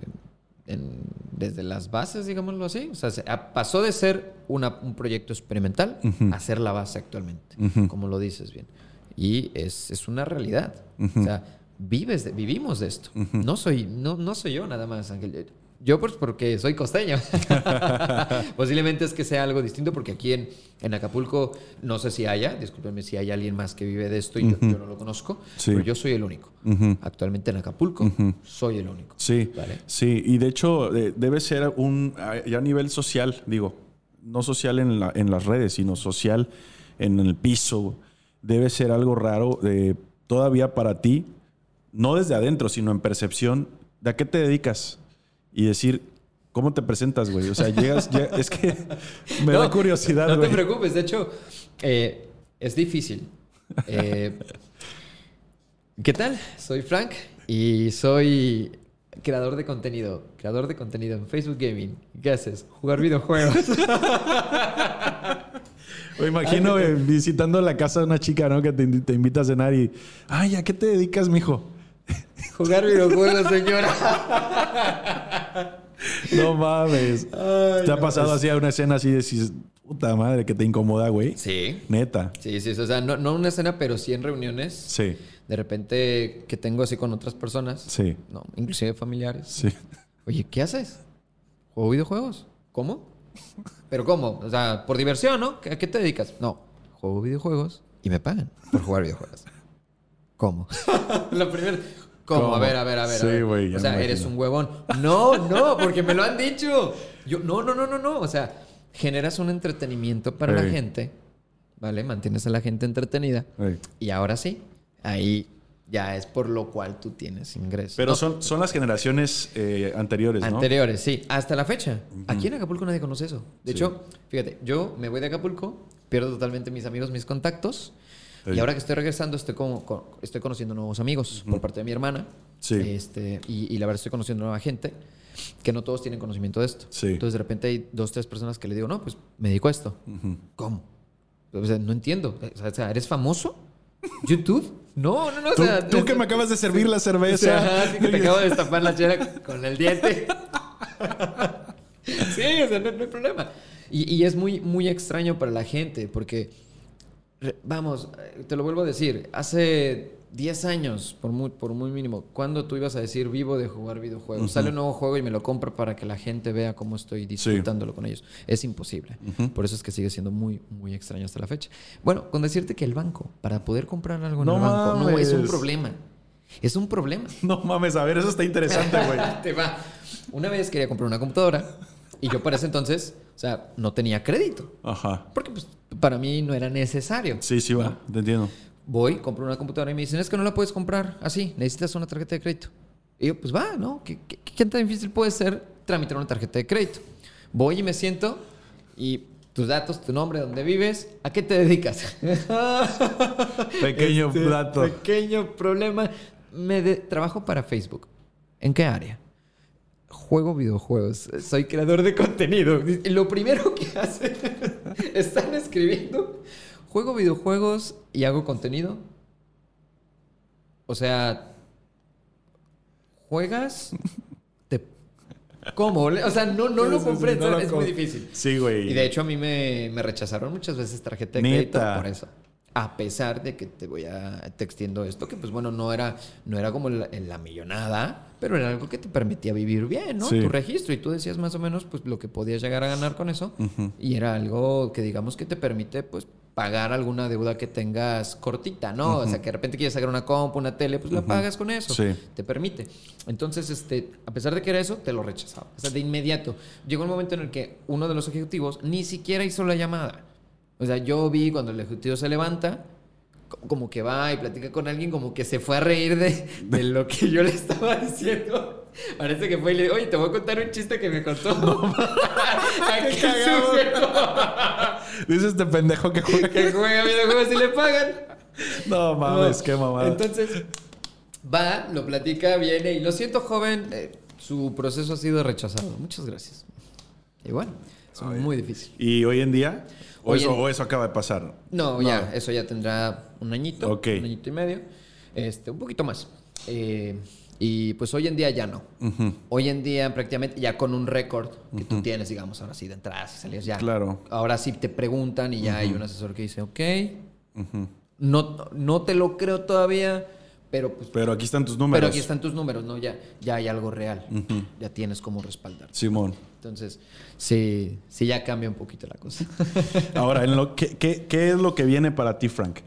[SPEAKER 2] en- desde las bases, digámoslo así. O sea, se- a- pasó de ser una- un proyecto experimental a ser la base actualmente, como lo dices bien. Y es, es una realidad. O sea, vives de- vivimos de esto. no, soy, no, no soy yo nada más, Ángel. Yo pues porque soy costeño. Posiblemente es que sea algo distinto porque aquí en, en Acapulco no sé si haya, discúlpenme si hay alguien más que vive de esto y yo- yo, no lo conozco,
[SPEAKER 1] Sí.
[SPEAKER 2] pero yo soy el único. Actualmente en Acapulco soy el único.
[SPEAKER 1] Sí,
[SPEAKER 2] Vale.
[SPEAKER 1] sí, y de hecho eh, debe ser un, ya a nivel social, digo, no social en, la- en las redes, sino social en el piso, debe ser algo raro de, todavía para ti, no desde adentro, sino en percepción, ¿de a qué te dedicas? Y decir, ¿cómo te presentas, güey? O sea, llegas, ya- es que me da curiosidad,
[SPEAKER 2] No te preocupes, de hecho, eh, es difícil. Eh, ¿Qué tal? Soy Frank y soy creador de contenido. Creador de contenido en Facebook Gaming. ¿Qué haces? Jugar videojuegos.
[SPEAKER 1] Me imagino eh, visitando la casa de una chica, ¿no? Que te, te invita a cenar y, ay, ¿a qué te dedicas, mijo?
[SPEAKER 2] Jugar videojuegos, señora.
[SPEAKER 1] No mames. ¿Te ha pasado así a una escena así de puta madre, que te incomoda, güey?
[SPEAKER 2] Sí.
[SPEAKER 1] Neta.
[SPEAKER 2] Sí, sí, o sea, no, no una escena, pero sí en reuniones.
[SPEAKER 1] Sí,
[SPEAKER 2] De repente que tengo así con otras personas.
[SPEAKER 1] sí,
[SPEAKER 2] No, inclusive familiares.
[SPEAKER 1] sí.
[SPEAKER 2] Oye, ¿qué haces? ¿Juego videojuegos? ¿Cómo? ¿Pero cómo? O sea, por diversión, ¿no? ¿A qué te dedicas? No, juego videojuegos y me pagan por jugar videojuegos. ¿Cómo? La primera. ¿Cómo?
[SPEAKER 1] ¿Cómo?
[SPEAKER 2] A ver, a ver, a ver.
[SPEAKER 1] Sí, güey,
[SPEAKER 2] O sea, eres un huevón. No, no, porque me lo han dicho. Yo, no, no, no, no, no. O sea, generas un entretenimiento para la gente, ¿vale? Mantienes a la gente entretenida.
[SPEAKER 1] Ey.
[SPEAKER 2] Y ahora sí, ahí ya es por lo cual tú tienes ingresos.
[SPEAKER 1] Pero
[SPEAKER 2] No,
[SPEAKER 1] son, son las generaciones eh, anteriores, ¿no?
[SPEAKER 2] Anteriores, sí. Hasta la fecha. Aquí en Acapulco nadie conoce eso. De
[SPEAKER 1] Sí.
[SPEAKER 2] hecho, fíjate, yo me voy de Acapulco, pierdo totalmente mis amigos, mis contactos.
[SPEAKER 1] Sí.
[SPEAKER 2] Y ahora que estoy regresando, estoy, como, con- estoy conociendo nuevos amigos por parte de mi hermana.
[SPEAKER 1] Sí.
[SPEAKER 2] Este, y, y la verdad estoy conociendo nueva gente que no todos tienen conocimiento de esto.
[SPEAKER 1] Sí.
[SPEAKER 2] Entonces de repente hay dos, tres personas que le digo, no, pues me dedico a esto.
[SPEAKER 1] Ujú.
[SPEAKER 2] ¿Cómo? O sea, no entiendo. O sea, ¿eres famoso? ¿YouTube? No, no, no. o
[SPEAKER 1] Tú,
[SPEAKER 2] sea,
[SPEAKER 1] tú que me acabas de servir la
[SPEAKER 2] o
[SPEAKER 1] cerveza.
[SPEAKER 2] sea, ajá, sí que te acabo de destapar la chela con el diente. sí, o sea, no, no hay problema. Y, y es muy, muy extraño para la gente porque, vamos, eh, te lo vuelvo a decir, hace 10 años, por muy, por muy mínimo, ¿cuándo tú ibas a decir vivo de jugar videojuegos? Sale un nuevo juego y me lo compro para que la gente vea cómo estoy disfrutándolo con ellos. Es imposible. Por eso es que sigue siendo muy, muy extraño hasta la fecha. Bueno, con decirte que el banco, para poder comprar algo en
[SPEAKER 1] No
[SPEAKER 2] el banco, no es un problema. Es un problema.
[SPEAKER 1] No mames, a ver, eso está interesante, güey.
[SPEAKER 2] Te va. Una vez quería comprar una computadora y yo para ese entonces, o sea, no tenía crédito.
[SPEAKER 1] Ajá.
[SPEAKER 2] Porque pues, para mí no era necesario.
[SPEAKER 1] Sí, sí, va. Te entiendo.
[SPEAKER 2] Voy, compro una computadora y me dicen, es que no la puedes comprar así, necesitas una tarjeta de crédito. Y yo, pues va, ¿no? ¿Qué, qué, qué tan difícil puede ser tramitar una tarjeta de crédito? Voy y me siento y tus datos, tu nombre, dónde vives, ¿a qué te dedicas?
[SPEAKER 1] Pequeño
[SPEAKER 2] Este,
[SPEAKER 1] dato.
[SPEAKER 2] Pequeño problema. Me de- trabajo para Facebook. ¿En qué área? Juego videojuegos. Soy creador de contenido. Lo primero que hacen, están escribiendo, juego videojuegos y hago contenido. O sea, ¿juegas? Te- ¿Cómo? O sea, no, no lo comprendo.
[SPEAKER 1] no lo
[SPEAKER 2] es muy difícil.
[SPEAKER 1] Sí, güey.
[SPEAKER 2] Y de hecho a mí me, me rechazaron muchas veces tarjeta de
[SPEAKER 1] Neta.
[SPEAKER 2] crédito por eso. A pesar de que te voy a te extiendo esto, que pues bueno, no era, no era como la, la millonada, pero era algo que te permitía vivir bien, ¿no?
[SPEAKER 1] Sí.
[SPEAKER 2] Tu registro. Y tú decías más o menos pues lo que podías llegar a ganar con eso. Y era algo que digamos que te permite pues pagar alguna deuda que tengas cortita, ¿no? O sea, que de repente quieres sacar una compu, una tele, pues la pagas con eso.
[SPEAKER 1] Sí.
[SPEAKER 2] Te permite. Entonces, este, a pesar de que era eso, te lo rechazaba. O sea, de inmediato. Llegó un momento en el que uno de los ejecutivos ni siquiera hizo la llamada. O sea, yo vi cuando el ejecutivo se levanta, co- como que va y platica con alguien, como que se fue a reír de, de lo que yo le estaba diciendo. Parece que fue y le dijo, oye, te voy a contar un chiste que me contó. Sujeto
[SPEAKER 1] Dice este pendejo que juega.
[SPEAKER 2] que juega videojuegos y le pagan.
[SPEAKER 1] No mames,
[SPEAKER 2] No.
[SPEAKER 1] qué mamada.
[SPEAKER 2] Entonces, va, lo platica, viene y lo siento, joven, eh, su proceso ha sido rechazado. Muchas gracias. Y bueno, muy difícil.
[SPEAKER 1] ¿Y hoy en día? ¿O,
[SPEAKER 2] Hoy
[SPEAKER 1] eso,
[SPEAKER 2] en-
[SPEAKER 1] o eso acaba de pasar?
[SPEAKER 2] No, ya, eso ya tendrá un añito,
[SPEAKER 1] Ok.
[SPEAKER 2] un añito y medio, este, un poquito más. Eh, y pues hoy en día ya no. Hoy en día prácticamente ya con un récord que tú tienes, digamos, ahora sí, de entradas y salidas ya.
[SPEAKER 1] Claro.
[SPEAKER 2] Ahora sí te preguntan y ya hay un asesor que dice, ok, no, no te lo creo todavía, pero pues
[SPEAKER 1] Pero aquí están tus números.
[SPEAKER 2] Pero aquí están tus números, ¿no? Ya, ya hay algo real. Ya tienes cómo respaldar.
[SPEAKER 1] Simón.
[SPEAKER 2] Entonces, sí, sí ya cambia un poquito la cosa.
[SPEAKER 1] Ahora, en lo, ¿qué, qué, qué es lo que viene para ti, Frank?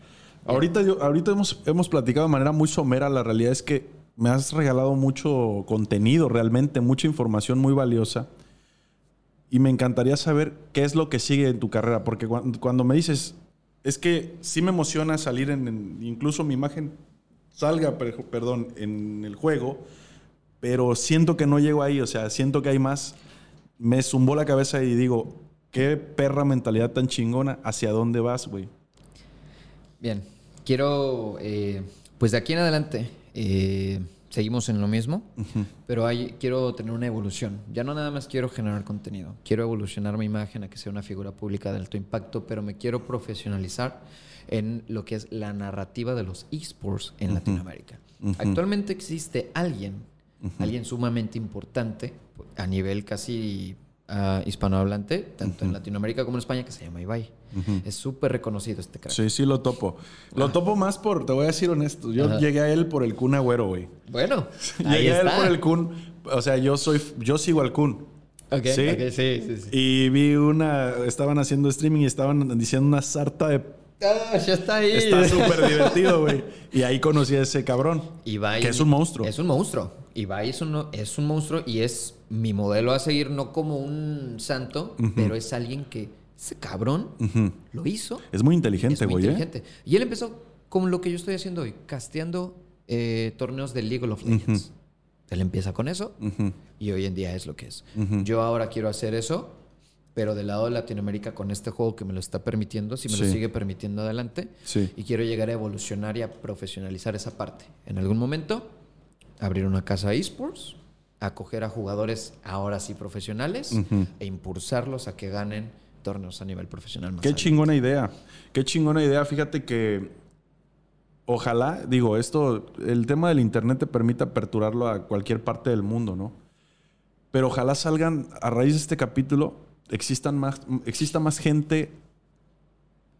[SPEAKER 1] Ahorita, yo, ahorita hemos, hemos platicado de manera muy somera. La realidad es que me has regalado mucho contenido, realmente, mucha información muy valiosa. Y me encantaría saber qué es lo que sigue en tu carrera. Porque cuando, cuando me dices, es que sí me emociona salir en, en- incluso mi imagen salga, per- perdón, en el juego, pero siento que no llego ahí. O sea, siento que hay más. Me zumbó la cabeza y digo, qué perra mentalidad tan chingona. ¿Hacia dónde vas, güey?
[SPEAKER 2] Bien, quiero, eh, pues de aquí en adelante, eh, seguimos en lo mismo, pero hay, quiero tener una evolución. Ya no nada más quiero generar contenido, quiero evolucionar mi imagen a que sea una figura pública de alto impacto, pero me quiero profesionalizar en lo que es la narrativa de los esports en Latinoamérica. Actualmente existe alguien, alguien sumamente importante a nivel casi ah, hispanohablante, tanto en Latinoamérica como en España, que se llama Ibai. Es súper reconocido este crack.
[SPEAKER 1] Sí, sí, lo topo. Lo topo más por, te voy a decir honesto, yo
[SPEAKER 2] Ajá.
[SPEAKER 1] llegué a él por el Kun Agüero, güey.
[SPEAKER 2] Bueno, ahí
[SPEAKER 1] Llegué a él por el Kun. O sea, yo soy, yo sigo al Kun.
[SPEAKER 2] Ok,
[SPEAKER 1] ¿Sí?
[SPEAKER 2] sí, sí, sí.
[SPEAKER 1] Y vi una, estaban haciendo streaming y estaban diciendo una sarta de
[SPEAKER 2] Ah, ya está ahí.
[SPEAKER 1] Está súper divertido, güey. Y ahí conocí a ese cabrón.
[SPEAKER 2] Ibai
[SPEAKER 1] Que es un monstruo.
[SPEAKER 2] Es un monstruo. Ibai es un, es un monstruo y es mi modelo a seguir, no como un santo, pero es alguien que ese cabrón lo hizo.
[SPEAKER 1] Es muy inteligente, güey. ¿eh?
[SPEAKER 2] inteligente. Y él empezó con lo que yo estoy haciendo hoy, casteando eh, torneos de League of Legends. Él empieza con eso y hoy en día es lo que es. Yo ahora quiero hacer eso, pero del lado de Latinoamérica con este juego que me lo está permitiendo, si me lo sigue permitiendo adelante,
[SPEAKER 1] Sí.
[SPEAKER 2] y quiero llegar a evolucionar y a profesionalizar esa parte. En algún momento, abrir una casa de esports, acoger a jugadores ahora sí profesionales e impulsarlos a que ganen torneos a nivel profesional más
[SPEAKER 1] Qué chingona idea. Qué chingona idea. Fíjate que ojalá, digo, esto, el tema del internet te permite aperturarlo a cualquier parte del mundo, ¿no? Pero ojalá salgan, a raíz de este capítulo, existan más, exista más gente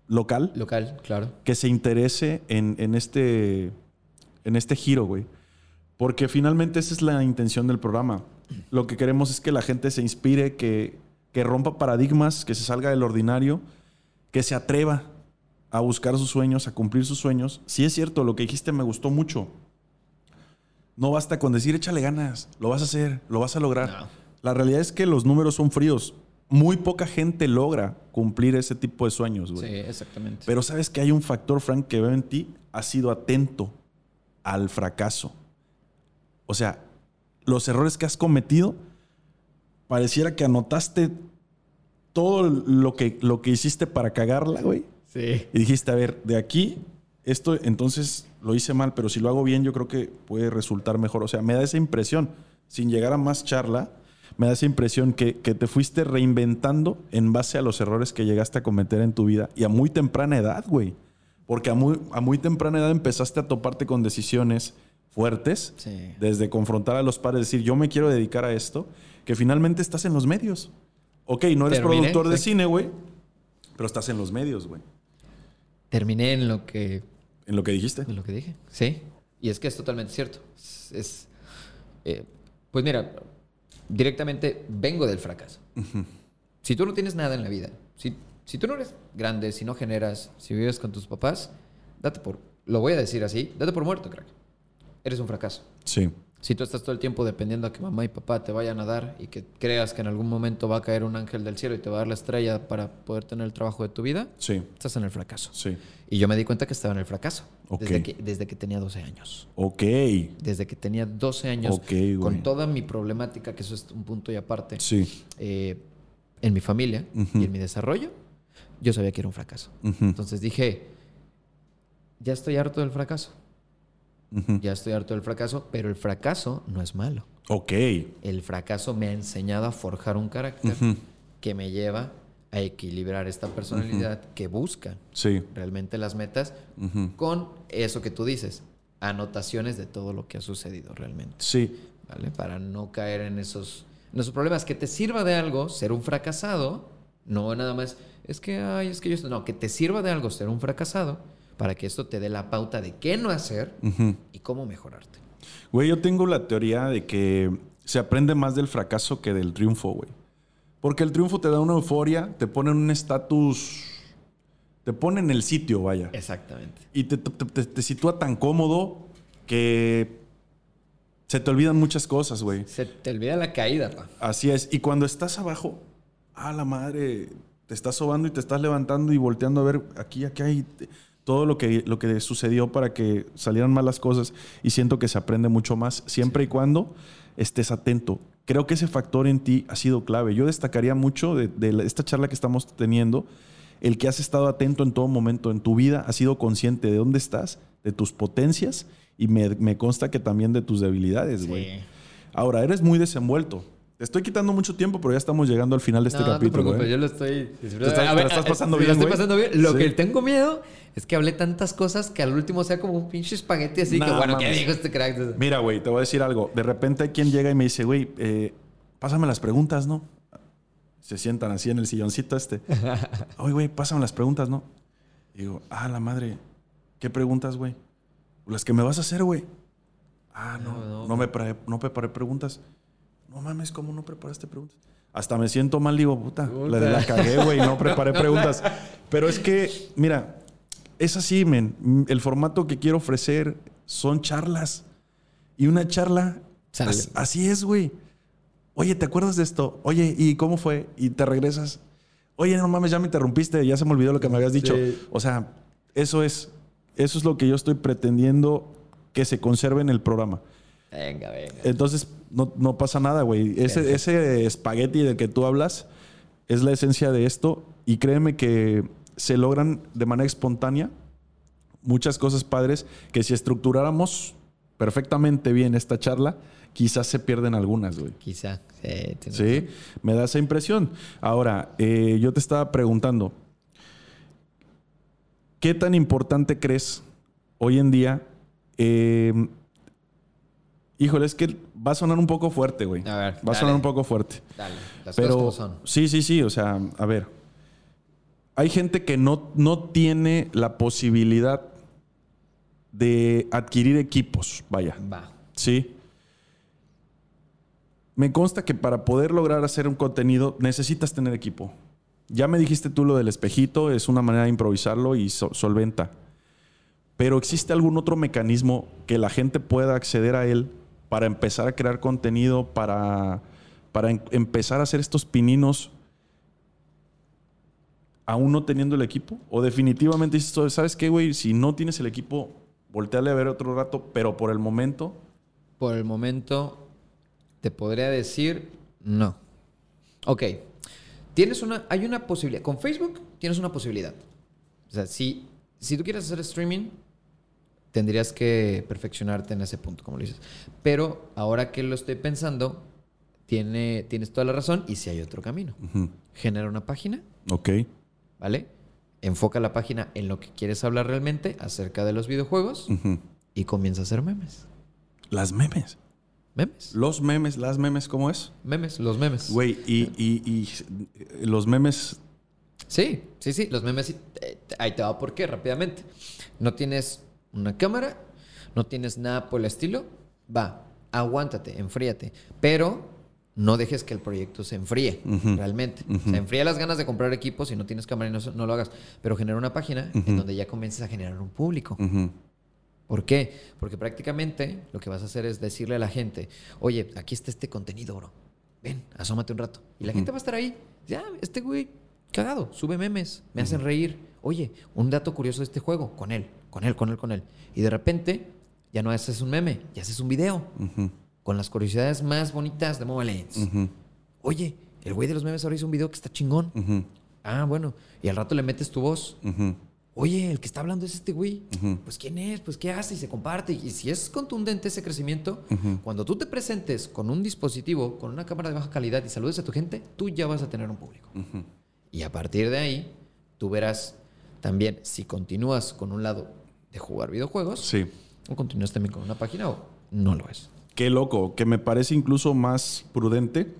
[SPEAKER 1] local
[SPEAKER 2] Local, claro.
[SPEAKER 1] que se interese en, en este, en este giro, güey. Porque finalmente esa es la intención del programa. Lo que queremos es que la gente se inspire, que, que rompa paradigmas, que se salga del ordinario, que se atreva a buscar sus sueños, a cumplir sus sueños. Si es cierto, lo que dijiste me gustó mucho. No basta con decir échale ganas, lo vas a hacer, lo vas a lograr.
[SPEAKER 2] No.
[SPEAKER 1] La realidad es que los números son fríos. Muy poca gente logra cumplir ese tipo de sueños, güey.
[SPEAKER 2] Sí, exactamente.
[SPEAKER 1] Pero sabes que hay un factor, Frank, que veo en ti. Has sido atento al fracaso. O sea, los errores que has cometido, pareciera que anotaste todo lo que, lo que hiciste para cagarla, güey.
[SPEAKER 2] sí.
[SPEAKER 1] Y dijiste, a ver, de aquí, esto entonces lo hice mal, pero si lo hago bien, yo creo que puede resultar mejor. O sea, me da esa impresión, sin llegar a más charla, me da esa impresión que, que te fuiste reinventando en base a los errores que llegaste a cometer en tu vida y a muy temprana edad, güey. Porque a muy, a muy temprana edad empezaste a toparte con decisiones fuertes,
[SPEAKER 2] Sí.
[SPEAKER 1] desde confrontar a los padres, decir, yo me quiero dedicar a esto, que finalmente estás en los medios. Ok, no eres
[SPEAKER 2] Terminé,
[SPEAKER 1] productor de cine, güey, pero estás en los medios, güey.
[SPEAKER 2] Terminé en lo que
[SPEAKER 1] En lo que dijiste.
[SPEAKER 2] en lo que dije. Sí. Y es que es totalmente cierto. Es, es, eh, pues mira, directamente vengo del fracaso. Si tú no tienes nada en la vida, si, si tú no eres grande, si no generas, si vives con tus papás, date por, lo voy a decir así, date por muerto, crack. Eres un fracaso.
[SPEAKER 1] Sí.
[SPEAKER 2] Si tú estás todo el tiempo dependiendo a que mamá y papá te vayan a dar y que creas que en algún momento va a caer un ángel del cielo y te va a dar la estrella para poder tener el trabajo de tu vida,
[SPEAKER 1] Sí.
[SPEAKER 2] estás en el fracaso.
[SPEAKER 1] Sí.
[SPEAKER 2] Y yo me di cuenta que estaba en el fracaso. Desde, que, desde que tenía 12 años.
[SPEAKER 1] Ok.
[SPEAKER 2] Desde que tenía 12 años.
[SPEAKER 1] Ok, güey.
[SPEAKER 2] con toda mi problemática, que eso es un punto y aparte.
[SPEAKER 1] Sí.
[SPEAKER 2] eh, en mi familia y en mi desarrollo, yo sabía que era un fracaso. Entonces dije, ya estoy harto del fracaso. Ya estoy harto del fracaso, pero el fracaso no es malo.
[SPEAKER 1] Ok.
[SPEAKER 2] El fracaso me ha enseñado a forjar un carácter que me lleva a equilibrar esta personalidad que busca
[SPEAKER 1] Sí.
[SPEAKER 2] realmente las metas con eso que tú dices, anotaciones de todo lo que ha sucedido realmente,
[SPEAKER 1] Sí.
[SPEAKER 2] ¿vale? Para no caer en esos, en esos problemas, que te sirva de algo ser un fracasado, no nada más, es que, ay, es que yo, no, que te sirva de algo ser un fracasado para que esto te dé la pauta de qué no hacer y cómo mejorarte.
[SPEAKER 1] Güey, yo tengo la teoría de que se aprende más del fracaso que del triunfo, güey. Porque el triunfo te da una euforia, te pone en un estatus. Te pone en el sitio, vaya.
[SPEAKER 2] Exactamente.
[SPEAKER 1] Y te, te- te- te sitúa tan cómodo que se te olvidan muchas cosas, güey.
[SPEAKER 2] Se te olvida la caída, pa.
[SPEAKER 1] Así es. Y cuando estás abajo, a la madre, te estás sobando y te estás levantando y volteando a ver aquí, aquí hay todo lo que, lo que sucedió para que salieran mal las cosas. Y siento que se aprende mucho más siempre y cuando estés atento. Creo que ese factor en ti ha sido clave. Yo destacaría mucho de, esta charla que estamos teniendo, el que has estado atento en todo momento en tu vida, has sido consciente de dónde estás, de tus potencias y me, me consta que también de tus debilidades, güey. Ahora, eres muy desenvuelto. Te estoy quitando mucho tiempo, pero ya estamos llegando al final de este
[SPEAKER 2] no, no te
[SPEAKER 1] capítulo.
[SPEAKER 2] preocupes,
[SPEAKER 1] ¿eh?
[SPEAKER 2] yo lo estoy disfrutando.
[SPEAKER 1] estás-
[SPEAKER 2] A
[SPEAKER 1] pasando
[SPEAKER 2] me
[SPEAKER 1] bien,
[SPEAKER 2] estoy
[SPEAKER 1] güey.
[SPEAKER 2] pasando bien. Lo
[SPEAKER 1] Sí.
[SPEAKER 2] que tengo miedo es que hablé tantas cosas que al último sea como un pinche espagueti así que bueno, ¿qué
[SPEAKER 1] mames.
[SPEAKER 2] dijo este crack?
[SPEAKER 1] Mira, güey, te voy a decir algo. De repente hay quien llega y me dice, güey, eh, pásame las preguntas, ¿no? Se sientan así en el silloncito este. Oye, güey, pásame las preguntas, ¿no? Y digo, ah, la madre, ¿qué preguntas, güey? Las que me vas a hacer, güey. Ah, no,
[SPEAKER 2] No,
[SPEAKER 1] no,
[SPEAKER 2] no.
[SPEAKER 1] me preparé, no preparé preguntas. No mames, ¿cómo no preparaste preguntas? Hasta me siento mal, digo, puta,
[SPEAKER 2] Puta.
[SPEAKER 1] La, la cagué, güey, no preparé preguntas. Pero es que, mira, es así, men. El formato que quiero ofrecer son charlas. Y una charla, as- así es, güey. Oye, ¿te acuerdas de esto? Oye, ¿y cómo fue? Y te regresas. Oye, no mames, ya me interrumpiste, ya se me olvidó lo que me habías dicho.
[SPEAKER 2] Sí.
[SPEAKER 1] O sea, eso es, eso es lo que yo estoy pretendiendo que se conserve en el programa.
[SPEAKER 2] Venga, venga.
[SPEAKER 1] Entonces, no, no pasa nada, güey. Ese, espagueti del que tú hablas es la esencia de esto. Y créeme que se logran de manera espontánea muchas cosas padres que si estructuráramos perfectamente bien esta charla, quizás se pierden algunas, güey.
[SPEAKER 2] Quizá. Sí,
[SPEAKER 1] Sí, me da esa impresión. Ahora, eh, yo te estaba preguntando, ¿qué tan importante crees hoy en día? Eh, híjole, es que va a sonar un poco fuerte, güey.
[SPEAKER 2] A ver,
[SPEAKER 1] Va a sonar un poco fuerte.
[SPEAKER 2] Dale, las
[SPEAKER 1] Pero
[SPEAKER 2] cosas como son.
[SPEAKER 1] sí, sí, sí, o sea, a ver. Hay gente que no, no tiene la posibilidad de adquirir equipos, vaya.
[SPEAKER 2] Va.
[SPEAKER 1] Sí. Me consta que para poder lograr hacer un contenido necesitas tener equipo. Ya me dijiste tú lo del espejito, es una manera de improvisarlo y so- solventa. Pero ¿existe algún otro mecanismo que la gente pueda acceder a él para empezar a crear contenido, para, para em- empezar a hacer estos pininos aún no teniendo el equipo? ¿O definitivamente dices, ¿sabes qué, güey? Si no tienes el equipo, volteale a ver otro rato, pero por el momento,
[SPEAKER 2] Por el momento, te podría decir no. Ok. Tienes una, hay una posibilidad. Con Facebook tienes una posibilidad. O sea, si, si tú quieres hacer streaming, tendrías que perfeccionarte en ese punto, como lo dices. Pero ahora que lo estoy pensando, tiene, tienes toda la razón y si hay otro camino. Genera una página,
[SPEAKER 1] ok.
[SPEAKER 2] ¿vale? Enfoca la página en lo que quieres hablar realmente acerca de los videojuegos y comienza a hacer memes.
[SPEAKER 1] Las memes.
[SPEAKER 2] Memes.
[SPEAKER 1] Los memes, las memes, ¿cómo es?
[SPEAKER 2] Memes, los memes.
[SPEAKER 1] Güey, y, y- y los memes,
[SPEAKER 2] Sí, sí, sí, los memes, eh, ahí te va por qué, rápidamente. No tienes una cámara, no tienes nada por el estilo, va, aguántate, enfríate, pero no dejes que el proyecto se enfríe, realmente. Se enfría las ganas de comprar equipos si no tienes cámara y no, no lo hagas, pero genera una página en donde ya comiences a generar un público. ¿Por qué? Porque prácticamente lo que vas a hacer es decirle a la gente, oye, aquí está este contenido, bro. Ven, asómate un rato. Y la gente va a estar ahí. Ya, este güey, cagado, sube memes, me hacen reír. Oye, un dato curioso de este juego, con él, con él, con él, con él. Y de repente, ya no haces un meme, ya haces un video con las curiosidades más bonitas de Mobile Legends. Oye, el güey de los memes ahora hizo un video que está chingón. Ah, bueno. Y al rato le metes tu voz. Oye, el que está hablando es este güey. Pues quién es, pues qué hace y se comparte. Y si es contundente ese crecimiento, cuando tú te presentes con un dispositivo, con una cámara de baja calidad y saludes a tu gente, tú ya vas a tener un público. Y a partir de ahí, tú verás también si continúas con un lado de jugar videojuegos
[SPEAKER 1] Sí.
[SPEAKER 2] o continúas también con una página o no lo es.
[SPEAKER 1] Qué loco, que me parece incluso más prudente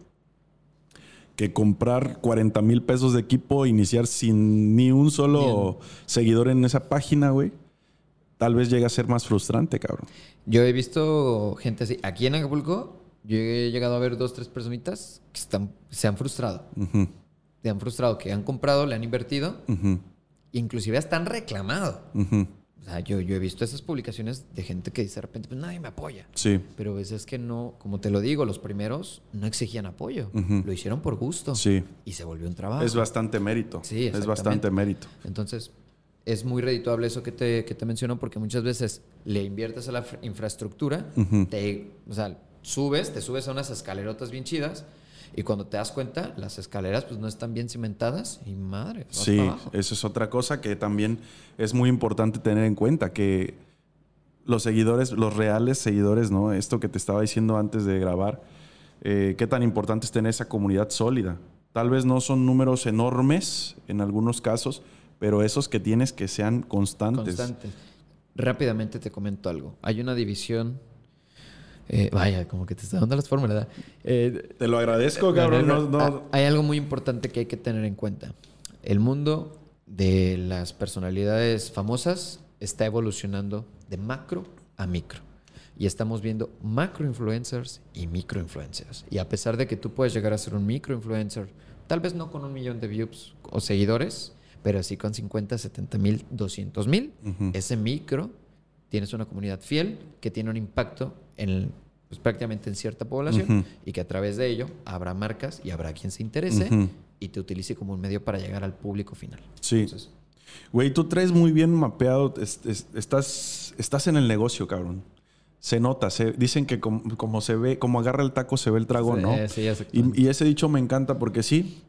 [SPEAKER 1] que comprar 40 mil pesos de equipo, iniciar sin ni un solo seguidor en esa página, güey. Tal vez llegue a ser más frustrante, cabrón.
[SPEAKER 2] Yo he visto gente así. Aquí en Acapulco, yo he llegado a ver dos, tres personitas que están, se han frustrado.
[SPEAKER 1] Ujú,
[SPEAKER 2] Se han frustrado, que han comprado, le han invertido,
[SPEAKER 1] ujú,
[SPEAKER 2] e inclusive hasta han reclamado. O sea, yo, yo he visto esas publicaciones de gente que dice de repente, pues nadie me apoya.
[SPEAKER 1] Sí.
[SPEAKER 2] Pero a veces que no, como te lo digo, los primeros no exigían apoyo. Lo hicieron por gusto.
[SPEAKER 1] Sí.
[SPEAKER 2] Y se volvió un trabajo.
[SPEAKER 1] Es bastante mérito.
[SPEAKER 2] Sí,
[SPEAKER 1] es bastante mérito.
[SPEAKER 2] Entonces, es muy redituable eso que te, que te menciono porque muchas veces le inviertes a la fr- infraestructura, te, o sea, subes, te subes a unas escalerotas bien chidas y cuando te das cuenta, las escaleras pues no están bien cimentadas y madre,
[SPEAKER 1] Sí,
[SPEAKER 2] abajo.
[SPEAKER 1] eso es otra cosa que también es muy importante tener en cuenta, que los seguidores, los reales seguidores, ¿no? Esto que te estaba diciendo antes de grabar, eh, qué tan importante es tener esa comunidad sólida. Tal vez no son números enormes en algunos casos, pero esos que tienes que sean constantes.
[SPEAKER 2] Constante. Rápidamente te comento algo. Hay una división. Eh, vaya, como que te está dando las fórmulas, ¿verdad? Eh,
[SPEAKER 1] Te lo agradezco, cabrón. No, no-
[SPEAKER 2] Hay algo muy importante que hay que tener en cuenta. El mundo de las personalidades famosas está evolucionando de macro a micro. Y estamos viendo macro influencers y micro influencers. Y a pesar de que tú puedes llegar a ser un micro influencer, tal vez no con un millón de views o seguidores, Pero sí con 50, 70 mil, 200 mil, ese micro, tienes una comunidad fiel que tiene un impacto en pues, prácticamente en cierta población y que a través de ello habrá marcas y habrá quien se interese y te utilice como un medio para llegar al público final.
[SPEAKER 1] Sí. Güey, tú traes muy bien mapeado, estás, estás en el negocio, cabrón. Se nota, se, dicen que como, se ve, como agarra el taco, se ve el trago, ¿no? Sí, y, y, ese dicho me encanta porque sí,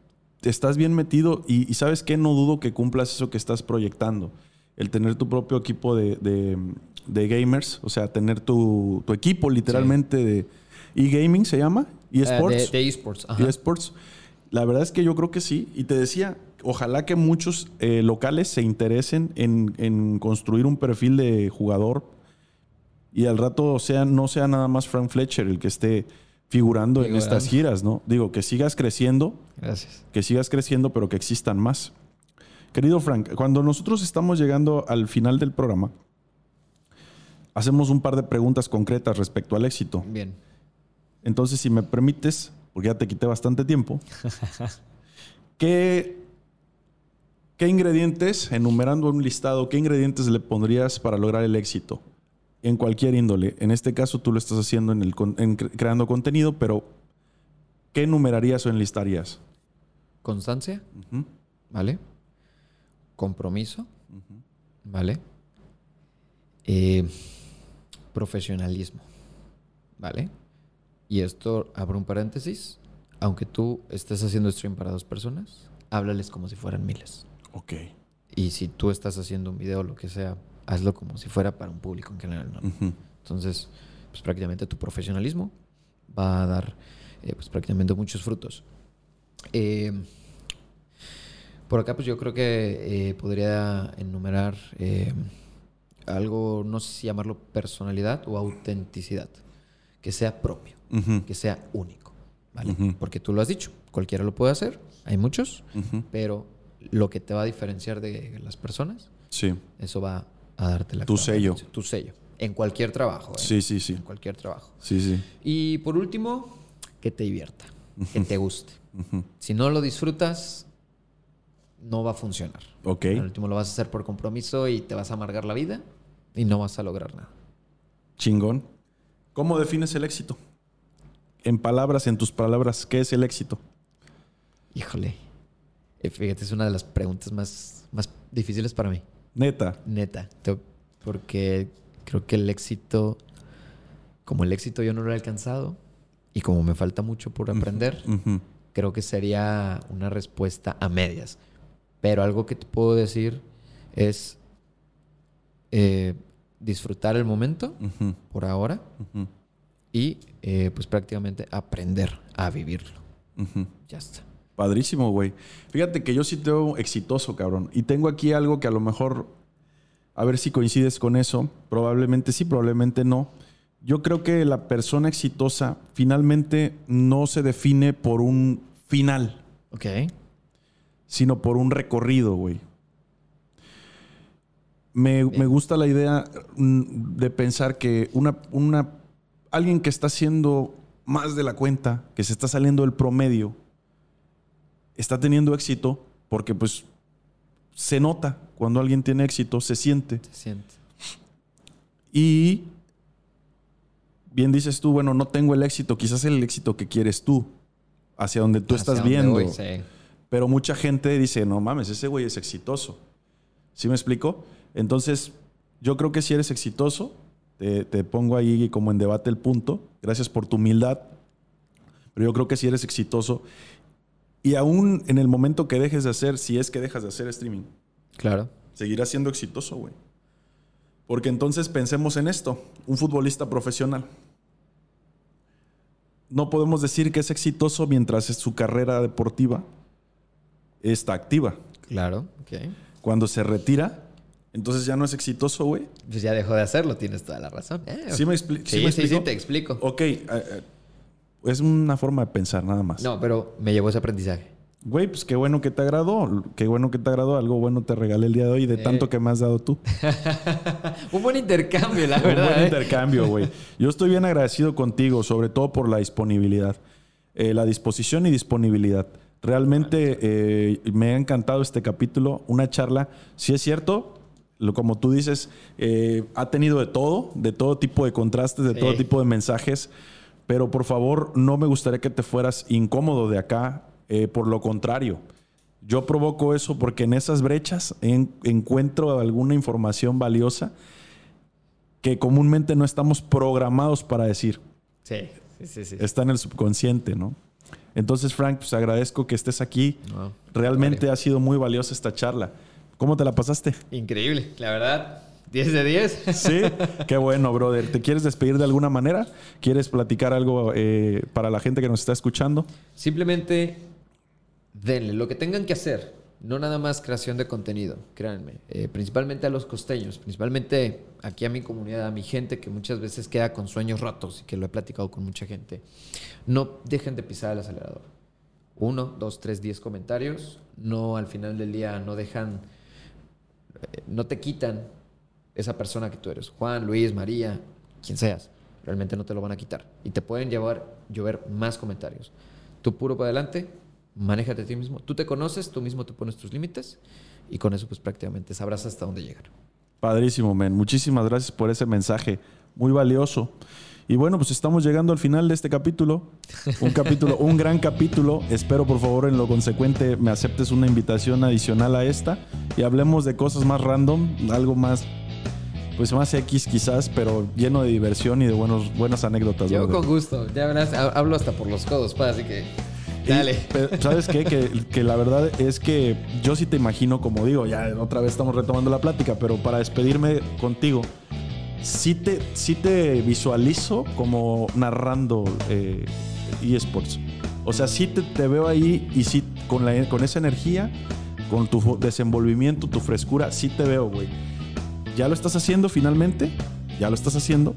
[SPEAKER 1] estás bien metido y, ¿sabes qué? No dudo que cumplas eso que estás proyectando. El tener tu propio equipo de, gamers, o sea, tener tu, equipo literalmente de e-gaming, ¿se llama?
[SPEAKER 2] eSports. de, eSports.
[SPEAKER 1] eSports. La verdad es que yo creo que sí. Y te decía, ojalá que muchos eh, locales se interesen en, en construir un perfil de jugador y al rato sea, no sea nada más Frank Fletcher el que esté figurando en estas giras, ¿no? Digo, que sigas creciendo.
[SPEAKER 2] Gracias.
[SPEAKER 1] Que sigas creciendo, pero que existan más. Querido Frank, cuando nosotros estamos llegando al final del programa, hacemos un par de preguntas concretas respecto al éxito.
[SPEAKER 2] Bien.
[SPEAKER 1] Entonces, si me permites, porque ya te quité bastante tiempo, ¿qué, ¿qué ingredientes, enumerando un listado, qué ingredientes le pondrías para lograr el éxito? en cualquier índole. En este caso tú lo estás haciendo en, el, creando contenido, pero ¿qué numerarías o enlistarías?
[SPEAKER 2] Constancia, ¿vale? Compromiso, ¿vale? Eh, profesionalismo, ¿vale? Y esto, abro un paréntesis, aunque tú estés haciendo stream para dos personas, háblales como si fueran miles.
[SPEAKER 1] Ok.
[SPEAKER 2] Y si tú estás haciendo un video, lo que sea, hazlo como si fuera para un público en general. Entonces, pues prácticamente tu profesionalismo va a dar eh, pues prácticamente muchos frutos. Eh, por acá, pues yo creo que eh, podría enumerar algo, no sé si llamarlo personalidad o autenticidad, que sea propio, que sea único, ¿vale? Porque tú lo has dicho, cualquiera lo puede hacer, hay muchos, pero lo que te va a diferenciar de las personas,
[SPEAKER 1] sí.
[SPEAKER 2] eso va a darte la
[SPEAKER 1] Tu sello.
[SPEAKER 2] Tu sello. En cualquier trabajo. ¿eh?
[SPEAKER 1] Sí, sí, sí.
[SPEAKER 2] En cualquier trabajo.
[SPEAKER 1] Sí, sí.
[SPEAKER 2] Y por último, que te divierta, que te guste. Si no lo disfrutas, no va a funcionar.
[SPEAKER 1] Ok.
[SPEAKER 2] Al último lo vas a hacer por compromiso y te vas a amargar la vida y no vas a lograr nada.
[SPEAKER 1] Chingón. ¿Cómo defines el éxito? En palabras, en tus palabras, ¿qué es el éxito?
[SPEAKER 2] Híjole. Eh, fíjate, es una de las preguntas más, más difíciles para mí.
[SPEAKER 1] Neta.
[SPEAKER 2] Neta. Porque creo que el éxito, como el éxito yo no lo he alcanzado y como me falta mucho por aprender, creo que sería una respuesta a medias. Pero algo que te puedo decir es eh, disfrutar el momento por ahora y eh, pues prácticamente aprender a vivirlo. Ya está.
[SPEAKER 1] Padrísimo, güey. Fíjate que yo sí tengo exitoso, cabrón. Y tengo aquí algo que a lo mejor, a ver si coincides con eso. Probablemente sí, probablemente no. Yo creo que la persona exitosa finalmente no se define por un final.
[SPEAKER 2] Ok.
[SPEAKER 1] Sino por un recorrido, güey. Me, me, gusta la idea mm, de pensar que una, una, alguien que está haciendo más de la cuenta, que se está saliendo del promedio, está teniendo éxito porque pues se nota cuando alguien tiene éxito, se siente.
[SPEAKER 2] Se siente.
[SPEAKER 1] Y bien dices tú, bueno, no tengo el éxito, quizás el éxito que quieres tú, hacia donde tú estás viendo. Pero mucha gente dice, no mames, ese güey es exitoso. ¿Sí me explico? Entonces, yo creo que si eres exitoso, te, te pongo ahí como en debate el punto. Gracias por tu humildad. Pero yo creo que si eres exitoso y aún en el momento que dejes de hacer, si es que dejas de hacer streaming.
[SPEAKER 2] Claro.
[SPEAKER 1] Seguirás siendo exitoso, güey. Porque entonces pensemos en esto, un futbolista profesional. No podemos decir que es exitoso mientras su carrera deportiva está activa.
[SPEAKER 2] Claro, ok.
[SPEAKER 1] Cuando se retira, entonces ya no es exitoso, güey.
[SPEAKER 2] Pues ya dejó de hacerlo, tienes toda la razón.
[SPEAKER 1] Eh, ¿Sí me, sí,
[SPEAKER 2] sí, sí, sí, te explico.
[SPEAKER 1] Ok, eh, eh, es una forma de pensar nada más.
[SPEAKER 2] No, pero me llevó ese aprendizaje.
[SPEAKER 1] Güey, pues qué bueno que te agradó. Qué bueno que te agradó. Algo bueno te regalé el día de hoy de tanto que me has dado tú.
[SPEAKER 2] Un buen intercambio, la verdad. Un buen
[SPEAKER 1] ¿eh? intercambio, güey. Yo estoy bien agradecido contigo, sobre todo por la disponibilidad. La disposición y disponibilidad. Realmente eh, me ha encantado este capítulo, una charla. Si es cierto, lo, como tú dices, eh, ha tenido de todo, de todo tipo de contrastes, de todo tipo de mensajes. Pero por favor, no me gustaría que te fueras incómodo de acá. Eh, por lo contrario, yo provoco eso porque en esas brechas encuentro alguna información valiosa que comúnmente no estamos programados para decir.
[SPEAKER 2] Sí, sí, sí.
[SPEAKER 1] Está en el subconsciente, ¿no? Entonces, Frank, pues agradezco que estés aquí. Realmente ha sido muy valiosa esta charla. ¿Cómo te la pasaste?
[SPEAKER 2] Increíble, la verdad. 10 de 10.
[SPEAKER 1] Sí, qué bueno, brother. ¿Te quieres despedir de alguna manera? ¿Quieres platicar algo eh, para la gente que nos está escuchando?
[SPEAKER 2] Simplemente denle lo que tengan que hacer. No nada más creación de contenido, créanme. Eh, principalmente a los costeños, principalmente aquí a mi comunidad, a mi gente que muchas veces queda con sueños ratos y que lo he platicado con mucha gente. No dejen de pisar el acelerador. Uno, dos, tres, diez comentarios. No al final del día no dejan, eh, no te quitan esa persona que tú eres. Juan, Luis, María, quien seas. Realmente no te lo van a quitar. Y te pueden llevar, llover más comentarios. Tú puro para adelante, manéjate a ti mismo. Tú te conoces, tú mismo te pones tus límites y con eso pues prácticamente sabrás hasta dónde llegar.
[SPEAKER 1] Padrísimo, men. Muchísimas gracias por ese mensaje muy valioso. Y bueno, pues estamos llegando al final de este capítulo. Un capítulo, un gran capítulo. Espero por favor en lo consecuente me aceptes una invitación adicional a esta y hablemos de cosas más random, algo más pues más X quizás, pero lleno de diversión y de buenos, buenas anécdotas.
[SPEAKER 2] Yo con gusto, ya verás, hablo hasta por los codos, pues, así que Dale.
[SPEAKER 1] ¿Sabes qué? Que, la verdad es que yo sí te imagino, como digo, ya otra vez estamos retomando la plática, pero para despedirme contigo, sí te, sí te visualizo como narrando eh, eSports. O sea, sí te, veo ahí y sí, con, la, con esa energía, con tu desenvolvimiento, tu frescura, sí te veo, güey. Ya lo estás haciendo finalmente, ya lo estás haciendo,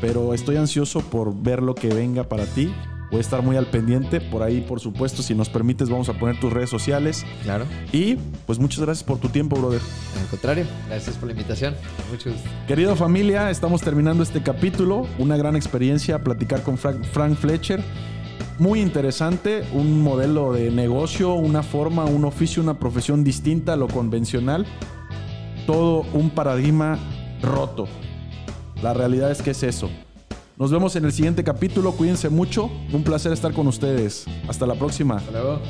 [SPEAKER 1] pero estoy ansioso por ver lo que venga para ti Voy a estar muy al pendiente. Por ahí, por supuesto, si nos permites, vamos a poner tus redes sociales.
[SPEAKER 2] Claro.
[SPEAKER 1] Y pues muchas gracias por tu tiempo, brother.
[SPEAKER 2] Al contrario, gracias por la invitación. Muchos.
[SPEAKER 1] Querida familia, estamos terminando este capítulo. Una gran experiencia platicar con Frank, Fletcher. Muy interesante, un modelo de negocio, una forma, un oficio, una profesión distinta a lo convencional. Todo un paradigma roto. La realidad es que es eso. Nos vemos en el siguiente capítulo. Cuídense mucho. Un placer estar con ustedes. Hasta la próxima.
[SPEAKER 2] Hasta luego.